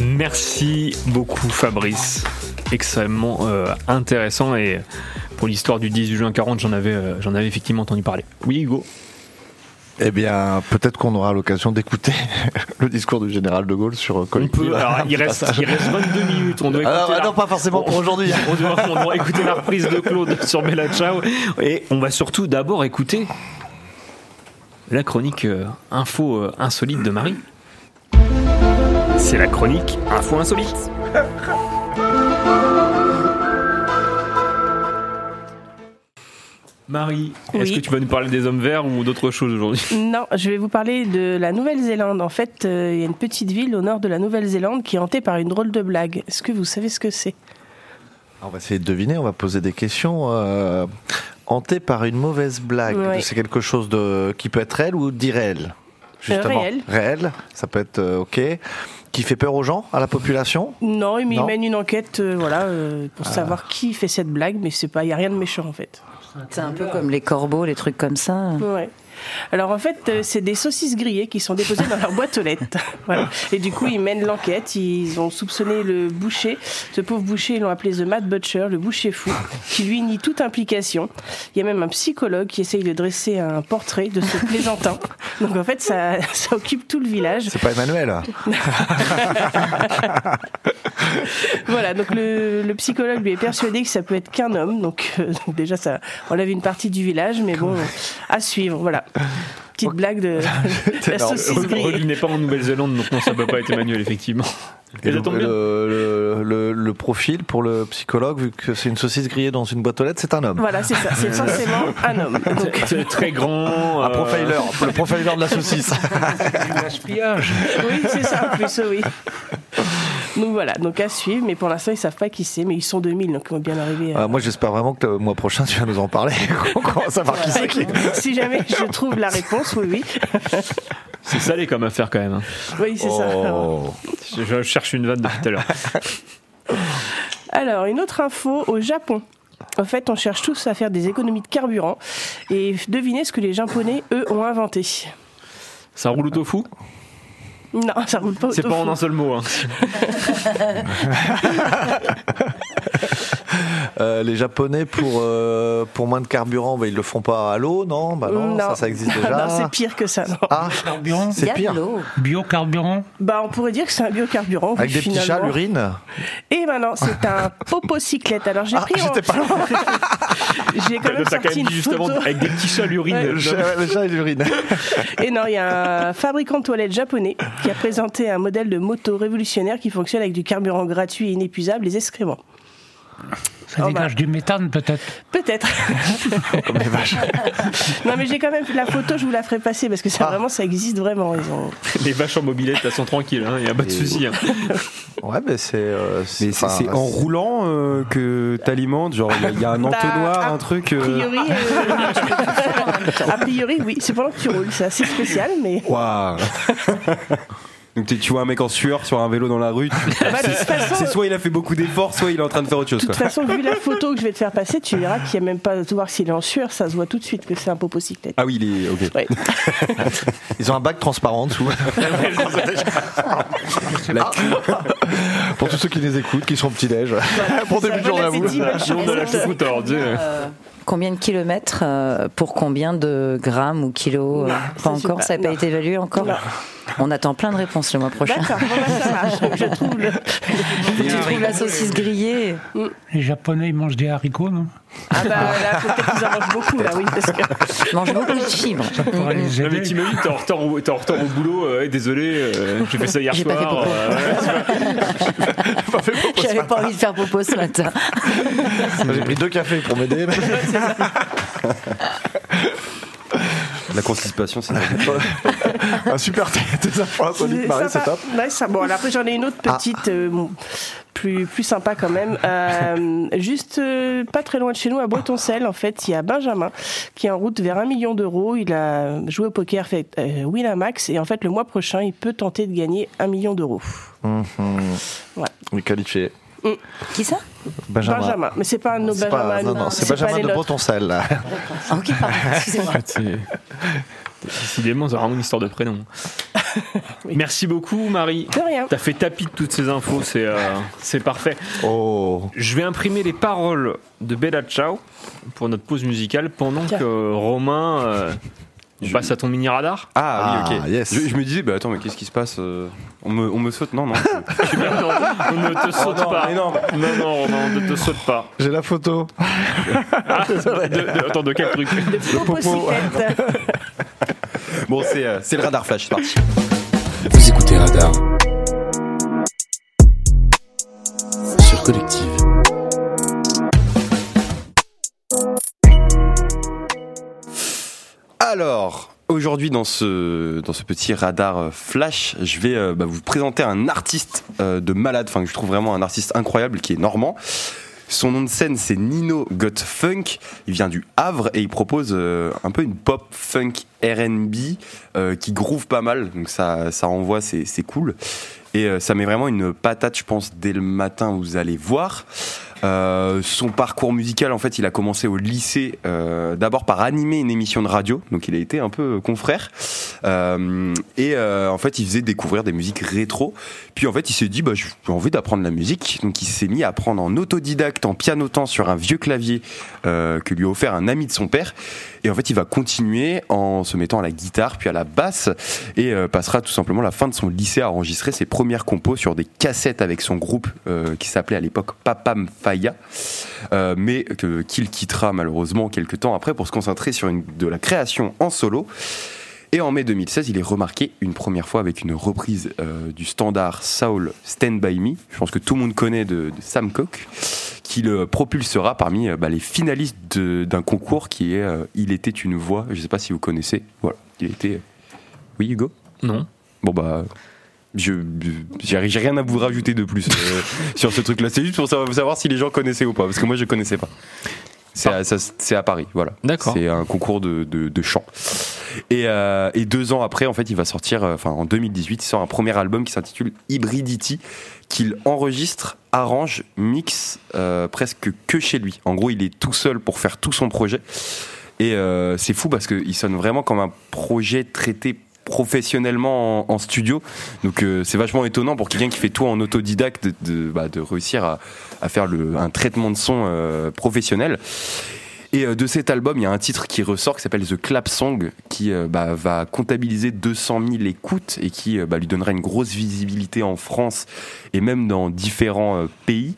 Merci beaucoup Fabrice. Extrêmement euh, intéressant et pour l'histoire du 18 juin 40, j'en avais, euh, j'en avais effectivement entendu parler. Oui Hugo Eh bien, peut-être qu'on aura l'occasion d'écouter [laughs] le discours du général de Gaulle sur euh, On peut, alors, il, Un reste, passage. il reste 22 minutes. On doit écouter ah, la- non, pas forcément pour aujourd'hui. [laughs] On doit, on doit écouter la reprise de Claude sur Bella Ciao. Et on va surtout d'abord écouter la chronique euh, info euh, insolite de Marie. C'est la chronique info insolite. [laughs] Marie, est-ce que tu vas nous parler des hommes verts ou d'autre chose aujourd'hui? Non, je vais vous parler de la Nouvelle-Zélande. En fait, euh, il y a une petite ville au nord de la Nouvelle-Zélande qui est hantée par une drôle de blague. Est-ce que vous savez ce que c'est? On va essayer de deviner, on va poser des questions. Euh, hanté par une mauvaise blague, Ouais. c'est quelque chose de qui peut être réel ou d'irréel Justement, réel. Réel, ça peut être euh, ok. Qui fait peur aux gens, à la population? Non, mais Non. il mène une enquête, euh, voilà, euh, pour Ah. savoir qui fait cette blague, mais c'est pas, il y a rien de méchant en fait. C'est un peu comme les corbeaux, les trucs comme ça. Alors en fait, euh, c'est des saucisses grillées qui sont déposées dans leur boîte aux lettres. [laughs] Voilà. Et du coup, ils mènent l'enquête. Ils ont soupçonné le boucher. Ce pauvre boucher, ils l'ont appelé The Mad Butcher, le boucher fou, qui lui nie toute implication. Il y a même un psychologue qui essaye de dresser un portrait de ce plaisantin. [laughs] Donc en fait, ça, [laughs] ça occupe tout le village. C'est pas Emmanuel Voilà, donc le, le psychologue lui est persuadé que ça peut être qu'un homme, donc, euh, donc déjà ça enlève une partie du village, mais bon, à suivre, voilà. [laughs] Petite blague de [laughs] la saucisse grillée. Il n'est pas en Nouvelle-Zélande, donc non, ça peut pas être Emmanuel, effectivement. [laughs] Et Et le, ça tombe bien. le- le- le profil pour le psychologue, vu que c'est une saucisse grillée dans une boîte aux lettres, c'est un homme. Voilà, c'est ça, c'est forcément un homme. Donc, C'est très grand. Un euh, profiler, le profiler de la saucisse. oui, c'est ça en plus, oui. Donc voilà, donc à suivre, mais pour l'instant ils savent pas qui c'est, mais ils sont 2000, donc ils vont bien arriver à... Ah, moi, j'espère vraiment que le mois prochain, tu vas nous en parler. [laughs] On va savoir qui c'est qui. Si jamais je trouve la réponse, oui, oui. [laughs] C'est salé comme affaire quand même. hein. Oui, c'est ça. Oh. Je, je cherche une vanne depuis tout à l'heure. [laughs] Alors, une autre info au Japon. En fait, on cherche tous à faire des économies de carburant et devinez ce que les Japonais, eux, ont inventé. Ça roule au tofu? Non, ça roule pas au C'est pas en un seul mot. hein. [laughs] Euh, les Japonais, pour, euh, pour moins de carburant, bah, ils le font pas à l'eau, non? Bah non, ça, ça existe déjà. [laughs] non, c'est pire que ça. Non. Ah, Carburant? c'est pire. Biocarburant? Bah, on pourrait dire que c'est un biocarburant. Avec oui, des petits chats, finalement. l'urine? Et ben non, c'est un popocyclette. Alors j'ai Ah, pris. en- j'étais pas loin. [laughs] j'ai quand même T'as quand sorti même une dit juste avant, photo. avec des petits chats l'urine. Ouais. Le chat, le chat et l'urine. Et non, il y a un fabricant de toilettes japonais qui a présenté un modèle de moto révolutionnaire qui fonctionne avec du carburant gratuit et inépuisable, les excréments. Ça Oh, dégage du méthane peut-être Peut-être. Comme les vaches. [laughs] non, mais j'ai quand même la photo, je vous la ferai passer parce que Ah. ça vraiment, ça existe vraiment. Ils ont... Les vaches en mobilette, elles sont tranquilles, il n'y a pas de souci. hein. [laughs] Ouais, mais c'est. euh, Mais c'est enfin, en roulant euh, que t'alimentes, genre il y a- il y, a un Bah, entonnoir, un truc. euh, A priori, euh, [laughs] a priori, oui, c'est pendant que tu roules, c'est assez spécial, mais. Waouh Donc tu vois un mec en sueur sur un vélo dans la rue, tu- Bah, c'est soit il a fait beaucoup d'efforts, soit il est en train de faire autre chose. De toute quoi. façon, vu la photo que je vais te faire passer, tu verras qu'il n'y a même pas de voir s'il est en sueur, ça se voit tout de suite que c'est un popocyclette. Ah oui, il est. Ok. Ouais. [laughs] Ils ont un bac transparent en dessous. La Pour tous ceux qui les écoutent, qui sont au petit-déj. Pour début de journée à vous. On a la choucroute, Combien de kilomètres euh, pour combien de grammes ou kilos euh, Non, Pas encore, ça n'a pas été évalué encore Non. On attend plein de réponses le mois prochain. D'accord, bon, bah, ça marche. [laughs] Je trouve le. [laughs] tu trouves la saucisse grillée Les Japonais ils mangent des haricots, non? Ah bah là, peut-être qu'ils en mangent beaucoup, là, oui, parce que. Ils mangent beaucoup de fibres. Ça pourrait les Non, mais aider. t'imagines, t'es en retard au, t'es en retard au boulot, euh, désolé, euh, j'ai fait ça hier J'ai pas fait soir. popo. euh, [laughs] J'avais pas envie de faire popo ce matin. J'ai pris deux cafés pour m'aider. La constipation, c'est. un super tes [laughs] insolites, Marie, c'est top. Ouais, ça, bon, alors après, j'en ai une autre Ah. petite, euh, bon, plus, plus sympa quand même. Euh, [laughs] juste euh, pas très loin de chez nous, à Bretoncel, en fait, il y a Benjamin qui est en route vers un million d'euros. Il a joué au poker, fait euh, Winamax, et en fait, le mois prochain, il peut tenter de gagner un million d'euros. Mhm. Ouais. Oui, qualifié. Qui ça? Benjamin. Benjamin. Mais c'est pas un de nos Benjamin. pas, non, non, c'est Benjamin de nôtres. Bretoncel. là. Ah, Ok, pardon, excusez-moi. [laughs] Décidément, c'est vraiment une histoire de prénom. [laughs] Merci beaucoup, Marie. De rien. T'as fait tapis de toutes ces infos, c'est euh, c'est parfait. Oh. Je vais imprimer les paroles de Bella Ciao pour notre pause musicale pendant Tiens. que Romain euh, On passe à ton mini radar Ah, oui, ok. Ah, yes. Je, je me disais, bah attends, mais qu'est-ce qui se passe euh, on, me, on me saute Non, non. Je. [laughs] On ne te saute Oh non, pas. non. non, non, on ne te saute pas. J'ai la photo. [laughs] Ah, de, de- attends, de quel truc [laughs] bon, c'est euh, c'est le radar flash, c'est parti. Vous écoutez Radar sur Collective. Alors, aujourd'hui dans ce, dans ce petit radar euh, flash, je vais euh, bah, vous présenter un artiste euh, de malade, enfin que je trouve vraiment un artiste incroyable qui est normand. Son nom de scène c'est Nino Got Funk, il vient du Havre et il propose un peu une pop funk R&B qui groove pas mal, donc ça, ça envoie, c'est cool. Et ça met vraiment une patate, je pense, dès le matin, vous allez voir. Euh, son parcours musical, en fait, il a commencé au lycée, euh, d'abord par animer une émission de radio, donc il a été un peu confrère. Euh, et euh, en fait, il faisait découvrir des musiques rétro. Puis en fait, il s'est dit, bah, j'ai envie d'apprendre la musique, donc il s'est mis à apprendre en autodidacte, en pianotant sur un vieux clavier euh, que lui a offert un ami de son père. Et en fait, il va continuer en se mettant à la guitare, puis à la basse, et euh, passera tout simplement la fin de son lycée à enregistrer ses premières compos sur des cassettes avec son groupe euh, qui s'appelait à l'époque Papam Faya, euh, mais qu'il quittera malheureusement quelques temps après pour se concentrer sur une, de la création en solo. Et en mai 2016, il est remarqué une première fois avec une reprise euh, du standard Soul Stand By Me. Je pense que tout le monde connaît de, de Sam Cooke, qui le propulsera parmi euh, bah, les finalistes d'un concours qui est euh, Il était une voix. Je ne sais pas si vous connaissez. Voilà, il était. Oui, Hugo? Non. Bon bah. Je j'ai rien à vous rajouter de plus euh, [laughs] sur ce truc-là. C'est juste pour savoir, si les gens connaissaient ou pas, parce que moi je connaissais pas. C'est à, à Paris, voilà. D'accord. C'est un concours de, de, de chant. Et, euh, et deux ans après, en fait, il va sortir, euh, enfin en 2018, il sort un premier album qui s'intitule Hybridity, qu'il enregistre, arrange, mixe euh, presque que chez lui. En gros, il est tout seul pour faire tout son projet. Et euh, c'est fou parce qu'il sonne vraiment comme un projet traité professionnellement en, studio. Donc euh, c'est vachement étonnant pour quelqu'un qui fait tout en autodidacte de, bah, réussir à, faire un traitement de son professionnel. Et euh, de cet album, il y a un titre qui ressort qui s'appelle The Clap Song, qui euh, bah, va comptabiliser 200 000 écoutes et qui euh, bah, lui donnera une grosse visibilité en France et même dans différents pays.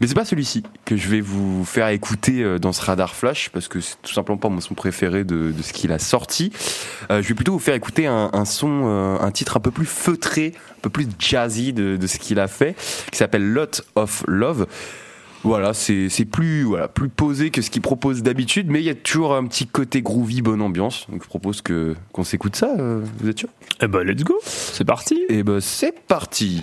Mais c'est pas celui-ci que je vais vous faire écouter dans ce radar flash parce que c'est tout simplement pas mon son préféré de, de ce qu'il a sorti. Euh, je vais plutôt vous faire écouter un, un son, un titre un peu plus feutré, un peu plus jazzy de, de ce qu'il a fait, qui s'appelle Lot of Love. Voilà, c'est plus voilà plus posé que ce qu'il propose d'habitude, mais il y a toujours un petit côté groovy, bonne ambiance. Donc je propose que qu'on s'écoute ça. euh, vous êtes sûr? Eh ben, let's go. C'est parti. Eh ben, c'est parti.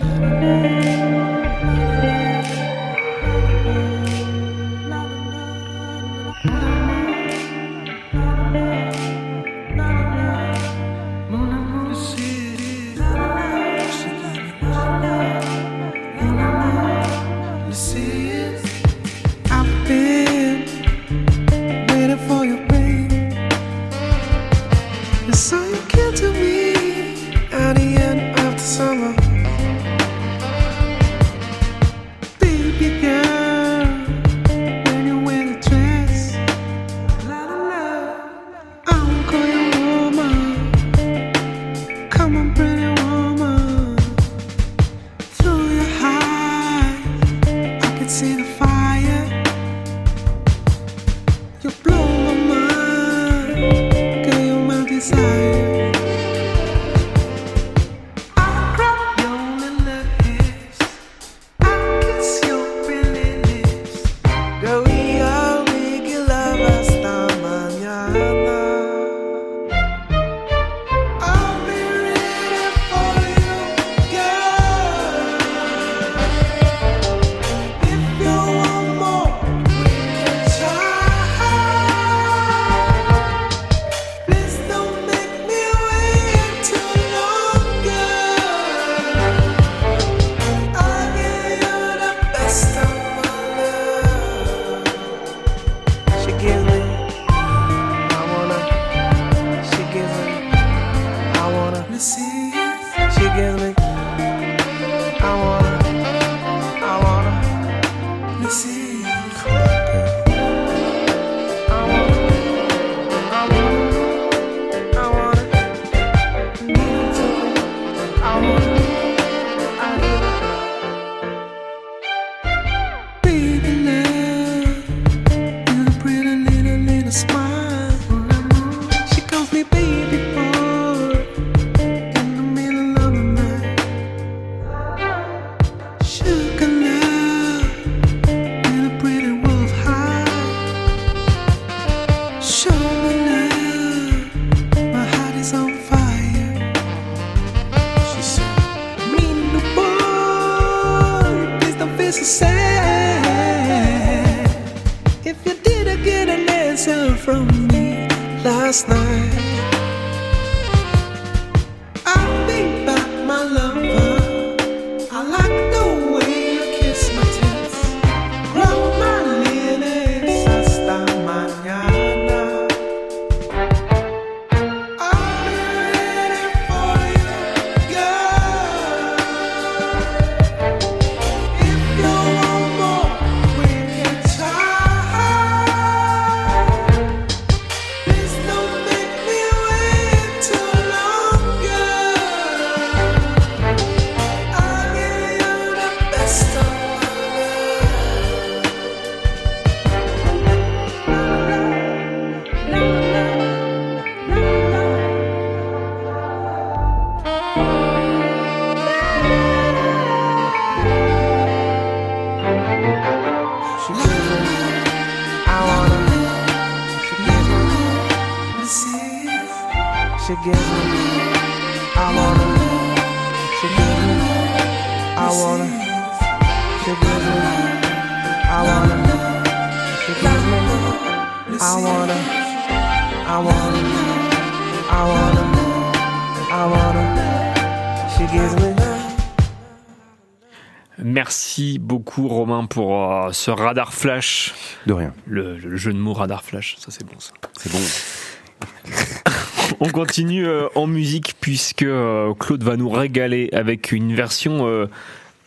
Romain pour euh, ce radar flash. De rien. Le, le jeu de mots radar flash, ça c'est bon ça. C'est bon. [laughs] On continue euh, en musique puisque euh, Claude va nous régaler avec une version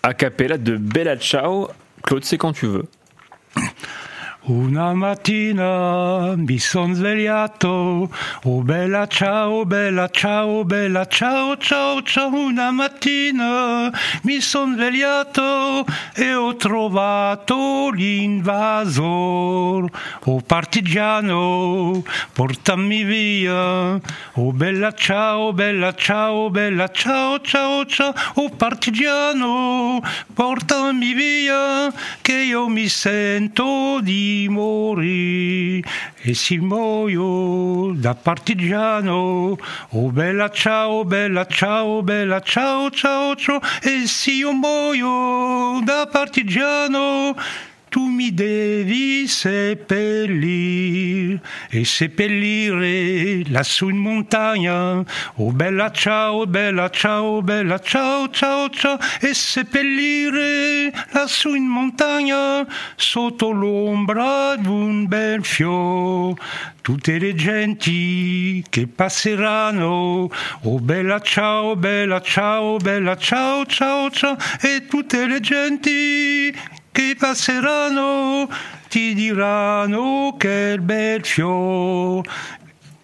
a cappella de Bella Ciao. Claude, c'est quand tu veux. Una mattina mi son svegliato, oh bella ciao, bella ciao, bella ciao, ciao, ciao. Una mattina mi son svegliato e ho trovato l'invasor. Oh partigiano, portami via. Oh bella ciao, bella ciao, bella ciao, ciao, ciao. Oh partigiano, portami via, che io mi sento di morire. E se muoio da partigiano, oh bella ciao, bella ciao, bella ciao, ciao, ciao. E se io muoio da partigiano, tu mi devi seppellire e seppellire lassù in montagna. Oh bella ciao, bella ciao, bella ciao, ciao, ciao. E seppellire lassù in montagna sotto l'ombra di un bel fiore. Tutte le genti che passeranno, oh bella ciao, bella ciao, bella ciao, ciao, ciao, e tutte le genti che passeranno ti diranno che bel fiore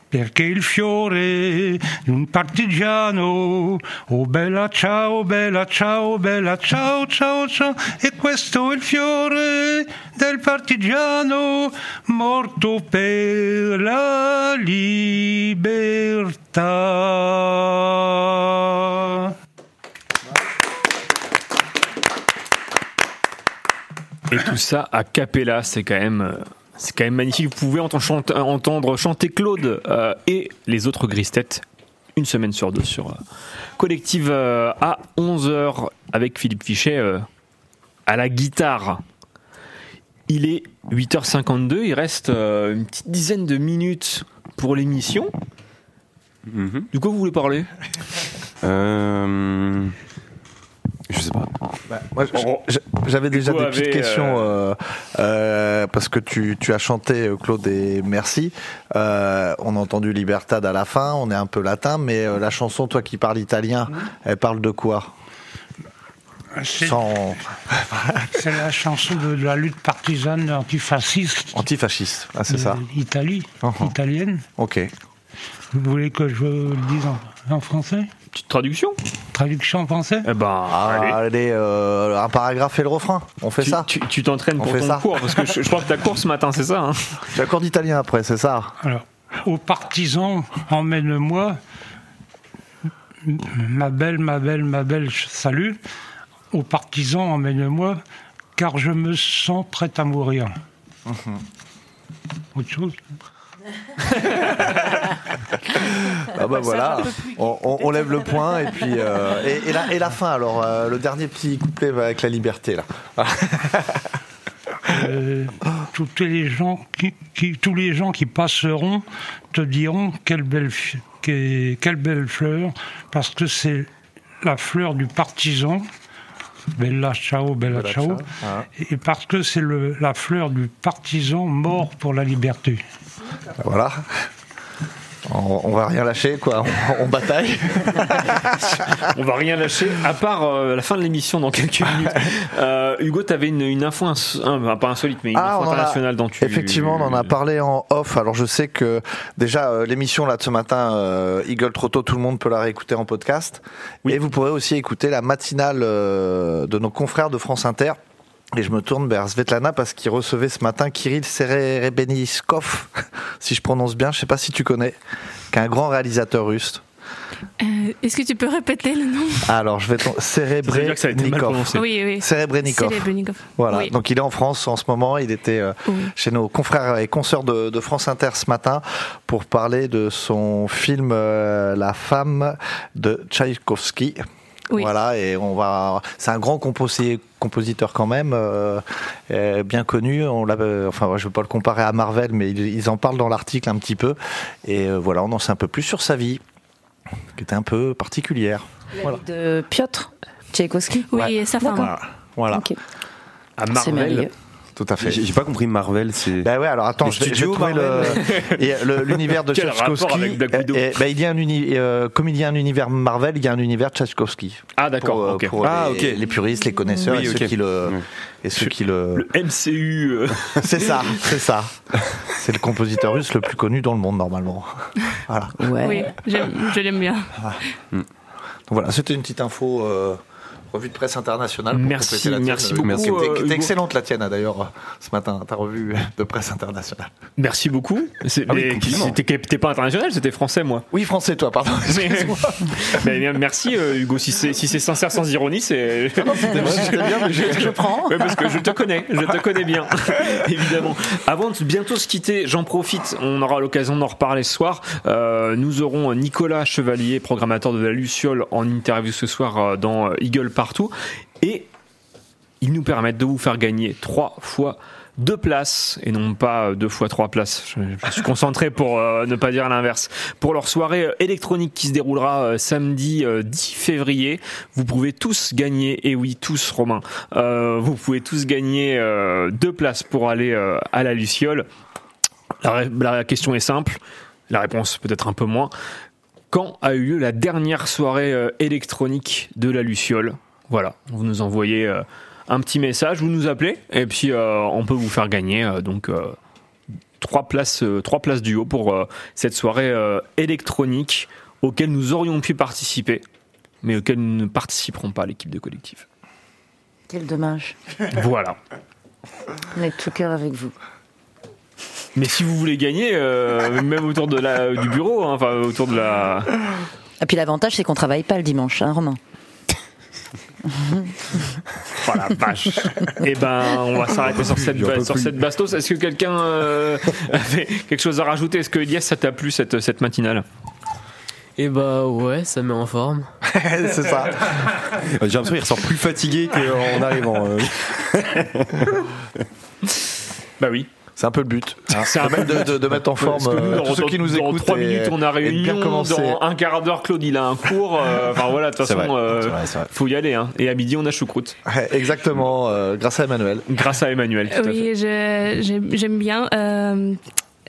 perché il fiore di un partigiano. Oh bella ciao bella ciao bella ciao ciao ciao e questo è il fiore del partigiano morto per la libertà Et tout ça à cappella, c'est quand même. euh, C'est quand même magnifique. Vous pouvez entendre, entendre chanter Claude euh, et les autres grises têtes une semaine sur deux sur euh, Collective euh, à 11h avec Philippe Fichet euh, à la guitare. Il est 8h52, il reste euh, une petite dizaine de minutes pour l'émission. Du coup, vous voulez parler? Euh, Je sais pas. Bah, moi, j'avais déjà des petites avait, questions euh, euh, parce que tu, tu as chanté euh, Claude et merci. Euh, on a entendu Libertad à la fin, on est un peu latin, mais euh, la chanson, toi qui parles italien, elle parle de quoi? C'est Sans [laughs] la chanson de, de la lutte partisane antifasciste. antifasciste, ah, c'est ça. Italie, Uh-huh. italienne. Ok. Vous voulez que je le dise en, en français? Petite traduction Traduction en français Eh ben, Ah, allez, euh, un paragraphe et le refrain. On fait Tu- ça. Tu tu t'entraînes pour fait ton ça. cours parce que je, je crois que ta cours ce matin, c'est ça. hein? J'ai un cours d'italien après, c'est ça. Alors, aux partisans, emmène-moi. Ma belle, ma belle, ma belle, salut. Aux partisans, emmène-moi, car je me sens prêt à mourir. Autre chose? Ah bah voilà, on, on- on lève le point et puis euh, et, et la, et la fin alors euh, le dernier petit couplet avec la liberté là. Euh, tous les gens qui, qui- tous les gens qui passeront te diront quelle belle, fi- que- quelle belle fleur, parce que c'est la fleur du partisan. Bella ciao, bella, Bella ciao. ciao, ah. Et parce que c'est la fleur du partisan mort pour la liberté. Voilà. On, on va rien lâcher, quoi. On, on bataille. [laughs] On va rien lâcher, à part euh, la fin de l'émission dans quelques minutes. [laughs] Euh, Hugo, tu avais une, une info, ins- un- pas insolite, mais une Ah, info on en a- internationale dont tu. Effectivement, on en a parlé en off. Alors je sais que déjà euh, l'émission là de ce matin, euh, Eagle Trotto, tout le monde peut la réécouter en podcast. Et vous pourrez aussi écouter la matinale euh, de nos confrères de France Inter. Et je me tourne vers Svetlana parce qu'il recevait ce matin Kirill Serebrennikov, [laughs] si je prononce bien, je sais pas si tu connais, qui est un grand réalisateur russe. Euh, Est-ce que tu peux répéter le nom? Alors, je vais prononcé. Oui, oui. Serebrennikov. Voilà, Oui. donc il est en France en ce moment, il était euh, chez nos confrères et consoeurs de, de France Inter ce matin pour parler de son film euh, La femme de Tchaïkovski. Oui. Voilà, et on va. C'est un grand composé- compositeur quand même, euh, euh, bien connu. On l'a, enfin, je ne veux pas le comparer à Marvel, mais ils, ils en parlent dans l'article un petit peu. Et euh, voilà, on en sait un peu plus sur sa vie, qui était un peu particulière. Voilà. De Piotr Tchaïkovski Oui, et sa femme. Voilà. À C'est merveilleux. Tout à fait. J'ai pas compris Marvel, c'est. Ben ouais, alors attends, je vais, je vais trouver [laughs] le- l'univers de eh, ben, il y a un uni, euh, comme il y a un univers Marvel, il y a un univers Tchaïkovski. Ah, d'accord, Pour, euh, pour Ah, les, ok. les puristes, les connaisseurs Oui, et, ceux qui le, et ceux qui le. Le MCU. euh. C'est ça, [laughs] c'est ça. C'est le compositeur russe le plus connu dans le monde normalement. Voilà. Oui, je l'aime bien. Donc voilà, c'était une petite info. euh, Revue de presse internationale. Pour Merci, la merci beaucoup, euh, excellente la tienne d'ailleurs ce matin, ta revue de presse internationale. Merci beaucoup. C'est- Ah oui. C'était t'es pas international, c'était français, moi. Oui, français, toi, pardon. [laughs] Mais, merci, euh, Hugo. Si c'est si c'est sincère sans ironie, c'est. c'était bien, mais je- [laughs] Je prends. Ouais, parce que je te connais, je te connais bien, [laughs] évidemment. Avant de bientôt se quitter, j'en profite, on aura l'occasion d'en reparler ce soir. Euh, nous aurons Nicolas Chevalier, programmateur de la Luciole, en interview ce soir dans Eagle Et ils nous permettent de vous faire gagner trois fois deux places et non pas deux fois trois places. Je, suis concentré pour euh, ne pas dire l'inverse. Pour leur soirée euh, électronique qui se déroulera euh, samedi euh, 10 février, vous pouvez tous gagner, et oui tous Romain, vous pouvez tous gagner deux places pour aller à la Luciole. La, question est simple, la réponse peut-être un peu moins. Quand a eu lieu la dernière soirée électronique de la Luciole? Voilà, vous nous envoyez euh, un petit message, vous nous appelez, et puis euh, on peut vous faire gagner euh, donc trois places, trois places duo pour euh, cette soirée électronique auquel nous aurions pu participer, mais auquel nous ne participerons pas l'équipe de collectif. Quel dommage. Voilà. On est de tout cœur avec vous. Mais si vous voulez gagner, euh, même autour de la, du bureau, hein, enfin autour de la. Et puis l'avantage, c'est qu'on travaille pas le dimanche, hein, Romain [laughs] Oh la vache. Eh ben, on va s'arrêter sur cette, sur cette bastos. Est-ce que quelqu'un euh, [laughs] avait quelque chose à rajouter? Est-ce que Elias, ça t'a plu cette, cette matinale? Et bah ouais, ça met en forme. [laughs] c'est ça. J'ai l'impression qu'il ressort plus fatigué qu'en arrivant. euh. Bah oui. C'est un peu le but. hein. C'est un de, mettre- de- de- de mettre en forme Parce que nous, euh, dans, tous ceux dans- qui nous dans écoutent. minutes, on a et de bien réunion. commencer. Dans un quart d'heure, Claude, il a un cours. euh, [laughs] Enfin voilà, de toute façon, euh, c'est vrai, c'est vrai. faut y aller. Hein. Et à midi, on a choucroute. Ouais, Exactement, euh, grâce à Emmanuel. Grâce à Emmanuel. Tout. Oui, j'aime j'aime bien euh,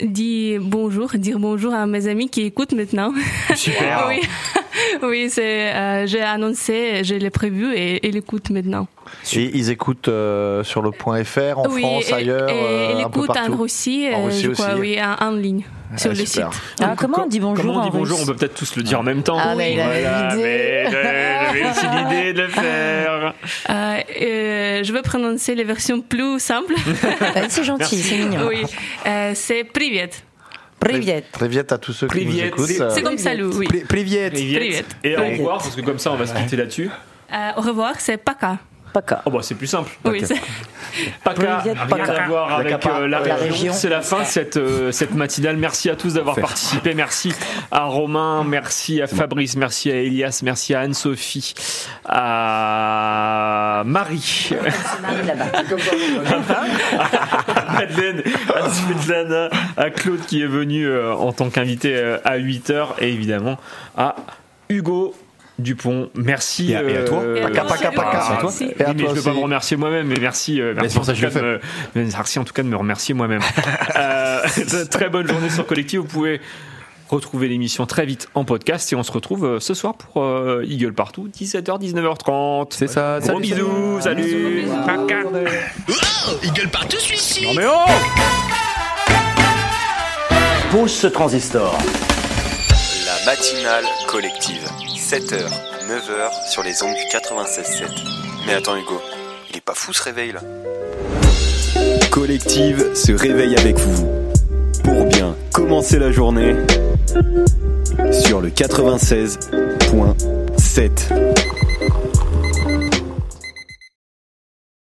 dire bonjour, dire bonjour à mes amis qui écoutent maintenant. [laughs] Super. oui, [laughs] oui c'est euh, j'ai annoncé, je l'ai prévu et ils écoutent maintenant. Et ils écoutent euh, sur le point FR, en oui, France, et, ailleurs, et euh, ils un peu écoutent en partout. Russie, En euh, Russie je crois, aussi. oui, en, en ligne sur Ah, le super. site. Ah, comment on dit bonjour Comment on dit bonjour On peut peut-être tous le dire en même temps. Ah, mais il avait Voilà, J'avais aussi l'idée de le [laughs] faire. Euh, euh, je vais prononcer les versions plus simples. [laughs] Ah, c'est gentil, c'est mignon. oui, euh, c'est Privet. Privet. Privet à tous ceux qui nous écoutent. C'est- C'est comme ça, Lou, oui. Privet. Et au revoir, parce que comme ça, on va se quitter là-dessus. Euh, au revoir, c'est Paka. PACA. Oh bah c'est plus simple. Oui, c'est- PACA, rien PACA. à voir avec euh, la La région. région. C'est la fin de cette, euh, cette matinale. Merci à tous d'avoir participé. Merci à Romain, merci à Fabrice, merci à Elias, merci à Anne-Sophie, à Marie. [laughs] à Madeleine, à Svetlana, à Claude qui est venu euh, en tant qu'invité euh, à 8h et évidemment à Hugo Dupont. Merci. Et à- et à toi. euh, Paca, paca, paca. merci à toi. Et à mais toi je ne peux pas me remercier moi-même, mais merci. euh, merci en ça tout je cas le de me- merci en tout cas de me remercier moi-même. [laughs] Euh, [laughs] très bonne journée sur Collectif. Vous pouvez retrouver l'émission très vite en podcast et on se retrouve euh, ce soir pour euh, Eagle Partout, 17h, 19h30. C'est ça. Gros Salut, bisous, salut. Paca. Oh, Eagle partout celui-ci Non mais oh Pose ce transistor. La matinale collective. 7h, 9h sur les ondes du 96.7. Mais attends Hugo, il est pas fou ce réveil là? Collective se réveille avec vous pour bien commencer la journée sur le 96.7.